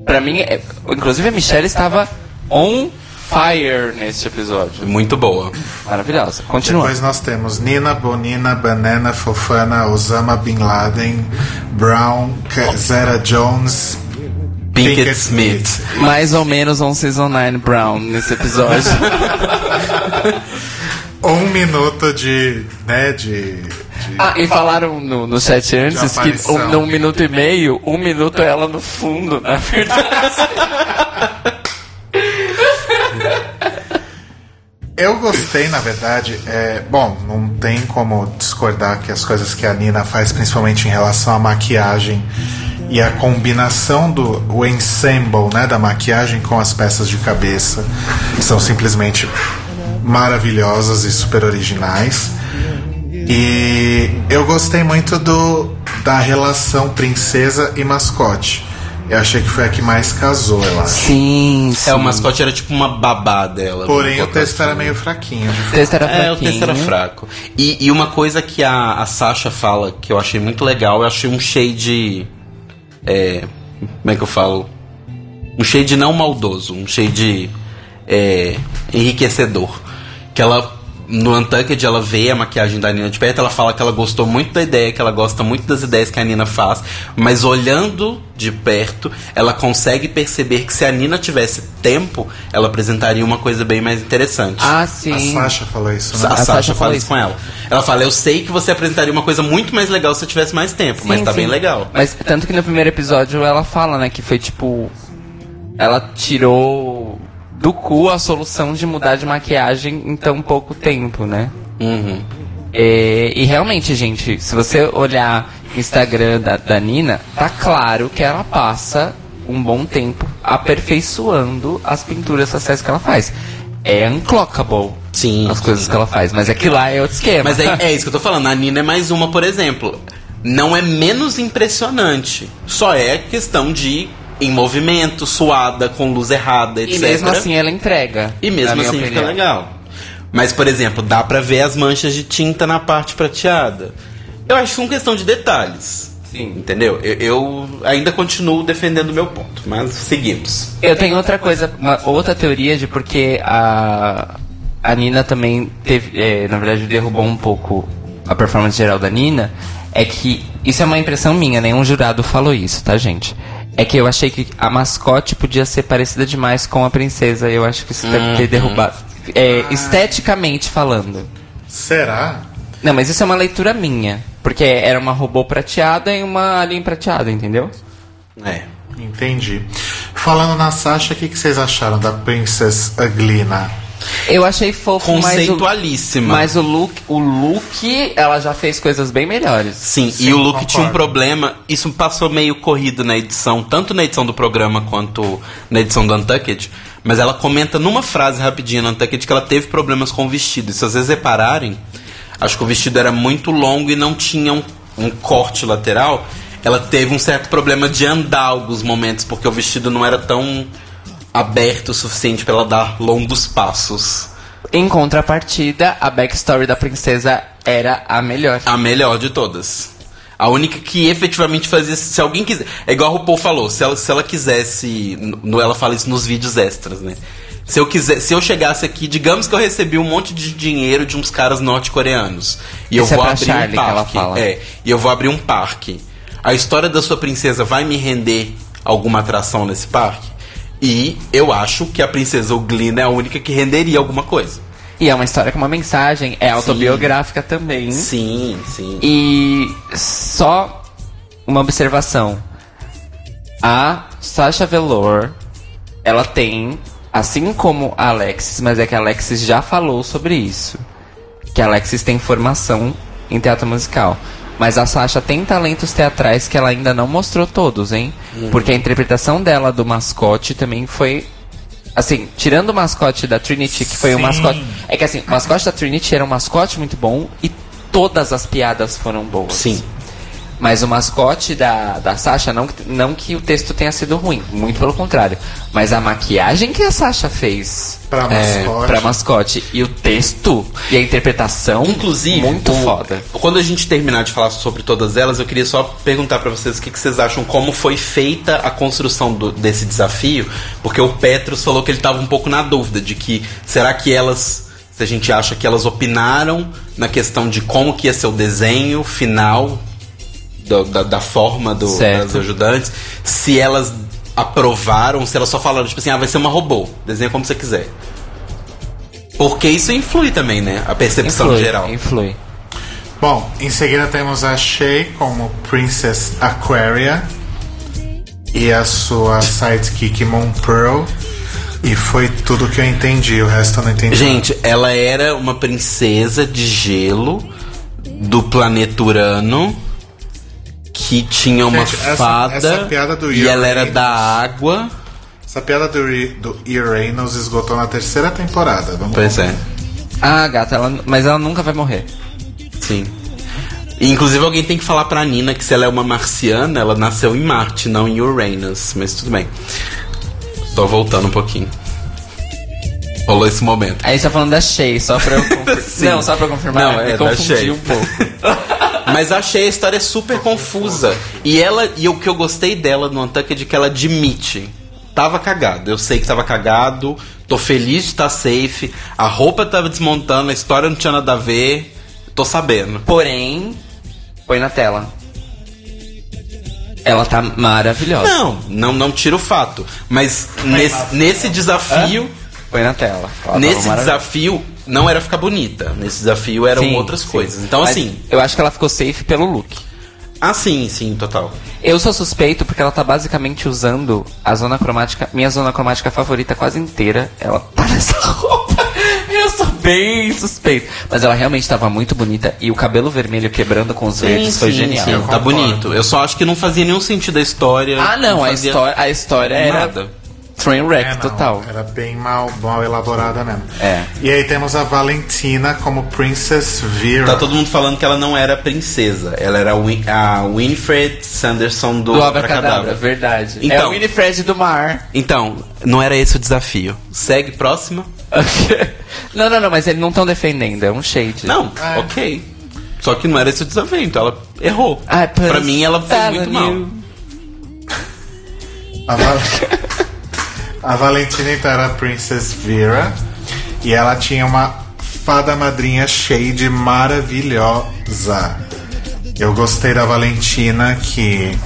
pra mim, é- inclusive a Michelle estava on fire neste episódio. Muito boa. Maravilhosa. Continua. Depois nós temos Nina, Bonina, Banana, Fofana, Osama Bin Laden, Brown, Zara Jones, Pinkett Smith. Mais ou menos um Season 9 Brown nesse episódio. Um minuto de. né, de. de- ah, e falaram no, no chat antes que um, num minuto e meio, um minuto é ela no fundo, na verdade. Eu gostei, na verdade. É, bom, não tem como discordar que as coisas que a Nina faz, principalmente em relação à maquiagem e a combinação do o ensemble né, da maquiagem com as peças de cabeça, são simplesmente maravilhosas e super originais. E eu gostei muito do da relação princesa e mascote. Eu achei que foi a que mais casou, eu acho. Sim, sim. É, o mascote era tipo uma babá dela. Porém, o vamos botar texto era assim. meio fraquinho. de O texto era É, o texto era fraquinho. fraco. E, e uma coisa que a, a Sasha fala que eu achei muito legal, eu achei um shade. É, como é que eu falo? Um shade não maldoso, um shade é, enriquecedor. Que ela, no Untucked, ela vê a maquiagem da Nina de perto, ela fala que ela gostou muito da ideia, que ela gosta muito das ideias que a Nina faz, mas olhando de perto, ela consegue perceber que se a Nina tivesse tempo, ela apresentaria uma coisa bem mais interessante. Ah, A sim. Sasha falou isso, A, né? A Sasha, Sasha fala falou isso com ela. Ela fala, eu sei que você apresentaria uma coisa muito mais legal se você tivesse mais tempo, mas Sim, tá sim. bem legal. Mas tanto que no primeiro episódio ela fala, né, que foi tipo. Ela tirou do cu a solução de mudar de maquiagem em tão pouco tempo, né? Uhum. É, e realmente, gente, se você olhar o Instagram da, da Nina, tá claro que ela passa um bom tempo aperfeiçoando as pinturas faciais que ela faz. É unclockable Sim. as coisas que ela faz, mas é que lá é outro esquema. Mas é, é isso que eu tô falando. A Nina é mais uma, por exemplo. Não é menos impressionante. Só é questão de em movimento, suada, com luz errada, etc. e mesmo assim ela entrega. E mesmo assim fica legal. Mas, por exemplo, dá pra ver as manchas de tinta na parte prateada. Eu acho que são questão de detalhes. Sim. Entendeu? Eu, eu ainda continuo defendendo o meu ponto, mas seguimos. Eu tenho outra coisa, uma outra teoria de porque a, a Nina também teve, é, na verdade, derrubou um pouco a performance geral da Nina. É que isso é uma impressão minha, nenhum jurado falou isso, tá, gente? É que eu achei que a mascote podia ser parecida demais com a princesa. Eu acho que isso deve ter derrubado. É, esteticamente falando. Será? Não, mas isso é uma leitura minha. Porque era uma robô prateada e uma alien prateada, entendeu? É. Entendi. Falando na Sasha, o que, que vocês acharam da Princess Aglina? Eu achei fofo, mas o, Conceitualíssima. mas o look, o look, ela já fez coisas bem melhores. Sim, Sim, e o look concordo. tinha um problema. Isso passou meio corrido na edição, tanto na edição do programa quanto na edição do Untucked. Mas ela comenta numa frase rapidinha no Untucked que ela teve problemas com o vestido. E se vocês repararem, acho que o vestido era muito longo e não tinha um, um corte lateral. Ela teve um certo problema de andar alguns momentos, porque o vestido não era tão aberto o suficiente para ela dar longos passos. Em contrapartida, a backstory da princesa era a melhor. A melhor de todas. A única que efetivamente fazia. Se alguém quiser. É igual a RuPaul falou, se ela, se ela quisesse. No, ela fala isso nos vídeos extras, né? Se eu, quiser, se eu chegasse aqui, digamos que eu recebi um monte de dinheiro de uns caras norte-coreanos. E eu Isso é vou pra abrir Charlie um parque. É, e eu vou abrir um parque. A história da sua princesa vai me render alguma atração nesse parque? E eu acho que a princesa Oglina é a única que renderia alguma coisa. E é uma história com uma mensagem, é autobiográfica também. Sim, sim. E só uma observação. A Sasha Velour, ela tem, assim como a Alexis, mas é que a Alexis já falou sobre isso. Que a Alexis tem formação em teatro musical. Mas a Sasha tem talentos teatrais que ela ainda não mostrou todos, hein? Porque a interpretação dela do mascote também foi. Assim, tirando o mascote da Trinity, que foi o Sim. mascote. É que assim, o mascote da Trinity era um mascote muito bom e todas as piadas foram boas. Sim. Mas o mascote da, da Sasha, não, que- não que o texto tenha sido ruim, muito pelo contrário. Mas a maquiagem que a Sasha fez Pra é, mascote. pra mascote e o texto e a interpretação, Inclusive, muito o- foda. Quando a gente terminar de falar sobre todas elas, eu queria só perguntar pra vocês o que, que vocês acham, como foi feita a construção do- desse desafio, porque o Petros falou que ele tava um pouco na dúvida de que será que elas, se a gente acha que elas opinaram na questão de como que ia ser o desenho final do- da, da forma do- das ajudantes, se elas aprovaram, se elas só falaram tipo assim, ah, vai ser uma robô, desenha como você quiser. Porque isso influi também, né? A percepção Influi, geral. influi. Bom, em seguida temos a Shay como Princess Aquaria e a sua sidekick Moon Pearl. E foi tudo que eu entendi, o resto eu não entendi. Gente, ela era uma princesa de gelo do planeta Urano que tinha uma Gente, essa- fada essa piada do e ela era da água. Essa piada do, do Uranus esgotou na terceira temporada. Vamos Pois lá. é. Ah, gata, ela, mas ela nunca vai morrer. Sim. E, inclusive alguém tem que falar pra Nina que se ela é uma marciana, ela nasceu em Marte, não em Uranus. Mas tudo bem. Tô voltando um pouquinho. Rolou esse momento. Aí você tá falando da Shay, só pra eu confirmar. Não, só pra eu confirmar. Não, é, me confundi um pouco. Mas achei a história super confusa. E ela, e o que eu gostei dela no Untucked é que ela admite. Tava cagado. Eu sei que tava cagado. Tô feliz de estar safe. A roupa tava desmontando, a história não tinha nada a ver. Tô sabendo. Porém, põe na tela. Ela tá maravilhosa. Não, não, não tira o fato. Mas nesse, nesse desafio. Põe na tela. Ela Nesse desafio não era ficar bonita. Nesse desafio eram Sim, outras sim. coisas. Então Mas assim. Eu acho que ela ficou safe pelo look. Ah, sim, sim, total. Eu sou suspeito porque ela tá basicamente usando a zona cromática, minha zona cromática favorita quase inteira. Ela tá nessa roupa. Eu sou bem suspeito. Mas ela realmente tava muito bonita e o cabelo vermelho quebrando com os verdes foi genial. sim, tá bonito. Eu só acho que não fazia nenhum sentido a história. Ah, não, a fazia história, a história era Nada. Train wreck É, não, total. Era bem mal, mal elaborada mesmo. É. E aí temos a Valentina como Princess Vera. Tá todo mundo falando que ela não era princesa. Ela era a, Win a Winfred Sanderson do, Do Abracadabra. Verdade. é Então- o Winifred do mar. Então, não era esse o desafio. Segue próxima. não, não, não, mas eles não estão defendendo, é um shade. Não, É. ok. Só que não era esse o desafio, então ela errou. Ai, pra mim, ela fez muito mal. you. A, Val- a Valentina então era a Princess Vera. E ela tinha uma fada madrinha shade maravilhosa. Eu gostei da Valentina que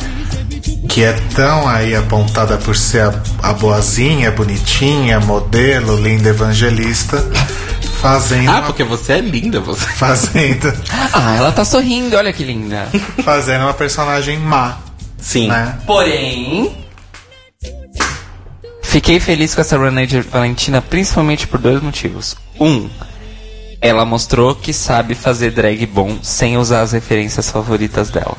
que é tão aí apontada por ser a, a boazinha, bonitinha, modelo, linda evangelista, fazendo Ah, uma- porque você é linda, você. fazendo Ah, ela tá sorrindo, olha que linda. fazendo uma personagem má, Sim. né? Porém, fiquei feliz com essa run aí de Valentina, principalmente por dois motivos. Um, ela mostrou que sabe fazer drag bom sem usar as referências favoritas dela.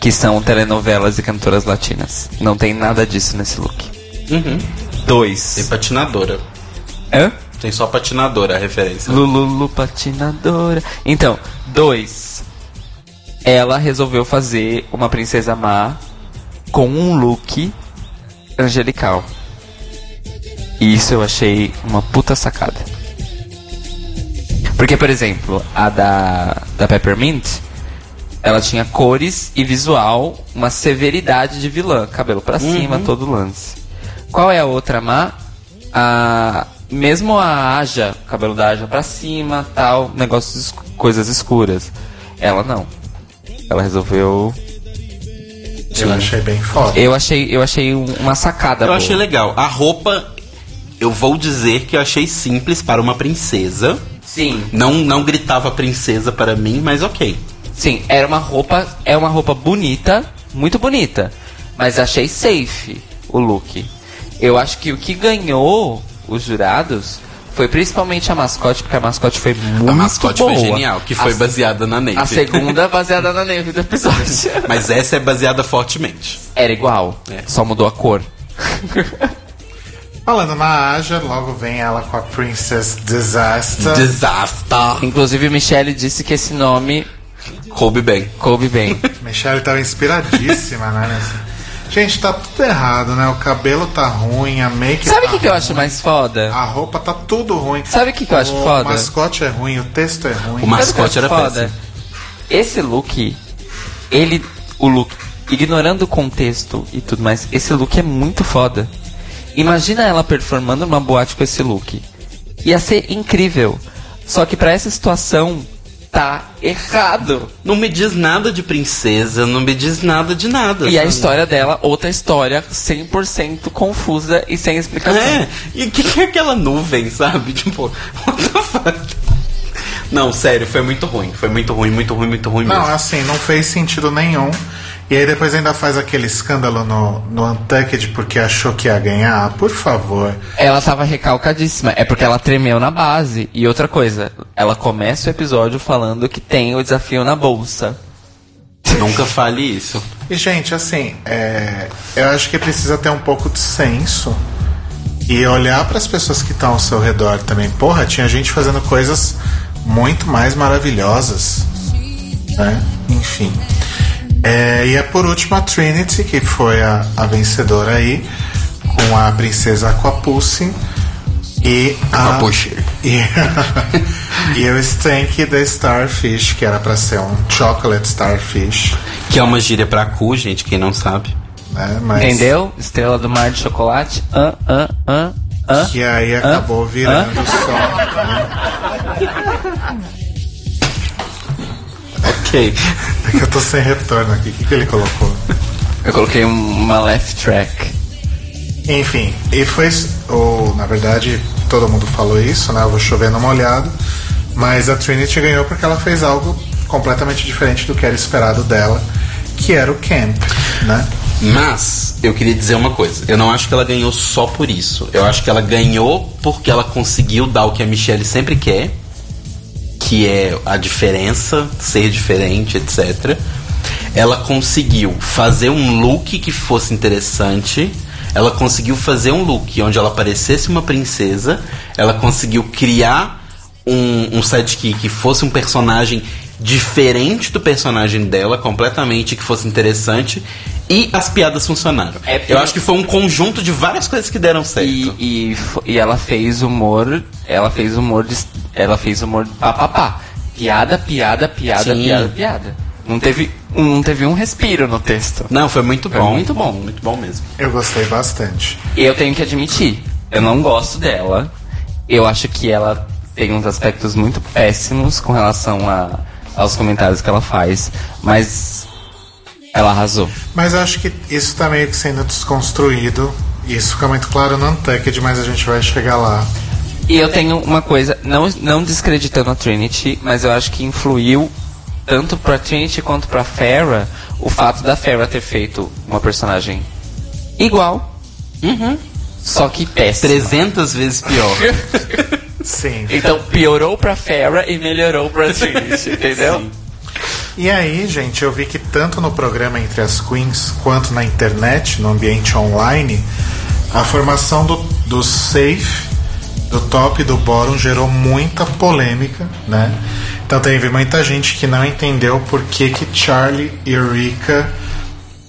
Que são telenovelas e cantoras latinas. Não tem nada disso nesse look. Uhum. Tem Dois. patinadora. Hã? Tem só patinadora a referência. Lululu patinadora. Então, dois. Ela resolveu fazer uma princesa má com um look angelical. E isso eu achei uma puta sacada. Porque, por exemplo, a da, da Peppermint, ela tinha cores e visual, uma severidade de vilã, cabelo pra cima, todo lance. Qual é a outra má? A mesmo a Aja, cabelo da Aja pra cima, tal, negócios coisas escuras. Ela não. Ela resolveu Eu achei bem foda. eu achei eu achei um- uma sacada Eu boa. achei legal. A roupa, eu vou dizer que eu achei simples para uma princesa. Sim. Não, não gritava princesa para mim, mas ok. Sim, era uma roupa, é uma roupa bonita, muito bonita, mas achei safe o look. Eu acho que o que ganhou os jurados foi principalmente a mascote, porque a mascote foi muito a mascote boa. foi genial, que foi a, baseada na Navy. A segunda baseada na neve do episódio. Mas essa é baseada fortemente. Era igual, É. só mudou a cor. Falando na Aja, logo vem ela com a Princess Disaster. Desastre. Inclusive, Michelle disse que esse nome Coube bem. coube bem. Michelle tava inspiradíssima, né? nesse- Gente, tá tudo errado, né? O cabelo tá ruim, a make Sabe o tá que, que eu acho mais foda? A roupa tá tudo ruim. Sabe o que, que eu acho o foda? mascote é ruim, o texto é ruim. O mascote o era foda? péssimo. Esse look, ele. O look, ignorando o contexto e tudo mais, esse look é muito foda. Imagina ela performando numa boate com esse look. Ia ser incrível. Só que pra essa situação, tá errado. Não me diz nada de princesa, não me diz nada de nada. E a história dela, outra história 100% confusa e sem explicação. É, e o que, que é aquela nuvem, sabe? Tipo, what the fuck? Não, sério, foi muito ruim. Foi muito ruim, muito ruim, muito ruim Não, mesmo. assim, não fez sentido nenhum. E aí depois ainda faz aquele escândalo no, no Untucked porque achou que ia ganhar. Por favor. Ela tava recalcadíssima. É porque ela tremeu na base. E outra coisa, ela começa o episódio falando que tem o desafio na bolsa. Nunca fale isso. E, gente, assim, é, eu acho que precisa ter um pouco de senso E olhar para as pessoas que estão ao seu redor também. Porra, tinha gente fazendo coisas muito mais maravilhosas. Né? Enfim. É, e é por último a Trinity, que foi a, a vencedora aí, com a princesa Aquapussy. E a. Aquapussy. E, e o Stank da Starfish, que era pra ser um Chocolate Starfish. Que é uma gíria pra cu, gente, quem não sabe. Né? Mas, Entendeu? Estrela do mar de chocolate. Ah, ah, ah, ah. Que aí acabou virando só. Ok. É que eu tô sem retorno aqui. O que, que ele colocou? Eu coloquei uma left track. Enfim, e foi. Ou, na verdade, todo mundo falou isso, né? Eu vou chover no molhado. Mas a Trinity ganhou porque ela fez algo completamente diferente do que era esperado dela, que era o camp, né? Mas eu queria dizer uma coisa. Eu não acho que ela ganhou só por isso. Eu acho que ela ganhou porque ela conseguiu dar o que a Michelle sempre quer, que é a diferença, ser diferente, etc. Ela conseguiu fazer um look que fosse interessante. Ela conseguiu fazer um look onde ela parecesse uma princesa. Ela conseguiu criar um, um sidekick que fosse um personagem diferente do personagem dela, completamente que fosse interessante. E as piadas funcionaram. É Eu acho que foi um conjunto de várias coisas que deram certo. E, e, e ela fez humor. Ela fez humor. De, ela fez humor papapá. Piada, piada, piada, Sim. piada, piada. Não teve, um, não teve um respiro no texto. Não, foi muito Foi bom. muito bom. Muito bom mesmo. Eu gostei bastante. E eu tenho que admitir, eu não gosto dela. Eu acho que ela tem uns aspectos muito péssimos com relação a, aos comentários que ela faz. Mas ela arrasou. Mas eu acho que isso tá meio que sendo desconstruído. Isso fica muito claro no Untucked, mas a gente vai chegar lá. E eu tenho uma coisa, não, não descreditando a Trinity, mas eu acho que influiu tanto pra Trinity quanto pra Farrah o fato da Farrah ter feito uma personagem igual, só que péssima. 300 vezes pior. Sim. Então piorou pra Farrah e melhorou pra Trinity, entendeu? E aí, gente, eu vi que tanto no programa Entre as Queens quanto na internet, no ambiente online, a formação do, do safe, do top e do bottom gerou muita polêmica, né? Então teve muita gente que não entendeu por que que Charlie e Rika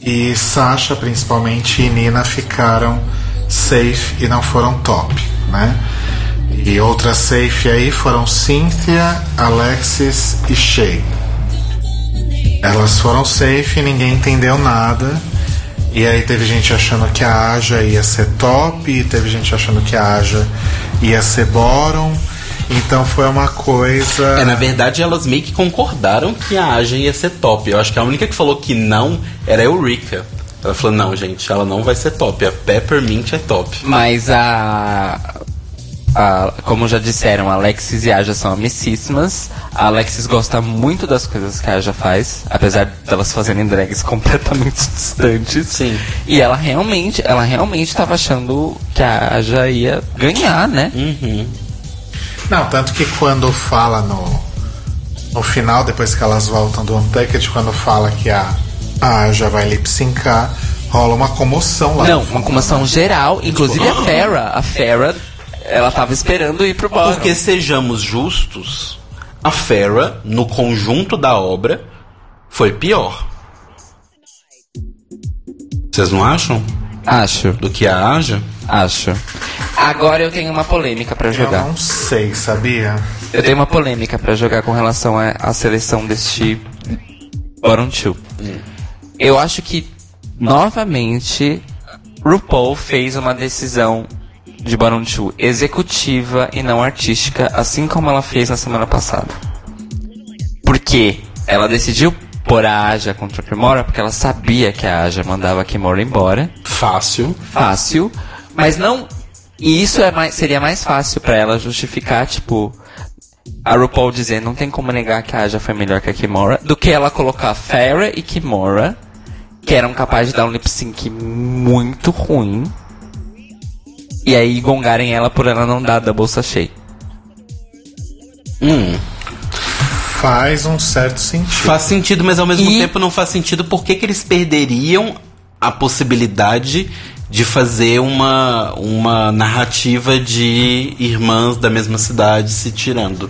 e Sasha, principalmente, e Nina ficaram safe e não foram top, né? E outras safe aí foram Cynthia, Alexis e Shay. Elas foram safe, ninguém entendeu nada. E aí teve gente achando que a Aja ia ser top, e teve gente achando que a Aja ia ser bottom. Então foi uma coisa. É, na verdade, elas meio que concordaram que a Aja ia ser top. Eu acho que a única que falou que não era a Eureka. Ela falou, não, gente, ela não vai ser top. A Peppermint é top. Mas a, a- Como já disseram, a Alexis e a Aja são amicíssimas. A Alexis gosta muito das coisas que a Aja faz, apesar delas fazerem drags completamente distantes. Sim. E ela realmente, ela realmente estava achando que a Aja ia ganhar, né? Não, tanto que quando fala no, no final, depois que elas voltam do Untucked, quando fala que a a Aja vai lip syncar, rola uma comoção lá. Não, uma comoção geral, inclusive a Farrah. A Farrah, ela tava esperando ir pro bottom. Porque, sejamos justos, a Farrah, no conjunto da obra, foi pior. Vocês não acham? Acho, Do que a Aja? acho. Agora eu tenho uma polêmica pra Eu jogar. não sei, sabia? Eu tenho uma polêmica pra jogar com relação à à seleção deste Bottom Two. Eu acho que, novamente, RuPaul fez uma decisão de Two executiva e não artística, assim como ela fez na semana passada. Porque ela decidiu pôr a Aja contra a Kimora porque ela sabia que a Aja mandava a Kimora embora Fácil. fácil, mas não. E isso é mais, seria mais fácil pra ela justificar, tipo, a RuPaul dizer não tem como negar que a Aja foi melhor que a Kimora, do que ela colocar Farrah e Kimora, que eram capazes de dar um lip sync muito ruim, e aí gongarem ela por ela não dar da bolsa cheia. Hum. Faz um certo sentido. Faz sentido, mas ao mesmo E- tempo não faz sentido. Por que, eles perderiam a possibilidade de fazer uma, uma narrativa de irmãs da mesma cidade se tirando.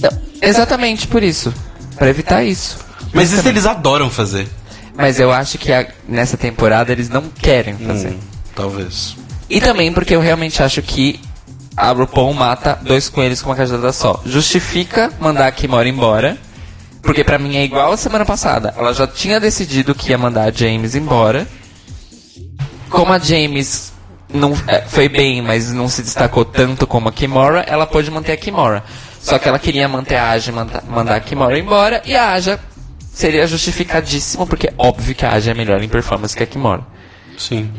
Não, exatamente por isso. Pra evitar isso. Mas isso eles adoram fazer. Mas eu acho que a- nessa temporada eles não querem fazer. Hum, talvez. E também porque eu realmente acho que a RuPaul mata dois coelhos com uma cajadada só. Justifica mandar a Kimora embora. Porque pra mim é igual a semana passada. Ela já tinha decidido que ia mandar a James embora. Como a James não é, foi bem, mas não se destacou tanto como a Kimora, ela pôde manter a Kimora. Só que ela queria manter a Aja e manda- mandar a Kimora embora. E a Aja seria justificadíssimo, porque é óbvio que a Aja é melhor em performance que a Kimora. Sim,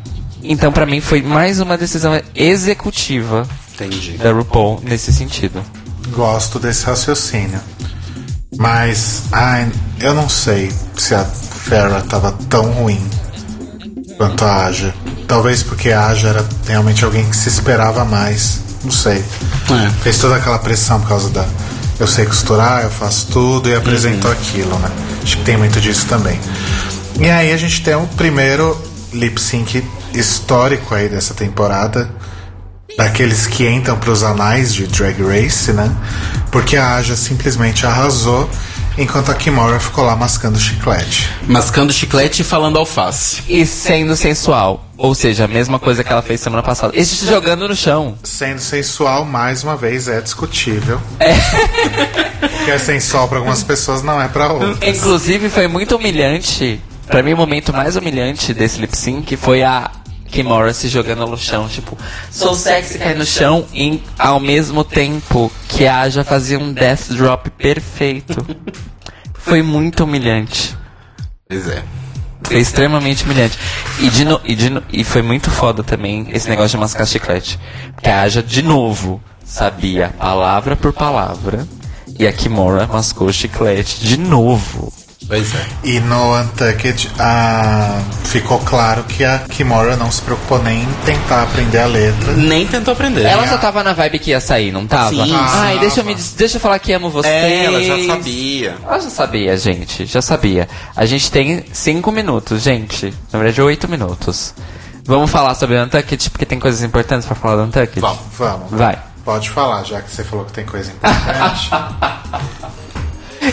Então, pra mim, foi mais uma decisão executiva entendi. da RuPaul nesse sentido. Gosto desse raciocínio. Mas, ai, eu não sei se a Farrah tava tão ruim quanto a Aja. Talvez porque a Aja era realmente alguém que se esperava mais. Não sei. É. Fez toda aquela pressão por causa da. Eu sei costurar, eu faço tudo e apresentou aquilo, né? Acho que tem muito disso também. E aí a gente tem o primeiro lip sync histórico aí dessa temporada. Daqueles que entram pros anais de Drag Race, né? Porque a Aja simplesmente arrasou, enquanto a Kimora ficou lá mascando chiclete. Mascando chiclete e falando alface. E sendo sensual. Ou seja, a mesma coisa que ela fez semana passada. E se jogando no chão. Sendo sensual, mais uma vez, é discutível. É. Porque é sensual pra algumas pessoas, não é pra outras. Inclusive, foi muito humilhante. Pra mim, o momento mais humilhante desse lip sync foi a Kimora se jogando no chão. Tipo, sou sexy, cai no chão. E ao mesmo tempo que a Aja fazia um death drop perfeito. Foi muito humilhante. Pois é. Foi extremamente humilhante. E, de no- e, de no- e foi muito foda também esse negócio de mascar chiclete. Porque a Aja, de novo, sabia palavra por palavra. E a Kimora mascou chiclete de novo. Pois é. E no Untucked ah, ficou claro que a Kimora não se preocupou nem em tentar aprender a letra. Nem tentou aprender. Ela já tava na vibe que ia sair, não tava? Sim, Ai, sim. deixa eu, me, deixa eu falar que amo vocês. É, ela já sabia. Ela já sabia, gente. Já sabia. A gente tem cinco minutos, gente. Na verdade, oito minutos. Vamos falar sobre o Untucked, porque tem coisas importantes pra falar do Untucked? Vamos. Vamos. Vai. Pode falar, já que você falou que tem coisa importante.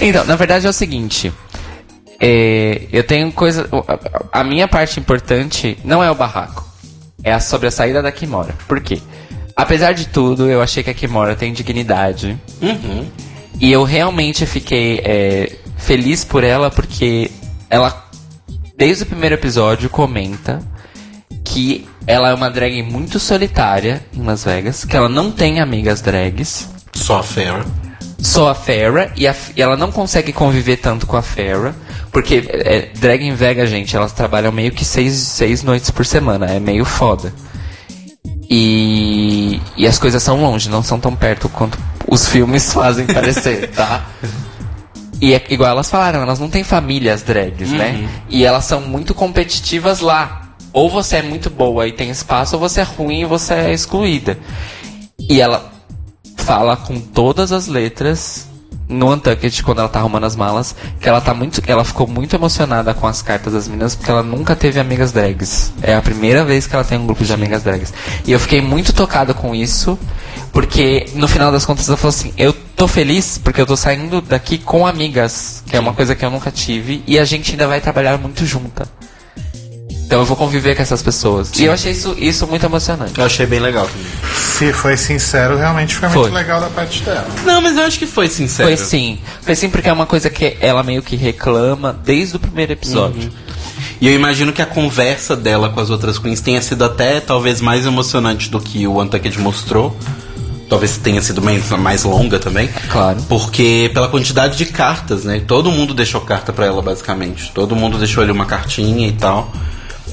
Então, na verdade é o seguinte. É, eu tenho coisa. a- minha parte importante não é o barraco. É a- sobre a saída da Kimora. Por quê? Apesar de tudo, eu achei que a Kimora tem dignidade. E eu realmente fiquei é, feliz por ela porque ela, desde o primeiro episódio, comenta que ela é uma drag muito solitária em Las Vegas, que ela não tem amigas drags Só a Farrah. Só a Farrah e, a- e ela não consegue conviver tanto com a Farrah. Porque é, drag em Vegas, gente, elas trabalham meio que seis, seis noites por semana. É meio foda. E, e as coisas são longe, não são tão perto quanto os filmes fazem parecer, tá? E é igual elas falaram, elas não têm famílias drags, né? E elas são muito competitivas lá. Ou você é muito boa e tem espaço, ou você é ruim e você é excluída. E ela fala com todas as letras no Untucked, quando ela tá arrumando as malas, que ela tá muito. Ela ficou muito emocionada com as cartas das meninas, porque ela nunca teve amigas drags. É a primeira vez que ela tem um grupo de amigas drags. E eu fiquei muito tocado com isso, porque no final das contas ela falou assim: eu tô feliz porque eu tô saindo daqui com amigas, que é uma coisa que eu nunca tive, e a gente ainda vai trabalhar muito junta. Então eu vou conviver com essas pessoas. E eu achei isso, isso muito emocionante. Eu achei bem legal também. Se foi sincero, realmente foi, Foi. muito legal da parte dela. Não, mas eu acho que foi sincero. Foi sim. Foi sim porque é uma coisa que ela meio que reclama desde o primeiro episódio. E eu imagino que a conversa dela com as outras queens tenha sido até talvez mais emocionante do que o Untucked mostrou. Talvez tenha sido mais, mais longa também. Claro. Porque pela quantidade de cartas, né? Todo mundo deixou carta pra ela, basicamente. Todo mundo deixou ali uma cartinha e tal.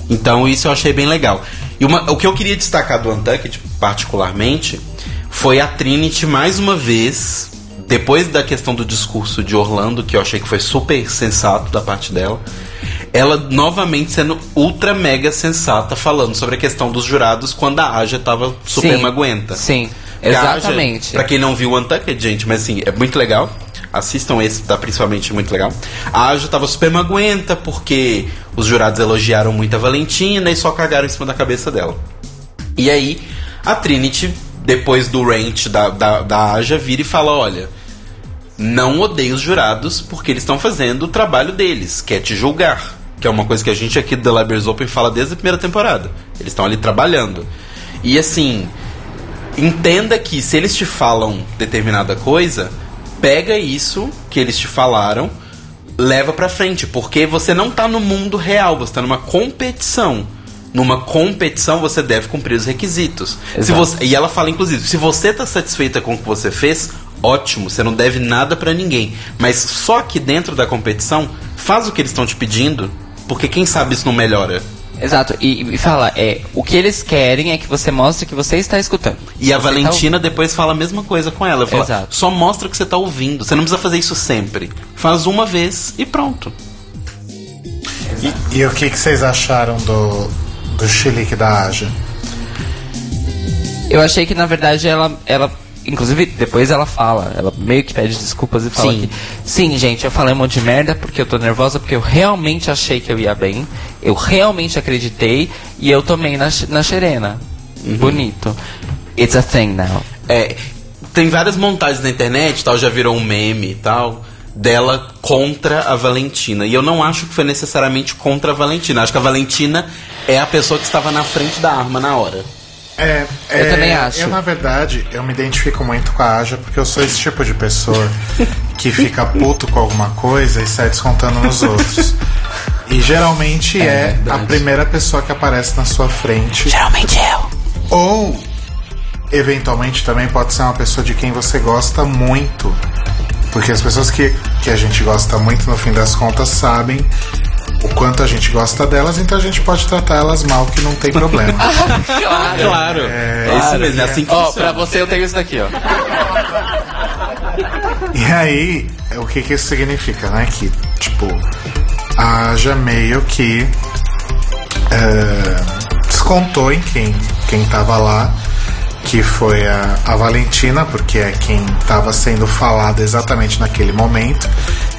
Então isso eu achei bem legal. E uma- o que eu queria destacar do Untucked, particularmente, foi a Trinity mais uma vez, depois da questão do discurso de Orlando, que eu achei que foi super sensato da parte dela, ela novamente sendo ultra mega sensata, falando sobre a questão dos jurados quando a Aja tava super Sim. maguenta. Sim, Porque exatamente. pra quem não viu o Untucked, gente, mas assim, é muito legal. Assistam esse, tá principalmente muito legal. A Aja tava super magoenta porque os jurados elogiaram muito a Valentina e só cagaram em cima da cabeça dela. E aí, a Trinity, depois do rant da, da, da Aja, vira e fala: olha, não odeie os jurados porque eles estão fazendo o trabalho deles, que é te julgar. Que é uma coisa que a gente aqui do The Libraries Open fala desde a primeira temporada. Eles estão ali trabalhando. E assim, entenda que se eles te falam determinada coisa, pega isso que eles te falaram, leva pra frente, porque você não tá no mundo real, você tá numa competição. Numa competição você deve cumprir os requisitos. Você, e ela fala inclusive, se você tá satisfeita com o que você fez, ótimo, você não deve nada pra ninguém. Mas só que dentro da competição, faz o que eles estão te pedindo, porque quem sabe isso não melhora. Exato, e, e fala, é, o que eles querem é que você mostre que você está escutando. E a Você tá Valentina depois fala a mesma coisa com ela. Fala, Exato. só mostra que você tá ouvindo. Você não precisa fazer isso sempre. Faz uma vez e pronto. E, e o que, que vocês acharam do, do chilique da Aja? Eu achei que na verdade ela, ela inclusive depois ela fala, ela meio que pede desculpas e fala Sim. que sim, gente, eu falei um monte de merda porque eu tô nervosa porque eu realmente achei que eu ia bem, eu realmente acreditei e eu tomei na, na xerena. Uhum. Bonito. It's a thing now. É, tem várias montagens na internet, tal, já virou um meme e tal, dela contra a Valentina. E eu não acho que foi necessariamente contra a Valentina. Acho que a Valentina é a pessoa que estava na frente da arma na hora. É, Eu é, também acho. Eu, na verdade, eu me identifico muito com a Aja porque eu sou esse tipo de pessoa que fica puto com alguma coisa e sai descontando nos outros. E geralmente é, a verdade. primeira pessoa que aparece na sua frente. Geralmente eu. Ou, eventualmente, também pode ser uma pessoa de quem você gosta muito. Porque as pessoas que, que a gente gosta muito, no fim das contas, sabem o quanto a gente gosta delas, então a gente pode tratar elas mal, que não tem problema. Claro. Claro. É, isso mesmo, é assim que Ó, funciona. pra você eu tenho isso daqui, ó. E aí, o que que isso significa, né? Que, tipo, haja meio que é, descontou em quem, quem tava lá, que foi a, a Valentina, porque é quem tava sendo falada exatamente naquele momento,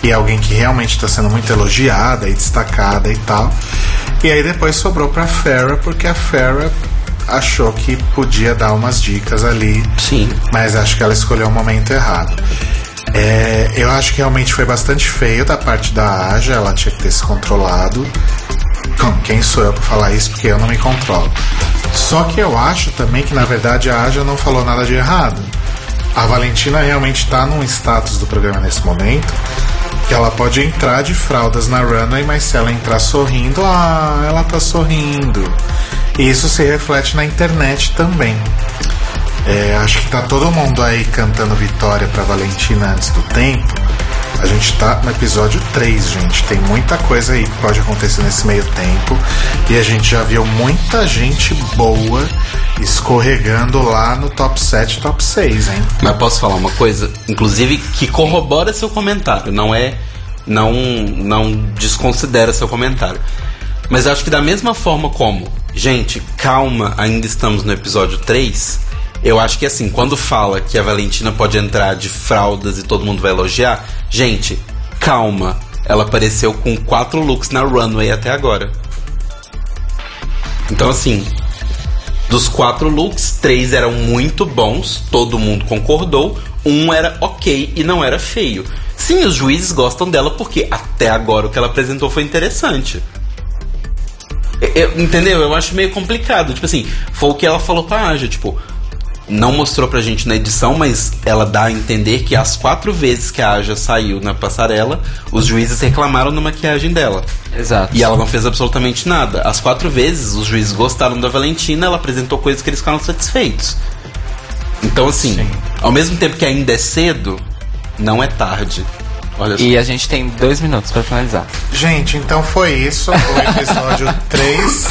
e é alguém que realmente está sendo muito elogiada e destacada e tal. E aí depois sobrou pra Farrah, porque a Farrah achou que podia dar umas dicas ali. Sim. Mas acho que ela escolheu o momento errado. É, eu acho que realmente foi bastante feio da parte da Aja, ela tinha que ter se controlado. Quem sou eu pra falar isso? Porque eu não me controlo. Só que eu acho também que na verdade a Aja não falou nada de errado. A Valentina realmente tá num status do programa nesse momento que ela pode entrar de fraldas na runway, mas se ela entrar sorrindo, ah, ela tá sorrindo. E isso se reflete na internet também. É, acho que tá todo mundo aí cantando vitória pra Valentina antes do tempo. A gente tá no episódio 3, gente. Tem muita coisa aí que pode acontecer nesse meio tempo. E a gente já viu muita gente boa escorregando lá no top 7, top 6, hein? Mas posso falar uma coisa, inclusive, que corrobora seu comentário, não é. Não, não desconsidera seu comentário. Mas acho que da mesma forma como, gente, calma, ainda estamos no episódio 3. Eu acho que assim, quando fala que a Valentina pode entrar de fraldas e todo mundo vai elogiar, gente, calma. Ela apareceu com quatro looks na runway até agora. Então assim, dos quatro looks, três eram muito bons, todo mundo concordou. Um era ok e não era feio. Sim, os juízes gostam dela porque até agora o que ela apresentou foi interessante. Eu- eu- entendeu? Eu acho meio complicado. Tipo assim, foi o que ela falou pra Aja, tipo, não mostrou pra gente na edição, mas ela dá a entender que as quatro vezes que a Aja saiu na passarela, os juízes reclamaram da maquiagem dela. Exato. E ela não fez absolutamente nada. As quatro vezes os juízes gostaram da Valentina, ela apresentou coisas que eles ficaram satisfeitos. Então, assim, ao mesmo tempo que ainda é cedo, não é tarde. Olha só. E a gente tem dois minutos pra finalizar. Gente, então foi isso. O episódio 3.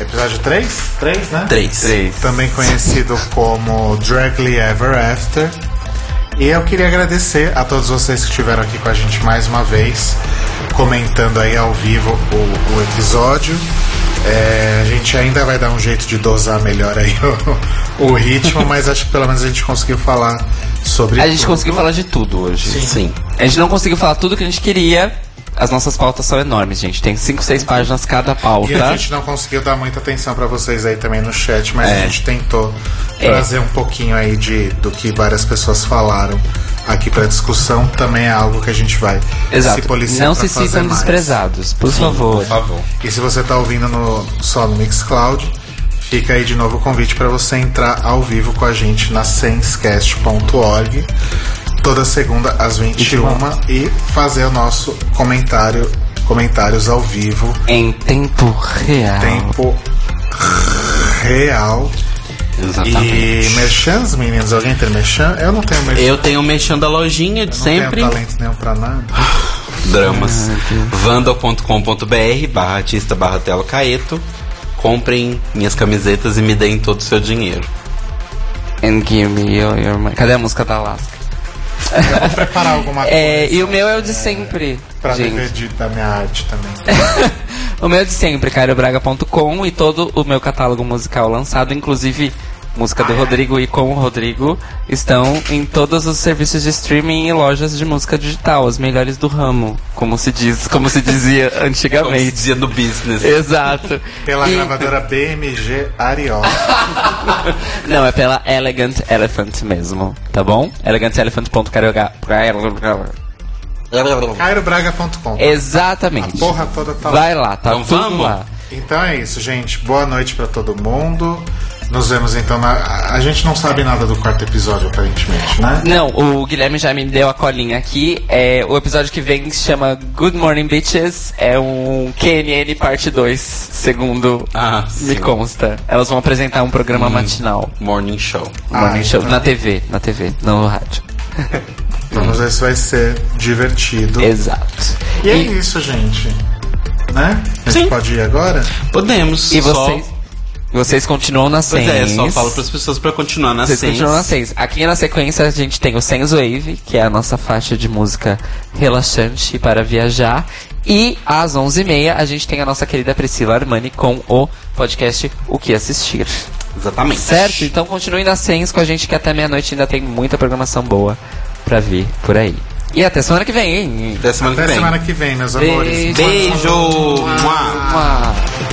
Episódio 3? 3, né? Três. Três. Também conhecido como Dragly Ever After. E eu queria agradecer a todos vocês que estiveram aqui com a gente mais uma vez, comentando aí ao vivo o, o episódio. É, a gente ainda vai dar um jeito de dosar melhor aí o, o ritmo, mas acho que pelo menos a gente conseguiu falar sobre A gente tudo. conseguiu falar de tudo hoje. Sim. A gente não conseguiu falar tudo que a gente queria. As nossas pautas são enormes, gente. Tem 5, 6 páginas cada pauta. E a gente não conseguiu dar muita atenção pra vocês aí também no chat, mas É. a gente tentou É. trazer um pouquinho aí de, do que várias pessoas falaram aqui pra discussão. Também é algo que a gente vai Exato. se policiar não se sintam desprezados, por favor. Por favor. E se você tá ouvindo no, só no Mixcloud, fica aí de novo o convite para você entrar ao vivo com a gente na senscast.org toda segunda às 21 e fazer o nosso comentário comentários ao vivo Em tempo real. tempo real Exatamente. e merchans meninos alguém tem merchan eu não tenho merchan Eu tenho mexendo a lojinha de não sempre. tenho talento nenhum pra nada Dramas. Vandal.com.br barra artista barra telo caeto. Comprem minhas camisetas e me deem todo o seu dinheiro. And give me your, your money. Cadê a música da Alaska? Eu vou preparar alguma coisa É, e o meu é o de sempre, pra gente. da minha arte também. O meu é de sempre, cairobraga.com e todo o meu catálogo musical lançado, inclusive música do Rodrigo e com o Rodrigo, estão em todos os serviços de streaming e lojas de música digital, as melhores do ramo, como se diz, como se dizia Como se antigamente. dizia no business. Exato. pela E- gravadora BMG Ariola Não, é pela Elegant Elephant mesmo, tá bom? elegantelephant.carioga... cairobraga.com Exatamente. A porra toda tá lá. Vai lá, tá Então tudo vamos? lá. Então é isso, gente. Boa noite pra todo mundo. Nos vemos então na. A gente não sabe nada do quarto episódio, aparentemente, né? Não, o Guilherme já me deu a colinha aqui. É, o episódio que vem se chama Good Morning Bitches. É um KNN parte 2, segundo Ah, me consta. Elas vão apresentar um programa matinal. Morning show. Morning Ah, show. então. Na TV, na TV, no rádio. Vamos ver se vai ser divertido. Exato. E é isso, gente. Né? A gente Sim. pode ir agora? Podemos. E só- vocês? Continuam na Pois Sens. é, só falo pras pessoas pra continuar na Vocês continuam na. Aqui na sequência a gente tem o Sens Wave, que é a nossa faixa de música relaxante para viajar. E às 11h30 a gente tem a nossa querida Priscila Armani com o podcast O Que Assistir. Exatamente. Certo? Então continue na Sens com a gente que até meia-noite ainda tem muita programação boa pra vir por aí. E até semana que vem, hein? Até semana Até que vem. semana que vem, meus amores. Beijo. Beijo. Mua. Mua.